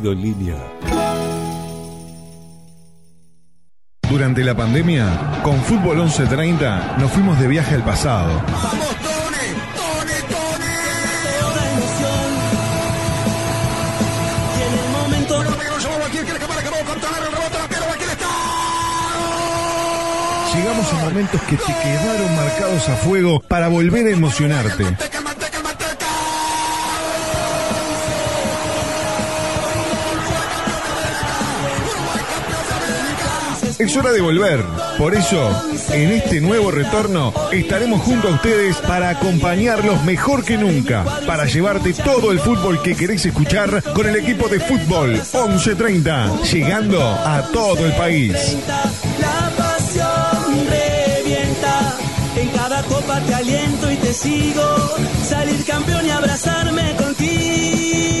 B: en línea.
K: Durante la pandemia, con Fútbol 1130 nos fuimos de viaje al pasado. Llegamos a momentos que te quedaron marcados a fuego para volver a emocionarte. Es hora de volver. Por eso, en este nuevo retorno, estaremos junto a ustedes para acompañarlos mejor que nunca, para llevarte todo el fútbol que querés escuchar con el equipo de fútbol 1130, llegando a todo el país.
D: La pasión revienta. En cada copa te aliento y te sigo. Salir campeón y abrazarme contigo.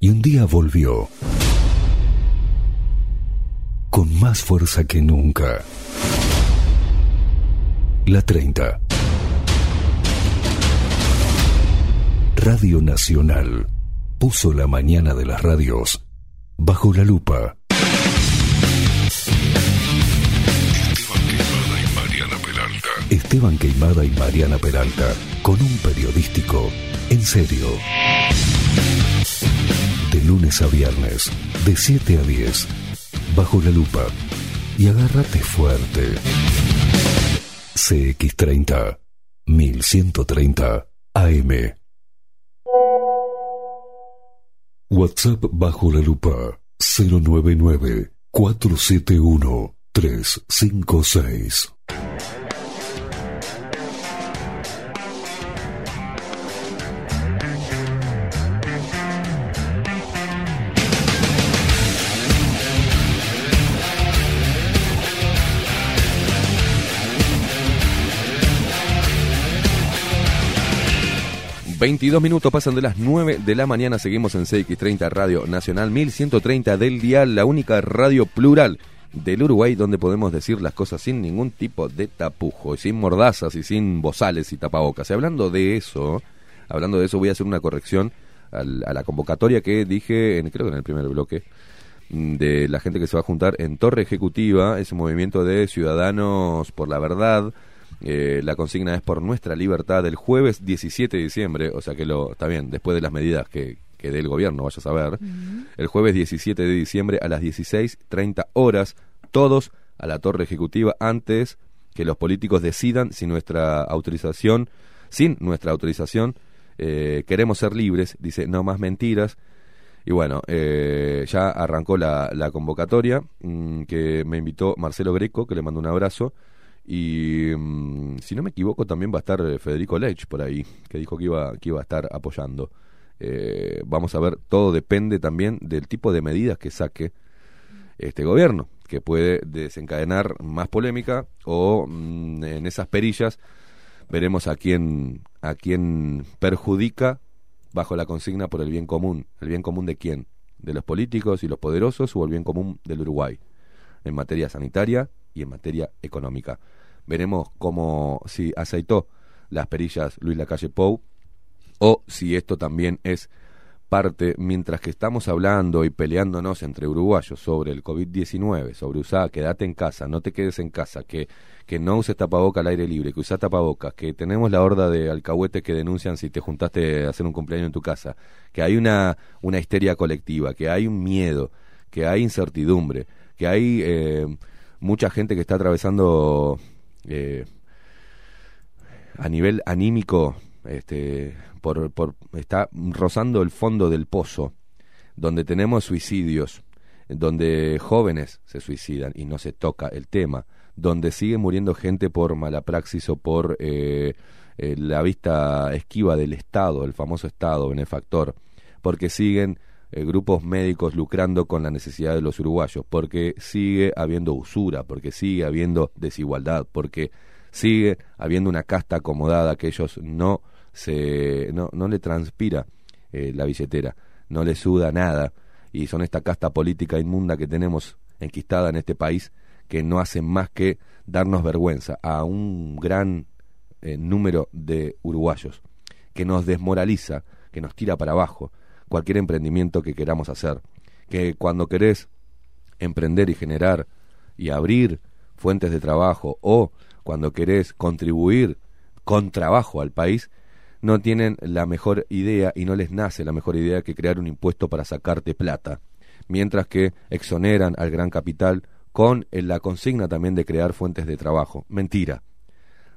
B: Y un día volvió. Con más fuerza que nunca. La 30. Radio Nacional puso la mañana de las radios bajo la lupa. Esteban Queimada y Mariana Peralta con un periodístico en serio. Lunes a viernes, de 7 a 10, bajo la lupa. Y agárrate fuerte. CX30, 1130 AM. WhatsApp bajo la lupa 099 471 356.
A: 22 minutos pasan de las 9 de la mañana, seguimos en CX30 Radio Nacional 1130 del Dial, la única radio plural del Uruguay donde podemos decir las cosas sin ningún tipo de tapujo, y sin mordazas y sin bozales y tapabocas. Y hablando de eso, hablando de eso voy a hacer una corrección a la convocatoria que dije, en, creo que en el primer bloque, mm, de la gente que se va a juntar en Torre Ejecutiva, ese movimiento de Ciudadanos por la Verdad. Eh, la consigna es por nuestra libertad el jueves 17 de diciembre, o sea que lo está bien, después de las medidas que, que dé el gobierno, vaya a saber. El jueves 17 de diciembre a las 16.30 horas, todos a la Torre Ejecutiva antes que los políticos decidan si nuestra autorización, sin nuestra autorización, eh, queremos ser libres, dice, no más mentiras. Y bueno, eh, ya arrancó la, la convocatoria, mm, que me invitó Marcelo Greco, que le mando un abrazo. Y mm, si no me equivoco, también va a estar eh, Federico Lech por ahí, que dijo que iba, que iba a estar apoyando. Eh, vamos a ver, todo depende también del tipo de medidas que saque este gobierno, que puede desencadenar más polémica o mm, en esas perillas veremos a quién, a quién perjudica bajo la consigna por el bien común. ¿El bien común de quién? ¿De los políticos y los poderosos o el bien común del Uruguay? En materia sanitaria y en materia económica. Veremos cómo, si aceitó las perillas Luis Lacalle Pou o si esto también es parte, mientras que estamos hablando y peleándonos entre uruguayos sobre el COVID-19, sobre usar, quédate en casa, no te quedes en casa, que, que no uses tapaboca al aire libre, que usa tapabocas, que tenemos la horda de alcahuetes que denuncian si te juntaste a hacer un cumpleaños en tu casa, que hay una, una histeria colectiva, que hay un miedo, que hay incertidumbre, que hay eh, mucha gente que está atravesando eh, a nivel anímico este, por, por, está rozando el fondo del pozo, donde tenemos suicidios, donde jóvenes se suicidan y no se toca el tema, donde sigue muriendo gente por mala praxis o por eh, eh, la vista esquiva del Estado, el famoso Estado benefactor, porque siguen eh, grupos médicos lucrando con la necesidad de los uruguayos, porque sigue habiendo usura, porque sigue habiendo desigualdad, porque sigue habiendo una casta acomodada que ellos no se no, no le transpira eh, la billetera, no le suda nada y son esta casta política inmunda que tenemos enquistada en este país que no hacen más que darnos vergüenza a un gran eh, número de uruguayos que nos desmoraliza, que nos tira para abajo cualquier emprendimiento que queramos hacer, que cuando querés emprender y generar y abrir fuentes de trabajo o cuando querés contribuir con trabajo al país, no tienen la mejor idea y no les nace la mejor idea que crear un impuesto para sacarte plata, mientras que exoneran al gran capital con la consigna también de crear fuentes de trabajo. Mentira,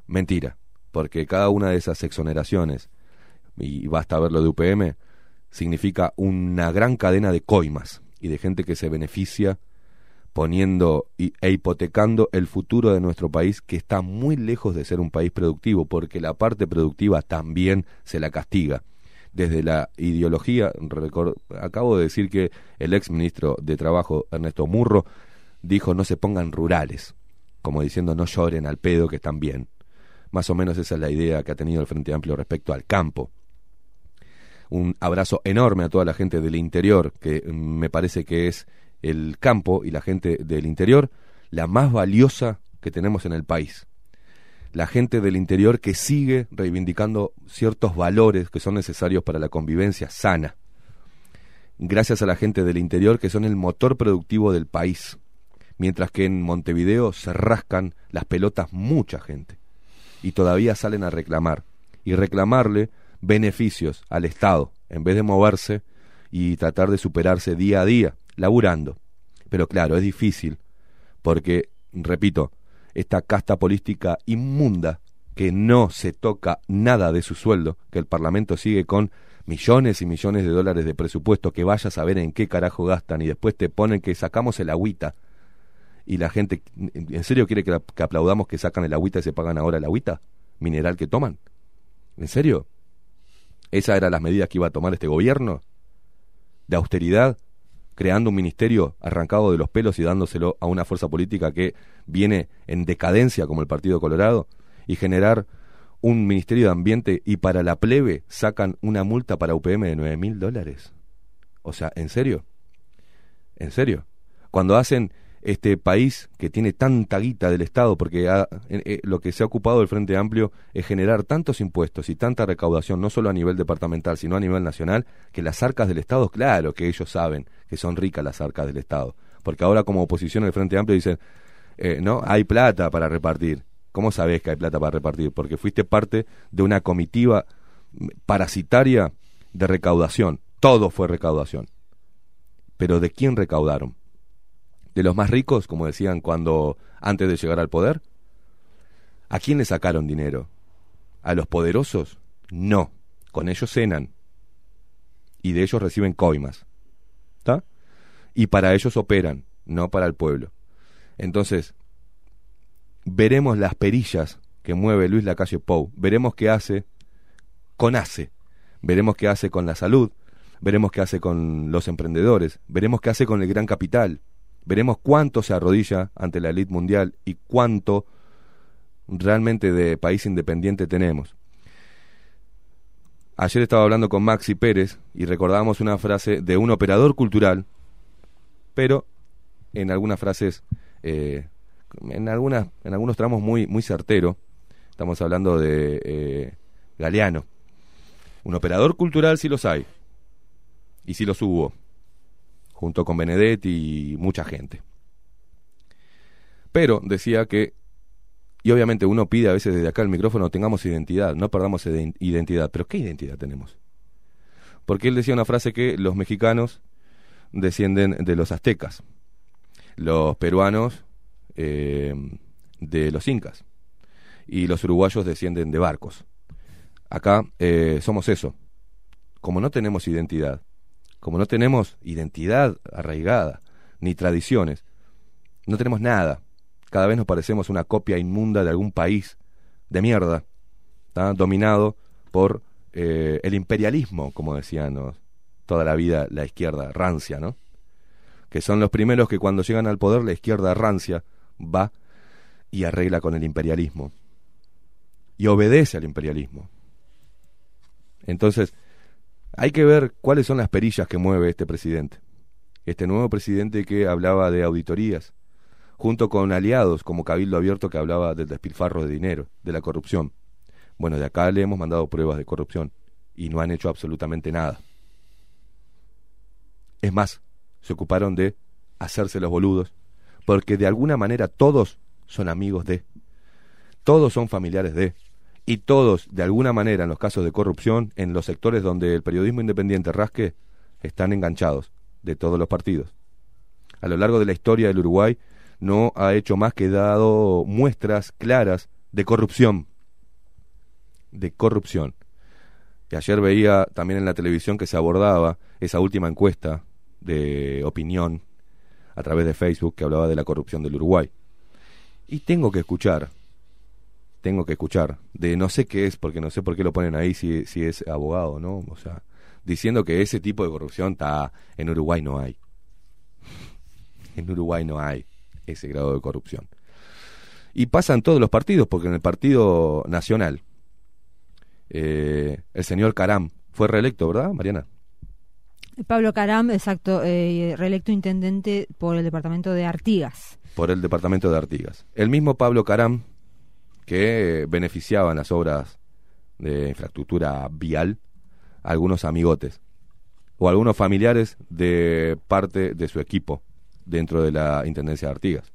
A: mentira, porque cada una de esas exoneraciones, y basta verlo de UPM, significa una gran cadena de coimas y de gente que se beneficia poniendo e hipotecando el futuro de nuestro país que está muy lejos de ser un país productivo porque la parte productiva también se la castiga. Desde la ideología record, acabo de decir que el ex ministro de trabajo Ernesto Murro dijo no se pongan rurales como diciendo no lloren al pedo que están bien más o menos esa es la idea que ha tenido el Frente Amplio respecto al campo un abrazo enorme a toda la gente del interior que mm, me parece que es el campo y la gente del interior la más valiosa que tenemos en el país. La gente del interior que sigue reivindicando ciertos valores que son necesarios para la convivencia sana. Gracias a la gente del interior que son el motor productivo del país. Mientras que en Montevideo se rascan las pelotas mucha gente. Y todavía salen a reclamar. Y reclamarle beneficios al Estado en vez de moverse y tratar de superarse día a día laburando. Pero claro, es difícil, porque, repito, esta casta política inmunda que no se toca nada de su sueldo, que el Parlamento sigue con millones y millones de dólares de presupuesto, que vaya a saber en qué carajo gastan y después te ponen que sacamos el agüita y la gente, ¿en serio quiere que, aplaudamos que sacan el agüita y se pagan ahora el agüita mineral que toman? ¿En serio? ¿Esas eran las medidas que iba a tomar este gobierno? ¿De austeridad? creando un ministerio arrancado de los pelos y dándoselo a una fuerza política que viene en decadencia como el Partido Colorado y generar un ministerio de ambiente y para la plebe sacan una multa para UPM de nueve mil dólares. O sea, ¿en serio? ¿En serio? Cuando hacen este país que tiene tanta guita del Estado, porque ha, eh, lo que se ha ocupado el Frente Amplio es generar tantos impuestos y tanta recaudación, no solo a nivel departamental, sino a nivel nacional, que las arcas del Estado, claro que ellos saben que son ricas las arcas del Estado. Porque ahora como oposición el Frente Amplio dicen, eh, no, hay plata para repartir. ¿Cómo sabés que hay plata para repartir? Porque fuiste parte de una comitiva parasitaria de recaudación. Todo fue recaudación. Pero ¿de quién recaudaron? De los más ricos, como decían cuando antes de llegar al poder, ¿A quién le sacaron dinero? ¿A los poderosos? No. Con ellos cenan. Y de ellos reciben coimas. ¿Está? Y para ellos operan, no para el pueblo. Entonces, veremos las perillas que mueve Luis Lacalle Pou. Veremos qué hace con ACE. Veremos qué hace con la salud. Veremos qué hace con los emprendedores. Veremos qué hace con el gran capital. Veremos cuánto se arrodilla ante la élite mundial y cuánto realmente de país independiente tenemos. Ayer estaba hablando con Maxi Pérez y recordábamos una frase de un operador cultural, pero en algunas frases, eh, en, algunas, en algunos tramos muy, muy certero. Estamos hablando de eh, Galeano. Un operador cultural sí los hay, y sí los hubo, junto con Benedetti y mucha gente. Pero decía que y obviamente uno pide a veces desde acá el micrófono, tengamos identidad, no perdamos ide- identidad. Pero ¿qué identidad tenemos? Porque él decía una frase que los mexicanos descienden de los aztecas, los peruanos eh, de los incas y los uruguayos descienden de barcos. Acá eh, somos eso. Como no tenemos identidad, como no tenemos identidad arraigada, ni tradiciones, no tenemos nada cada vez nos parecemos una copia inmunda de algún país de mierda, ¿tá? dominado por eh, el imperialismo, como decían ¿no? toda la vida la izquierda rancia, ¿no? Que son los primeros que cuando llegan al poder la izquierda rancia va y arregla con el imperialismo y obedece al imperialismo. Entonces, hay que ver cuáles son las perillas que mueve este presidente. Este nuevo presidente que hablaba de auditorías, junto con aliados como Cabildo Abierto que hablaba del despilfarro de dinero, de la corrupción. Bueno, de acá le hemos mandado pruebas de corrupción y no han hecho absolutamente nada. Es más, se ocuparon de hacerse los boludos, porque de alguna manera todos son amigos de, todos son familiares de, y todos, de alguna manera, en los casos de corrupción, en los sectores donde el periodismo independiente rasque, están enganchados de todos los partidos. A lo largo de la historia del Uruguay, no ha hecho más que dado muestras claras de corrupción. De corrupción. Y ayer veía también en la televisión que se abordaba esa última encuesta de opinión a través de Facebook que hablaba de la corrupción del Uruguay. Y tengo que escuchar, tengo que escuchar, de no sé qué es, porque no sé por qué lo ponen ahí si, si es abogado, ¿no? O sea, diciendo que ese tipo de corrupción está en Uruguay no hay. En Uruguay no hay ese grado de corrupción. Y pasa en todos los partidos, porque en el Partido Nacional, eh, el señor Caram fue reelecto, ¿verdad, Mariana?
E: Pablo Caram, exacto, eh, reelecto intendente por el departamento de Artigas.
A: Por el departamento de Artigas. El mismo Pablo Caram, que beneficiaba en las obras de infraestructura vial a algunos amigotes o algunos familiares de parte de su equipo dentro de la Intendencia de Artigas.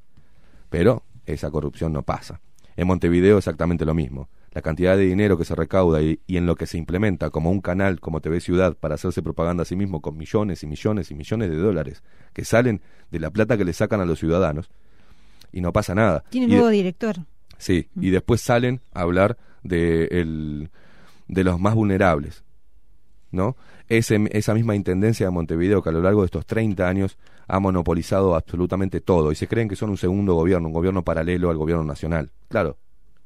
A: Pero esa corrupción no pasa. En Montevideo exactamente lo mismo. La cantidad de dinero que se recauda y, y, en lo que se implementa como un canal como TV Ciudad para hacerse propaganda a sí mismo con millones y millones y millones de dólares que salen de la plata que le sacan a los ciudadanos y no pasa nada.
E: Tiene nuevo director.
A: Sí, y después salen a hablar de, el- de los más vulnerables, ¿no? Ese, esa misma intendencia de Montevideo que a lo largo de estos 30 años ha monopolizado absolutamente todo y se creen que son un segundo gobierno, un gobierno paralelo al gobierno nacional. Claro,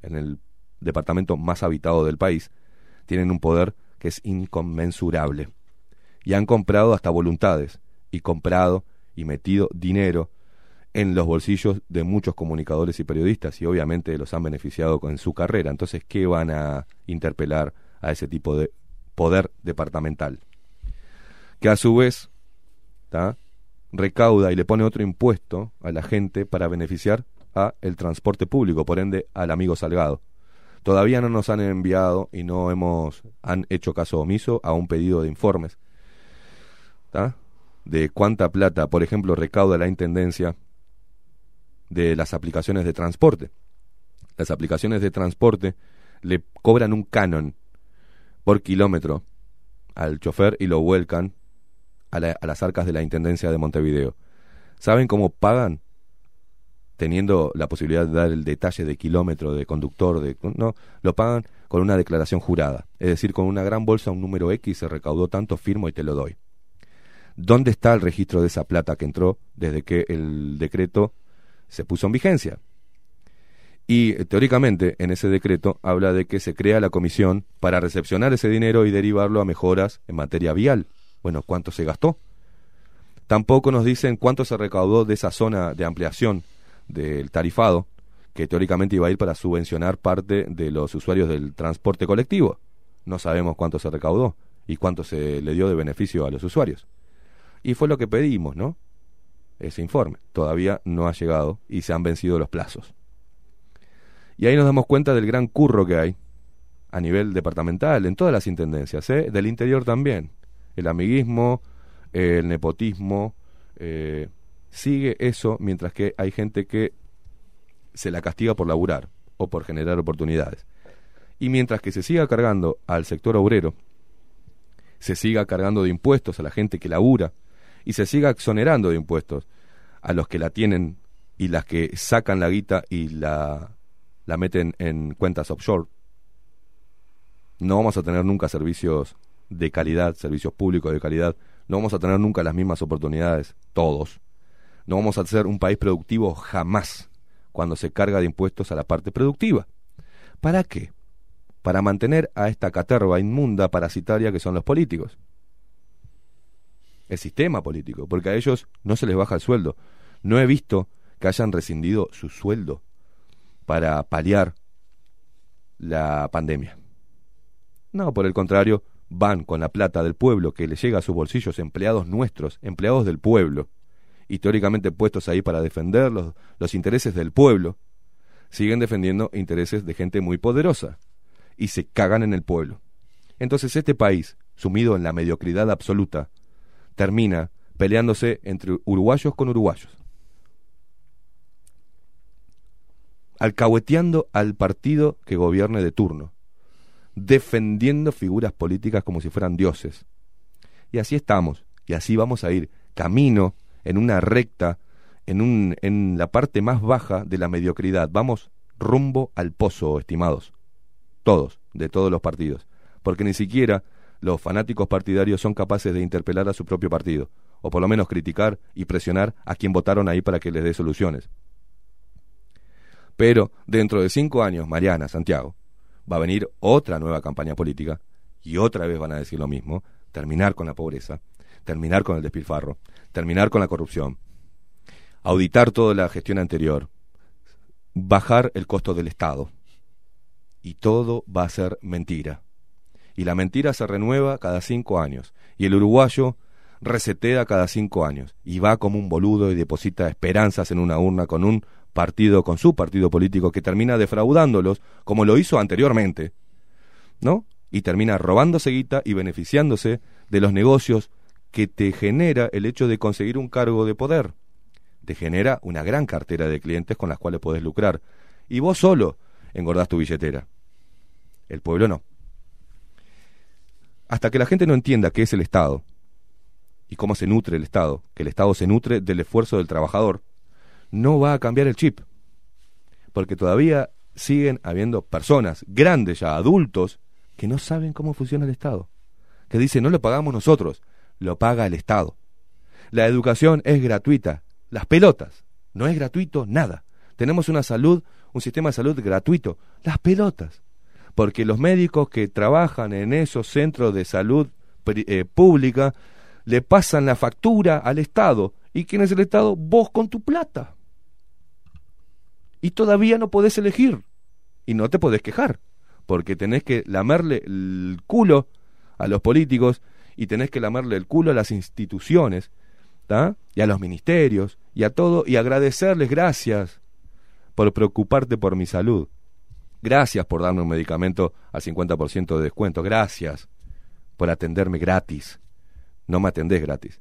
A: en el departamento más habitado del país tienen un poder que es inconmensurable y han comprado hasta voluntades y comprado y metido dinero en los bolsillos de muchos comunicadores y periodistas y obviamente los han beneficiado con su carrera. Entonces, ¿qué van a interpelar a ese tipo de poder departamental? Que a su vez recauda y le pone otro impuesto a la gente para beneficiar a el transporte público, por ende al amigo Salgado. Todavía no nos han enviado y no hemos han hecho caso omiso a un pedido de informes ¿tá? de cuánta plata, por ejemplo, recauda la intendencia de las aplicaciones de transporte. Las aplicaciones de transporte le cobran un canon por kilómetro al chofer y lo vuelcan a, la- a las arcas de la Intendencia de Montevideo. ¿Saben cómo pagan? teniendo la posibilidad de dar el detalle de kilómetro, de conductor, de no, lo pagan con una declaración jurada. Es decir, con una gran bolsa, un número X, se recaudó tanto, firmo y te lo doy. ¿Dónde está el registro de esa plata que entró desde que el decreto se puso en vigencia? Y teóricamente en ese decreto habla de que se crea la comisión para recepcionar ese dinero y derivarlo a mejoras en materia vial. Bueno, ¿cuánto se gastó? Tampoco nos dicen cuánto se recaudó de esa zona de ampliación del tarifado, que teóricamente iba a ir para subvencionar parte de los usuarios del transporte colectivo. No sabemos cuánto se recaudó y cuánto se le dio de beneficio a los usuarios. Y fue lo que pedimos, ¿no? Ese informe. Todavía no ha llegado y se han vencido los plazos. Y ahí nos damos cuenta del gran curro que hay a nivel departamental, en todas las intendencias, ¿eh? del interior también. El amiguismo, el nepotismo, eh, sigue eso mientras que hay gente que se la castiga por laburar o por generar oportunidades. Y mientras que se siga cargando al sector obrero, se siga cargando de impuestos a la gente que labura y se siga exonerando de impuestos a los que la tienen y las que sacan la guita y la, la meten en cuentas offshore, no vamos a tener nunca servicios de calidad, servicios públicos de calidad, no vamos a tener nunca las mismas oportunidades, todos. No vamos a ser un país productivo jamás cuando se carga de impuestos a la parte productiva. ¿Para qué? Para mantener a esta caterva inmunda parasitaria que son los políticos. El sistema político, porque a ellos no se les baja el sueldo. No he visto que hayan rescindido su sueldo para paliar la pandemia. No, por el contrario, van con la plata del pueblo que le llega a sus bolsillos empleados nuestros, empleados del pueblo, y puestos ahí para defender los, los intereses del pueblo, siguen defendiendo intereses de gente muy poderosa y se cagan en el pueblo. Entonces este país, sumido en la mediocridad absoluta, termina peleándose entre uruguayos con uruguayos. Alcahueteando al partido que gobierne de turno, defendiendo figuras políticas como si fueran dioses. Y así estamos, y así vamos a ir, camino en una recta, en, un, en la parte más baja de la mediocridad. Vamos rumbo al pozo, estimados. Todos, de todos los partidos. Porque ni siquiera los fanáticos partidarios son capaces de interpelar a su propio partido, o por lo menos criticar y presionar a quien votaron ahí para que les dé soluciones. Pero dentro de cinco años, Mariana, Santiago, va a venir otra nueva campaña política y otra vez van a decir lo mismo, terminar con la pobreza, terminar con el despilfarro, terminar con la corrupción, auditar toda la gestión anterior, bajar el costo del Estado. Y todo va a ser mentira. Y la mentira se renueva cada cinco años. Y el uruguayo resetea cada cinco años. Y va como un boludo y deposita esperanzas en una urna con un partido, con su partido político, que termina defraudándolos, como lo hizo anteriormente. ¿No? Y termina robándose guita y beneficiándose de los negocios que te genera el hecho de conseguir un cargo de poder. Te genera una gran cartera de clientes con las cuales puedes lucrar. Y vos solo engordás tu billetera. El pueblo no. Hasta que la gente no entienda qué es el Estado y cómo se nutre el Estado, que el Estado se nutre del esfuerzo del trabajador, no va a cambiar el chip. Porque todavía siguen habiendo personas, grandes ya, adultos, que no saben cómo funciona el Estado. Que dicen, no lo pagamos nosotros, lo paga el Estado. La educación es gratuita. Las pelotas. No es gratuito nada. Tenemos una salud, un sistema de salud gratuito. Las pelotas. Porque los médicos que trabajan en esos centros de salud eh, pública le pasan la factura al Estado. ¿Y quién es el Estado? Vos con tu plata. Y todavía no podés elegir. Y no te podés quejar. Porque tenés que lamerle el culo a los políticos y tenés que lamerle el culo a las instituciones y a los ministerios y a todo y agradecerles gracias por preocuparte por mi salud. Gracias por darme un medicamento al 50% de descuento. Gracias por atenderme gratis. No me atendés gratis.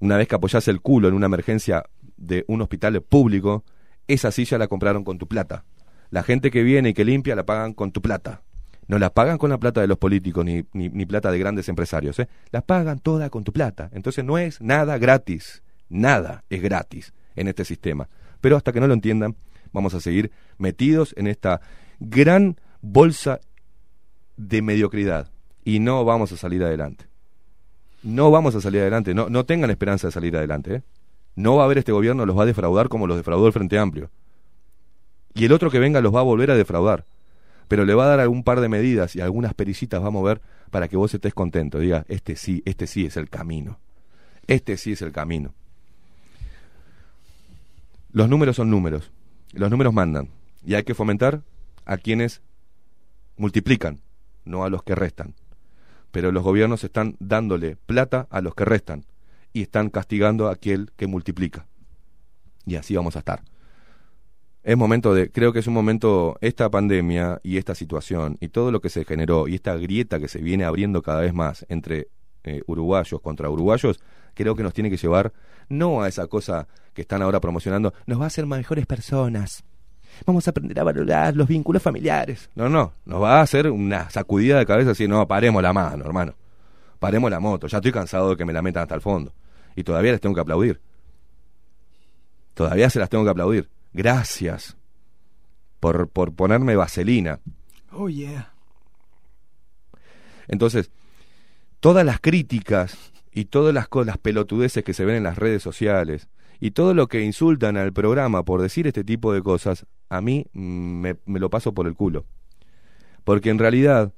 A: Una vez que apoyás el culo en una emergencia de un hospital público, esa silla la compraron con tu plata. La gente que viene y que limpia la pagan con tu plata. No la pagan con la plata de los políticos ni, ni, ni plata de grandes empresarios. ¿eh? La pagan toda con tu plata. Entonces no es nada gratis. Nada es gratis en este sistema. Pero hasta que no lo entiendan, vamos a seguir metidos en esta gran bolsa de mediocridad y no vamos a salir adelante. No vamos a salir adelante, no, no tengan esperanza de salir adelante. ¿eh? No va a haber este gobierno, los va a defraudar como los defraudó el Frente Amplio. Y el otro que venga los va a volver a defraudar. Pero le va a dar algún par de medidas y algunas pericitas va a mover para que vos estés contento. Diga, este sí, este sí es el camino. Este sí es el camino. Los números son números. Los números mandan. Y hay que fomentar a quienes multiplican, no a los que restan. Pero los gobiernos están dándole plata a los que restan y están castigando a aquel que multiplica. Y así vamos a estar. Es momento de, creo que es un momento, esta pandemia y esta situación y todo lo que se generó y esta grieta que se viene abriendo cada vez más entre eh, uruguayos contra uruguayos, creo que nos tiene que llevar no a esa cosa que están ahora promocionando, nos va a hacer mejores personas. Vamos a aprender a valorar los vínculos familiares. No, no, nos va a hacer una sacudida de cabeza así, no, paremos la mano, hermano. Paremos la moto, ya estoy cansado de que me la metan hasta el fondo. Y todavía les tengo que aplaudir. Todavía se las tengo que aplaudir. Gracias por, por ponerme vaselina.
C: Oh, yeah.
A: Entonces, todas las críticas y todas las, las pelotudeces que se ven en las redes sociales y todo lo que insultan al programa por decir este tipo de cosas, a mí mm, me, me lo paso por el culo. Porque en realidad,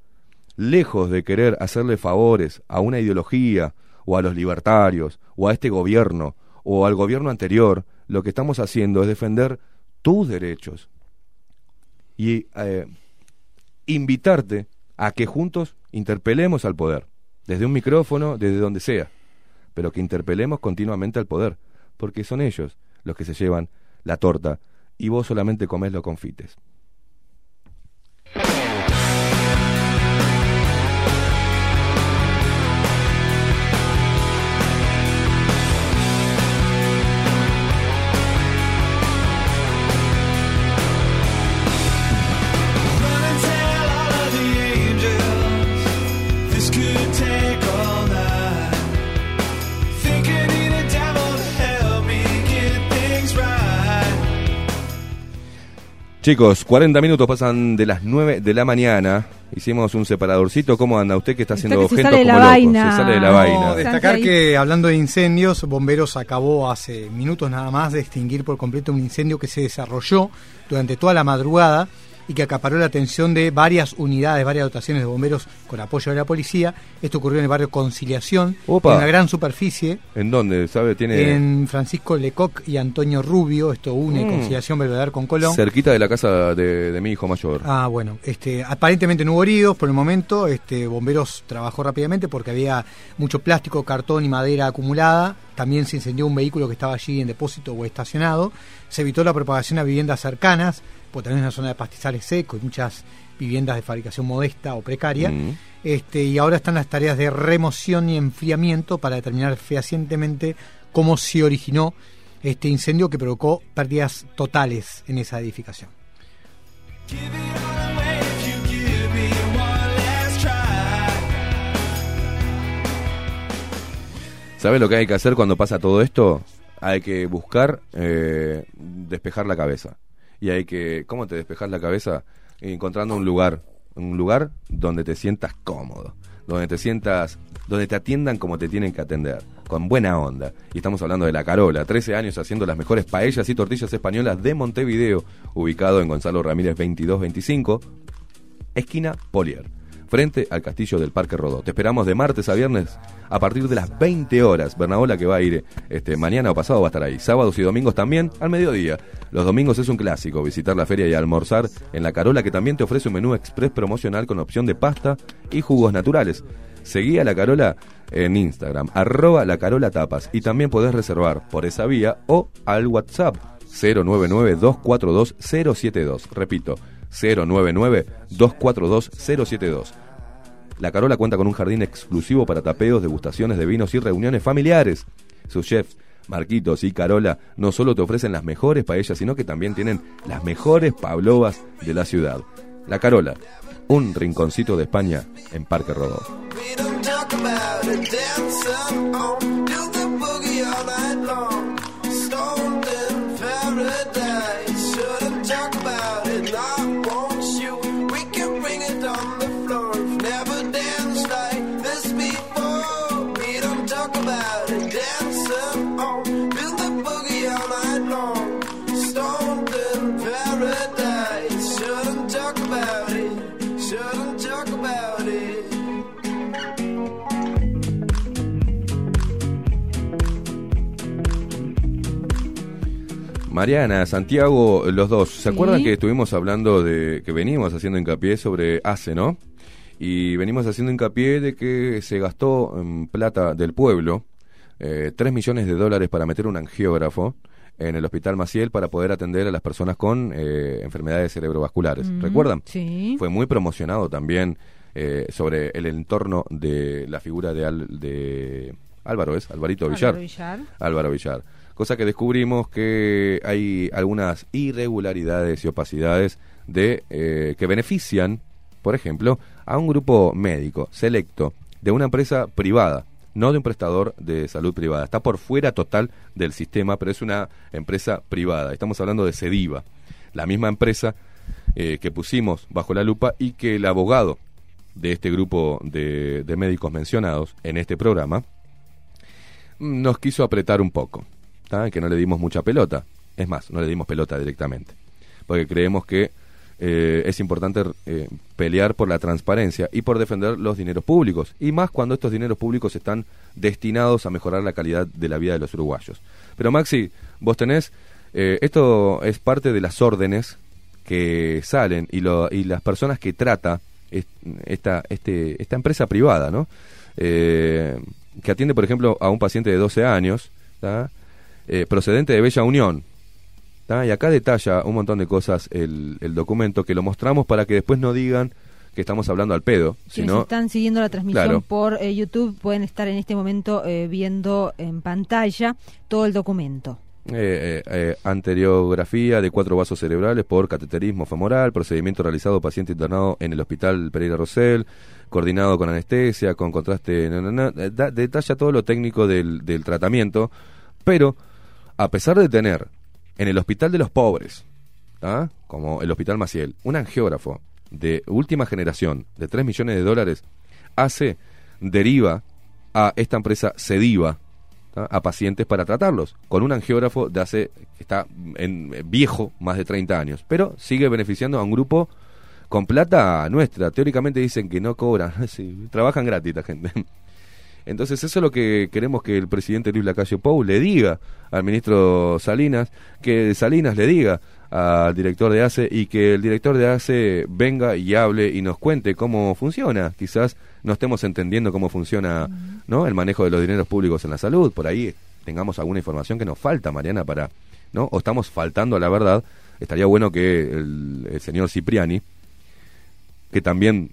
A: lejos de querer hacerle favores a una ideología o a los libertarios o a este gobierno o al gobierno anterior, lo que estamos haciendo es defender tus derechos y eh, invitarte a que juntos interpelemos al poder, desde un micrófono, desde donde sea, pero que interpelemos continuamente al poder, porque son ellos los que se llevan la torta y vos solamente comés los confites. Chicos, 40 minutos pasan de las 9 de la mañana. Hicimos un separadorcito. ¿Cómo anda usted que está haciendo
E: que se
A: gestos
E: sale de
A: como
E: la
A: loco?
E: vaina.
A: Se sale de la
C: No,
A: vaina.
C: destacar que hablando de incendios, Bomberos acabó hace minutos nada más de extinguir por completo un incendio que se desarrolló durante toda la madrugada y que acaparó la atención de varias unidades, varias dotaciones de bomberos con apoyo de la policía. Esto ocurrió en el barrio Conciliación,
A: Opa.
C: en una gran superficie,
A: ¿En dónde? ¿Sabe? Tiene
C: en Francisco Lecoq y Antonio Rubio. Esto une
A: Mm.
C: Conciliación Belvedere con Colón.
A: cerquita de la casa de, de mi hijo mayor.
C: Ah, bueno, este, aparentemente no hubo heridos por el momento. Este, bomberos trabajó rápidamente porque había mucho plástico, cartón y madera acumulada. También se incendió un vehículo que estaba allí en depósito o estacionado. Se evitó la propagación a viviendas cercanas, porque también es una zona de pastizales secos y muchas viviendas de fabricación modesta o precaria.
A: Mm.
C: Este, y ahora están las tareas de remoción y enfriamiento para determinar fehacientemente cómo se originó este incendio que provocó pérdidas totales en esa edificación.
J: Give it all away if you give me one last try.
A: ¿Sabe lo que hay que hacer cuando pasa todo esto? Hay que buscar eh, despejar la cabeza. Y hay que... ¿Cómo te despejas la cabeza? Encontrando un lugar. Un lugar donde te sientas cómodo. Donde te sientas... Donde te atiendan como te tienen que atender. Con buena onda. Y estamos hablando de La Carola. 13 años haciendo las mejores paellas y tortillas españolas de Montevideo. Ubicado en Gonzalo Ramírez 2225. Esquina Polier. Frente al castillo del Parque Rodó. Te esperamos de martes a viernes a partir de las 20 horas. Bernabola que va a ir este, mañana o pasado va a estar ahí. Sábados y domingos también al mediodía. Los domingos es un clásico visitar la feria y almorzar en La Carola que también te ofrece un menú express promocional con opción de pasta y jugos naturales. Seguí a La Carola en Instagram, arroba La Carola Tapas y también podés reservar por esa vía o al WhatsApp 099-242-072. Repito, 099-242-072. La Carola cuenta con un jardín exclusivo para tapeos, degustaciones de vinos y reuniones familiares. Sus chefs, Marquitos y Carola, no solo te ofrecen las mejores paellas, sino que también tienen las mejores pavlovas de la ciudad. La Carola, un rinconcito de España en Parque Rodó. Mariana, Santiago, los dos. ¿Se
E: Sí.
A: acuerdan que estuvimos hablando de que venimos haciendo hincapié sobre ACE, ¿no? Y venimos haciendo hincapié de que se gastó en plata del pueblo eh, 3 millones de dólares para meter un angiógrafo en el Hospital Maciel para poder atender a las personas con eh, enfermedades cerebrovasculares. ¿Recuerdan?
E: Sí.
A: Fue muy promocionado también eh, sobre el entorno de la figura de, Al- de Álvaro, ¿es? Alvarito Villar.
E: Álvaro Villar.
A: Álvaro Villar. Cosa que descubrimos que hay algunas irregularidades y opacidades de eh, que benefician, por ejemplo, a un grupo médico selecto de una empresa privada, no de un prestador de salud privada. Está por fuera total del sistema, pero es una empresa privada. Estamos hablando de Sediva, la misma empresa eh, que pusimos bajo la lupa y que el abogado de este grupo de, de médicos mencionados en este programa mm, nos quiso apretar un poco, que no le dimos mucha pelota. Es más, no le dimos pelota directamente, porque creemos que eh, es importante eh, pelear por la transparencia y por defender los dineros públicos, y más cuando estos dineros públicos están destinados a mejorar la calidad de la vida de los uruguayos. Pero Maxi, vos tenés, eh, esto es parte de las órdenes que salen y, lo, y las personas que trata es- esta, este, esta empresa privada, ¿no? Que atiende, por ejemplo, a un paciente de 12 años, ¿tá? Eh, procedente de Bella Unión. ¿tá? Y acá detalla un montón de cosas el, el documento que lo mostramos para que después no digan que estamos hablando al pedo,
E: Quienes
A: sino
E: están siguiendo la transmisión
A: Claro.
E: por eh, YouTube pueden estar en este momento eh, viendo en pantalla todo el documento.
A: Eh, anteriografía de cuatro vasos cerebrales por cateterismo femoral, procedimiento realizado paciente internado en el hospital Pereira Rosell, coordinado con anestesia, con contraste, na, na, na, da- detalla todo lo técnico del, del tratamiento, pero a pesar de tener en el hospital de los pobres, ¿ah? como el hospital Maciel, un angiógrafo de última generación de 3 millones de dólares, hace, deriva a esta empresa Sediva, ¿tá? a pacientes para tratarlos, con un angiógrafo de hace, está en, eh, viejo, más de 30 años, pero sigue beneficiando a un grupo con plata nuestra. Teóricamente dicen que no cobran, trabajan gratis la gente. Entonces eso es lo que queremos que el presidente Luis Lacalle Pou le diga al ministro Salinas, que Salinas le diga al director de ACE y que el director de ACE venga y hable y nos cuente cómo funciona. Quizás no estemos entendiendo cómo funciona ¿no? el manejo de los dineros públicos en la salud. Por ahí tengamos alguna información que nos falta, Mariana, para ¿no? o estamos faltando a la verdad. Estaría bueno que el, el señor Cipriani, que también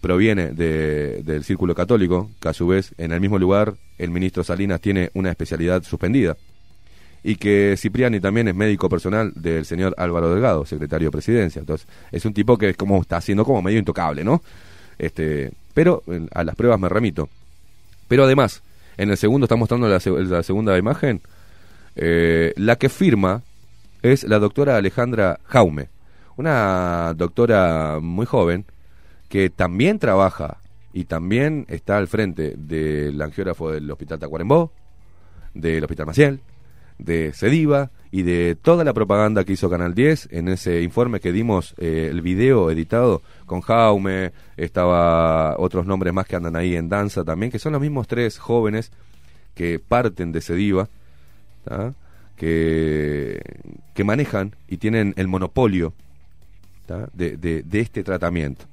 A: proviene de- del círculo católico, que a su vez en el mismo lugar el ministro Salinas tiene una especialidad suspendida, y que Cipriani también es médico personal del señor Álvaro Delgado, secretario de presidencia. Entonces, es un tipo que es como está haciendo como medio intocable, ¿no? Este, pero a las pruebas me remito. Pero además, en el segundo está mostrando la, la segunda imagen, eh, la que firma es la doctora Alejandra Jaume, una doctora muy joven que también trabaja y también está al frente del angiógrafo del Hospital Tacuarembó, del Hospital Maciel, de Sediva y de toda la propaganda que hizo Canal 10 en ese informe que dimos, eh, el video editado con Jaume, estaba otros nombres más que andan ahí en danza también, que son los mismos tres jóvenes que parten de Sediva, ¿tá? que, que manejan y tienen el monopolio de- de este tratamiento.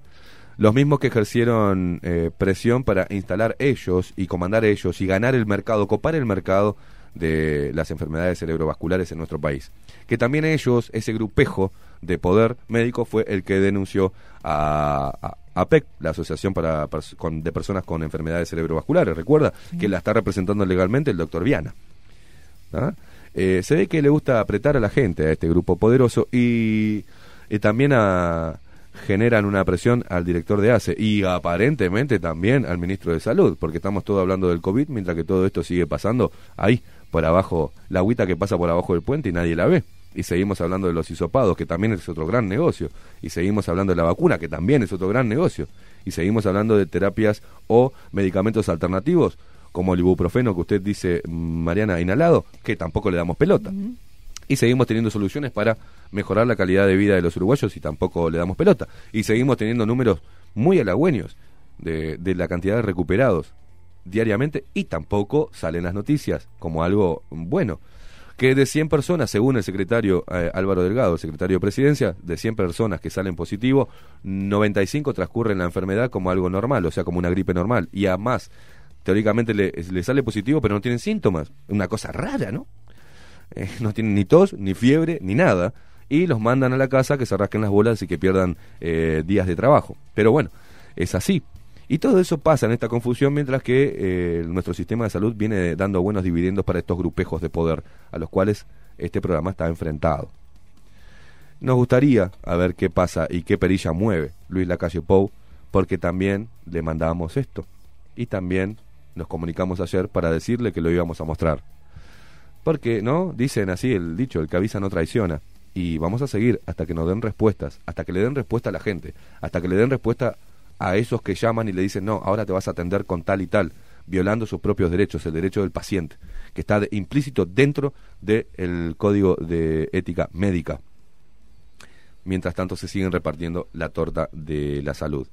A: Los mismos que ejercieron eh, presión para instalar ellos y comandar ellos y ganar el mercado, copar el mercado de las enfermedades cerebrovasculares en nuestro país. Que también ellos, ese grupejo de poder médico, fue el que denunció a, a- APEC, la Asociación para, con- de Personas con Enfermedades Cerebrovasculares. Recuerda que la está representando legalmente el doctor Viana. ¿ah? Eh, se ve que le gusta apretar a la gente, a este grupo poderoso, y, y también a, generan una presión al director de ACE y aparentemente también al ministro de Salud, porque estamos todos hablando del COVID, mientras que todo esto sigue pasando ahí, por abajo, la agüita que pasa por abajo del puente y nadie la ve. Y seguimos hablando de los hisopados, que también es otro gran negocio. Y seguimos hablando de la vacuna, que también es otro gran negocio. Y seguimos hablando de terapias o medicamentos alternativos, como el ibuprofeno que usted dice, mm, Mariana, inhalado, que tampoco le damos pelota. Y seguimos teniendo soluciones para mejorar la calidad de vida de los uruguayos y tampoco le damos pelota. Y seguimos teniendo números muy halagüeños de, la cantidad de recuperados diariamente y tampoco salen las noticias como algo bueno. que de 100 personas, según el secretario eh, Álvaro Delgado, el secretario de Presidencia, de 100 personas que salen positivo, 95 transcurren la enfermedad como algo normal, o sea, como una gripe normal. Y además, teóricamente le, le sale positivo, pero no tienen síntomas. Una cosa rara, ¿no? Eh, no tienen ni tos, ni fiebre, ni nada. Y los mandan a la casa que se rasquen las bolas y que pierdan eh, días de trabajo. Pero bueno, es así. Y todo eso pasa en esta confusión mientras que eh, nuestro sistema de salud viene dando buenos dividendos para estos grupejos de poder a los cuales este programa está enfrentado. Nos gustaría a ver qué pasa y qué perilla mueve Luis Lacalle Pou, porque también le mandábamos esto. Y también nos comunicamos ayer para decirle que lo íbamos a mostrar. Porque, ¿no? Dicen así el dicho, el que avisa no traiciona. Y vamos a seguir hasta que nos den respuestas, hasta que le den respuesta a la gente, hasta que le den respuesta a esos que llaman y le dicen, no, ahora te vas a atender con tal y tal, violando sus propios derechos, el derecho del paciente, que está de- implícito dentro del código de ética médica. Mientras tanto se siguen repartiendo la torta de la salud.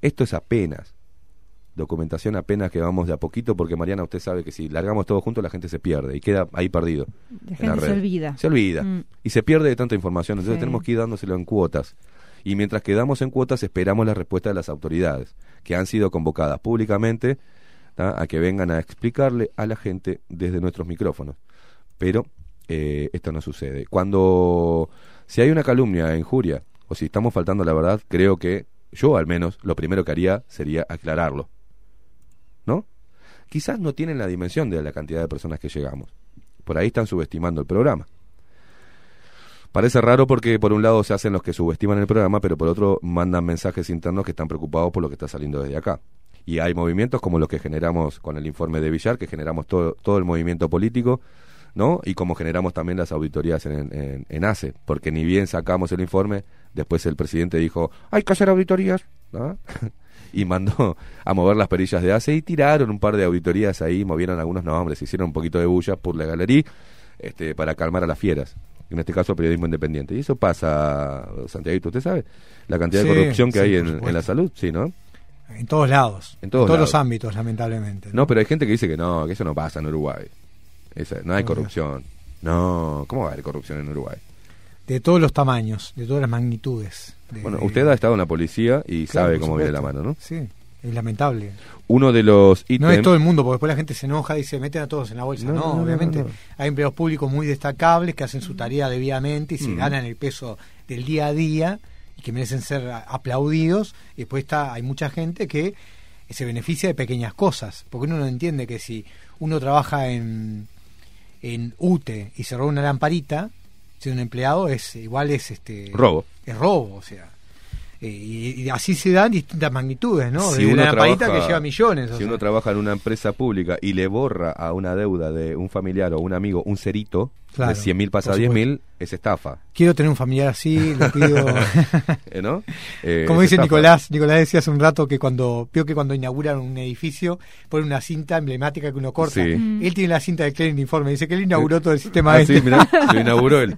A: Esto es apenas documentación apenas que vamos de a poquito porque Mariana usted sabe que si largamos todo junto la gente se pierde y queda ahí perdido.
E: La
A: en la
E: gente se olvida.
A: Se olvida.
E: Mm.
A: Y se pierde de tanta información. Entonces
E: Sí.
A: tenemos que ir dándoselo en cuotas. Y mientras quedamos en cuotas esperamos la respuesta de las autoridades que han sido convocadas públicamente ¿tá? a que vengan a explicarle a la gente desde nuestros micrófonos. Pero eh, esto no sucede. Cuando si hay una calumnia, injuria, o si estamos faltando a la verdad, creo que yo al menos lo primero que haría sería aclararlo. ¿No? Quizás no tienen la dimensión de la cantidad de personas que llegamos. Por ahí están subestimando el programa. Parece raro porque por un lado se hacen los que subestiman el programa, pero por otro mandan mensajes internos que están preocupados por lo que está saliendo desde acá. Y hay movimientos como los que generamos con el informe de Villar, que generamos todo, todo el movimiento político, ¿no? Y como generamos también las auditorías en, en, ACE, porque ni bien sacamos el informe, después el presidente dijo, hay que hacer auditorías. y mandó a mover las perillas de ACE y tiraron un par de auditorías ahí, movieron algunos nombres, hicieron un poquito de bulla por la galería este, para calmar a las fieras. En este caso, periodismo independiente. Y eso pasa, Santiago, ¿usted sabe? La cantidad de corrupción que
C: sí,
A: hay en, en la salud, sí, ¿no?
C: En todos lados.
A: En todos
C: los
A: lados.
C: ámbitos, lamentablemente.
A: No, pero hay gente que dice que no, que eso no pasa en Uruguay. Esa- no hay corrupción. No, ¿cómo va a haber corrupción en Uruguay?
C: De todos los tamaños, de todas las magnitudes. De-
A: Bueno, usted ha estado en la policía y
C: Claro,
A: sabe cómo viene la mano, ¿no?
C: Sí, es lamentable.
A: Uno de los ítems...
C: No es todo el mundo, porque después la gente se enoja y se meten a todos en la bolsa.
A: No,
C: No,
A: no, no,
C: obviamente
A: no,
C: hay empleados públicos muy destacables que hacen su tarea debidamente y se
A: Mm.
C: ganan el peso del día a día y que merecen ser aplaudidos. Y después está, hay mucha gente que se beneficia de pequeñas cosas, porque uno no entiende que si uno trabaja en, en UTE y se roba una lamparita, si un empleado es igual es este
A: Robo.
C: es robo, o sea. Eh, y, y así se dan distintas magnitudes, ¿no?
A: Si
C: la lamparita
A: trabaja-
C: que lleva millones. o
A: Si
C: sea.
A: uno trabaja en una empresa pública y le borra a una deuda de un familiar o un amigo un cerito,
C: Claro,
A: de 100 mil pasa a
C: por
A: 10
C: supuesto.
A: mil, es estafa.
C: Quiero tener un familiar así, le pido.
A: ¿Eh, ¿No? Eh,
C: Como
A: es
C: dice
A: estafa.
C: Nicolás, Nicolás decía hace un rato que cuando vio que cuando inauguran un edificio ponen una cinta emblemática que uno corta.
A: Sí. Mm.
C: Él tiene la cinta de Clean Informe, dice que él inauguró todo el sistema
A: Ah,
C: este.
A: sí, mirá, lo inauguró él.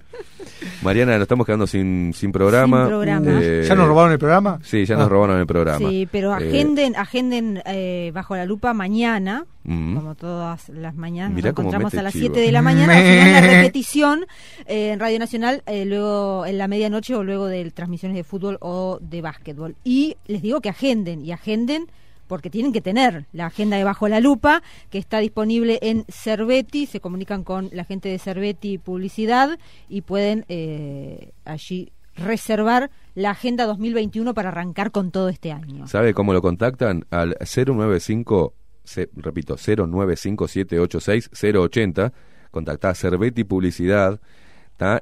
A: Mariana, nos estamos quedando sin, sin programa.
E: Sin programa.
A: Eh,
C: ¿Ya nos robaron el programa?
A: Sí, ya nos
C: Ah.
A: robaron el programa.
E: Sí, pero
A: Eh,
E: agenden, agenden eh, bajo la lupa mañana,
A: mm.
E: como todas las mañanas, nos
A: Mirá
E: encontramos a las
A: chivo.
E: 7 de la mañana, al la repetición eh, en Radio Nacional, eh, luego en la medianoche o luego de transmisiones de fútbol o de básquetbol. Y les digo que agenden, y agenden porque tienen que tener la agenda de Bajo la Lupa, que está disponible en Cerveti, se comunican con la gente de Cerveti Publicidad y pueden eh, allí reservar la agenda 2021 para arrancar con todo este año.
A: ¿Sabe cómo lo contactan? Al 095, se- repito, 095-786-080. Contactá a Cerveti Publicidad.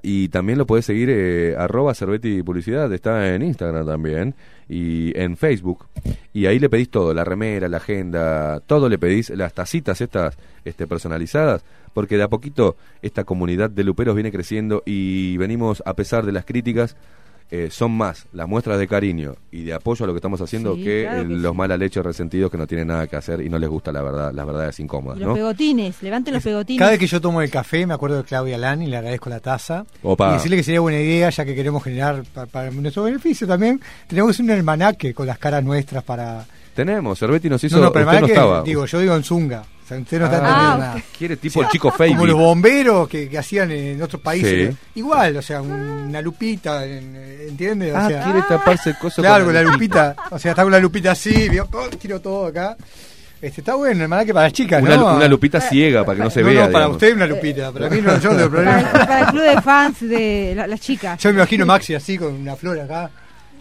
A: Y también lo puedes seguir, eh, arroba Cerveti Publicidad. Está en Instagram también. Y en Facebook. Y ahí le pedís todo, la remera, la agenda, todo le pedís, las tacitas estas este, personalizadas. Porque de a poquito esta comunidad de luperos viene creciendo y venimos, a pesar de las críticas, eh, son más las muestras de cariño y de apoyo a lo que estamos haciendo
E: Sí,
A: que,
E: claro que
A: los
E: sí.
A: mala leche resentidos que no tienen nada que hacer y no les gusta la verdad, las verdades incómodas,
E: Y los
A: ¿no?
E: pegotines, levanten los pegotines.
C: Cada vez que yo tomo el café me acuerdo de Claudia Lani y le agradezco la taza.
A: Opa.
C: Y decirle que sería buena idea, ya que queremos generar pa- para, nuestro beneficio también, tenemos un almanaque con las caras nuestras para...
A: Tenemos, Cervetti nos hizo,
C: no, no, pero
A: usted no estaba.
C: digo, yo digo en Zunga. Usted no está
A: Ah,
C: entendiendo nada.
A: quiere tipo el chico Fabi.
C: Como los bomberos que, que hacían en otros países.
A: Sí.
C: Igual, o sea, una lupita, en- ¿entiendes? O
A: Ah,
C: sea,
A: quiere taparse el coso
C: Claro,
A: con
C: la lupita. O sea, está con la lupita así, vio, oh, tiro todo acá. Este, está bueno, hermano, que para las chicas,
A: Una,
C: ¿no?
A: una lupita ciega para que no se
C: no,
A: vea.
C: No, para
A: digamos.
C: usted una lupita, para mí no, yo no tengo
E: Para,
C: problema.
E: para el club de fans de la- las chicas.
C: Yo me imagino Maxi así, con una flor acá.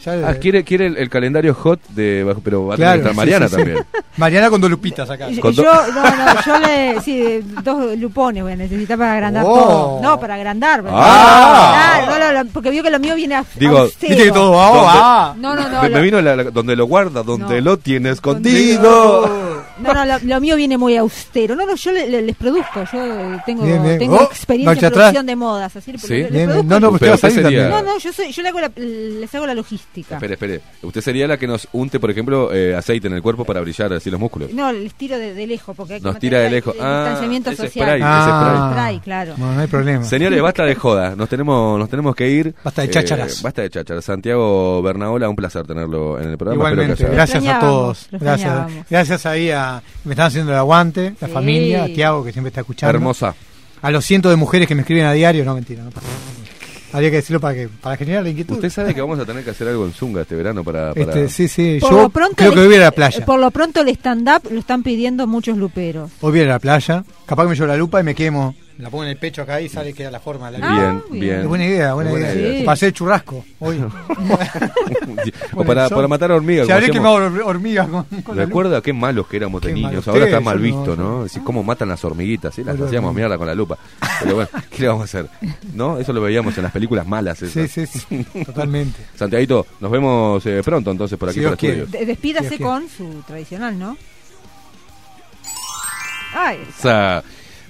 C: Ya,
A: Ah, quiere, quiere el, el calendario hot de pero va a
C: Claro,
A: estar
C: sí,
A: Mariana
C: sí, sí.
A: también.
C: Mariana con dos lupitas acá.
E: Yo,
A: do-
E: no, no, yo le, sí, dos lupones voy a necesitar para agrandar
C: Oh.
E: todo. No, para agrandar. ¿verdad?
A: Ah.
E: Claro, no, no, porque vio que lo mío viene a
A: Digo.
C: Viste que todo va, va.
E: No, no, no.
A: me,
E: lo-
A: me vino la- la- donde lo guarda, donde
E: No.
A: lo tiene escondido.
E: No, no, lo, lo mío viene muy austero. No, no, yo le- le- les produzco. Yo eh, tengo,
C: Bien, bien.
E: tengo
C: Oh,
E: experiencia en
C: atrás.
E: producción de modas. Así
A: Sí.
E: le- le
C: Bien. No, no,
A: Pero
C: usted va a
A: usted
C: salir
A: sería-
C: también.
E: No, no, yo, soy, yo le hago la, les hago la logística.
A: Espere, espere. Usted sería la que nos unte, por ejemplo, eh, aceite en el cuerpo para brillar así los músculos.
E: No, les tiro de, de lejos porque hay que
A: Nos tira de lejos.
E: El,
A: Ah,
E: distanciamiento
A: ese
E: social.
A: spray, ese
C: Ah.
E: Spray, claro.
C: No, no hay problema.
A: Señores, basta de joda. Nos tenemos, nos tenemos que ir.
C: Basta de
A: Eh,
C: chácharas.
A: basta de chácharas. Santiago Bernaola, un placer tenerlo en el programa.
C: Igualmente, gracias a todos. Gracias, gracias ahí a me están haciendo el aguante, la
E: Sí.
C: familia, a Tiago que siempre está escuchando.
A: Hermosa.
C: A los cientos de mujeres que me escriben a diario, no mentira, no pasa nada. Habría que decirlo para que para generar la inquietud.
A: Usted sabe que vamos a tener que hacer algo en Zunga este verano para. para-
C: Este, sí, sí,
E: Por
C: yo
E: lo pronto
C: creo que hoy voy a ir a la playa.
E: Por lo pronto el stand-up lo están pidiendo muchos luperos.
C: Hoy voy a ir a la playa. Capaz que me llevo la lupa y me quemo. La pongo en el pecho acá y sale queda la forma. de La
A: Bien,
E: Ah,
A: bien.
E: bien.
C: Es buena idea, buena,
A: Buena
C: idea.
A: idea.
C: Para hacer churrasco hoy.
A: o para, para matar hormigas.
C: Habré
A: hacíamos.
C: quemado hor- hormigas con, con la lupa.
A: Recuerda qué malos que éramos de
C: Qué
A: niños. Ahora está mal visto,
C: no,
A: ¿no? Decir cómo matan las hormiguitas, ¿sí? Las hacíamos mierda con la lupa. Pero bueno, ¿qué le vamos a hacer? ¿No? Eso lo veíamos en las películas malas.
C: Sí,
A: esas.
C: sí, sí, totalmente.
A: Santiaguito, nos vemos eh, pronto entonces por aquí
C: Si
A: por estudio.
E: Despídase
C: Sí, es
E: con su tradicional, ¿no?
A: Sea,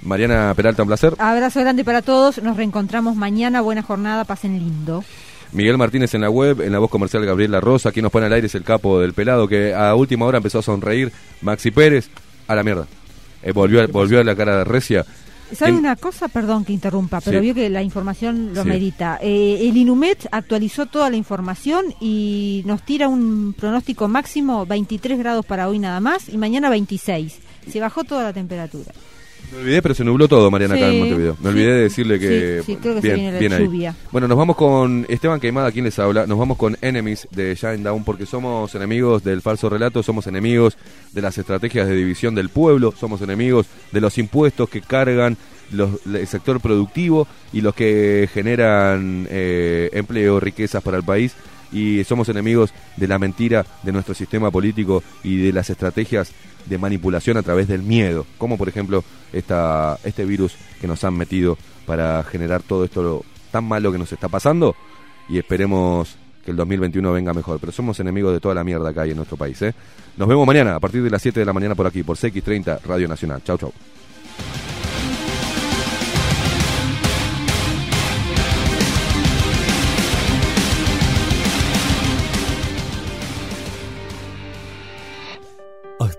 A: Mariana Peralta, un placer.
E: abrazo grande para todos. Nos reencontramos mañana. Buena jornada. Pasen lindo.
A: Miguel Martínez en la web, en la voz comercial Gabriel La Rosa, quien nos pone al aire es el capo del pelado que a última hora empezó a sonreír. Maxi Pérez, a la mierda. Eh, volvió, a- volvió a la cara de recia.
E: ¿Sabe
A: ¿Quién-
E: una cosa? Perdón que interrumpa, pero
A: Sí.
E: vio que la información lo
A: Sí.
E: merita. Eh, el Inumet actualizó toda la información y nos tira un pronóstico máximo 23 grados para hoy nada más y mañana 26. Se bajó toda la temperatura.
A: Me olvidé, pero se nubló todo, Mariana, acá
E: Sí,
A: en Montevideo. Me olvidé de decirle que.
E: Sí, sí, creo que se
A: bien,
E: viene la
A: bien ahí.
E: lluvia.
A: Bueno, nos vamos con Esteban Queimada, quien les habla. Nos vamos con Enemies de Shine Down, porque somos enemigos del falso relato, somos enemigos de las estrategias de división del pueblo, somos enemigos de los impuestos que cargan los- el sector productivo y los que generan eh, empleo, riquezas para el país. Y somos enemigos de la mentira de nuestro sistema político y de las estrategias de manipulación a través del miedo, como por ejemplo esta, este virus que nos han metido para generar todo esto tan malo que nos está pasando y esperemos que el 2021 venga mejor. Pero somos enemigos de toda la mierda que hay en nuestro país. ¿eh? Nos vemos mañana a partir de las 7 de la mañana por aquí, por CX30 Radio Nacional. Chau, chau.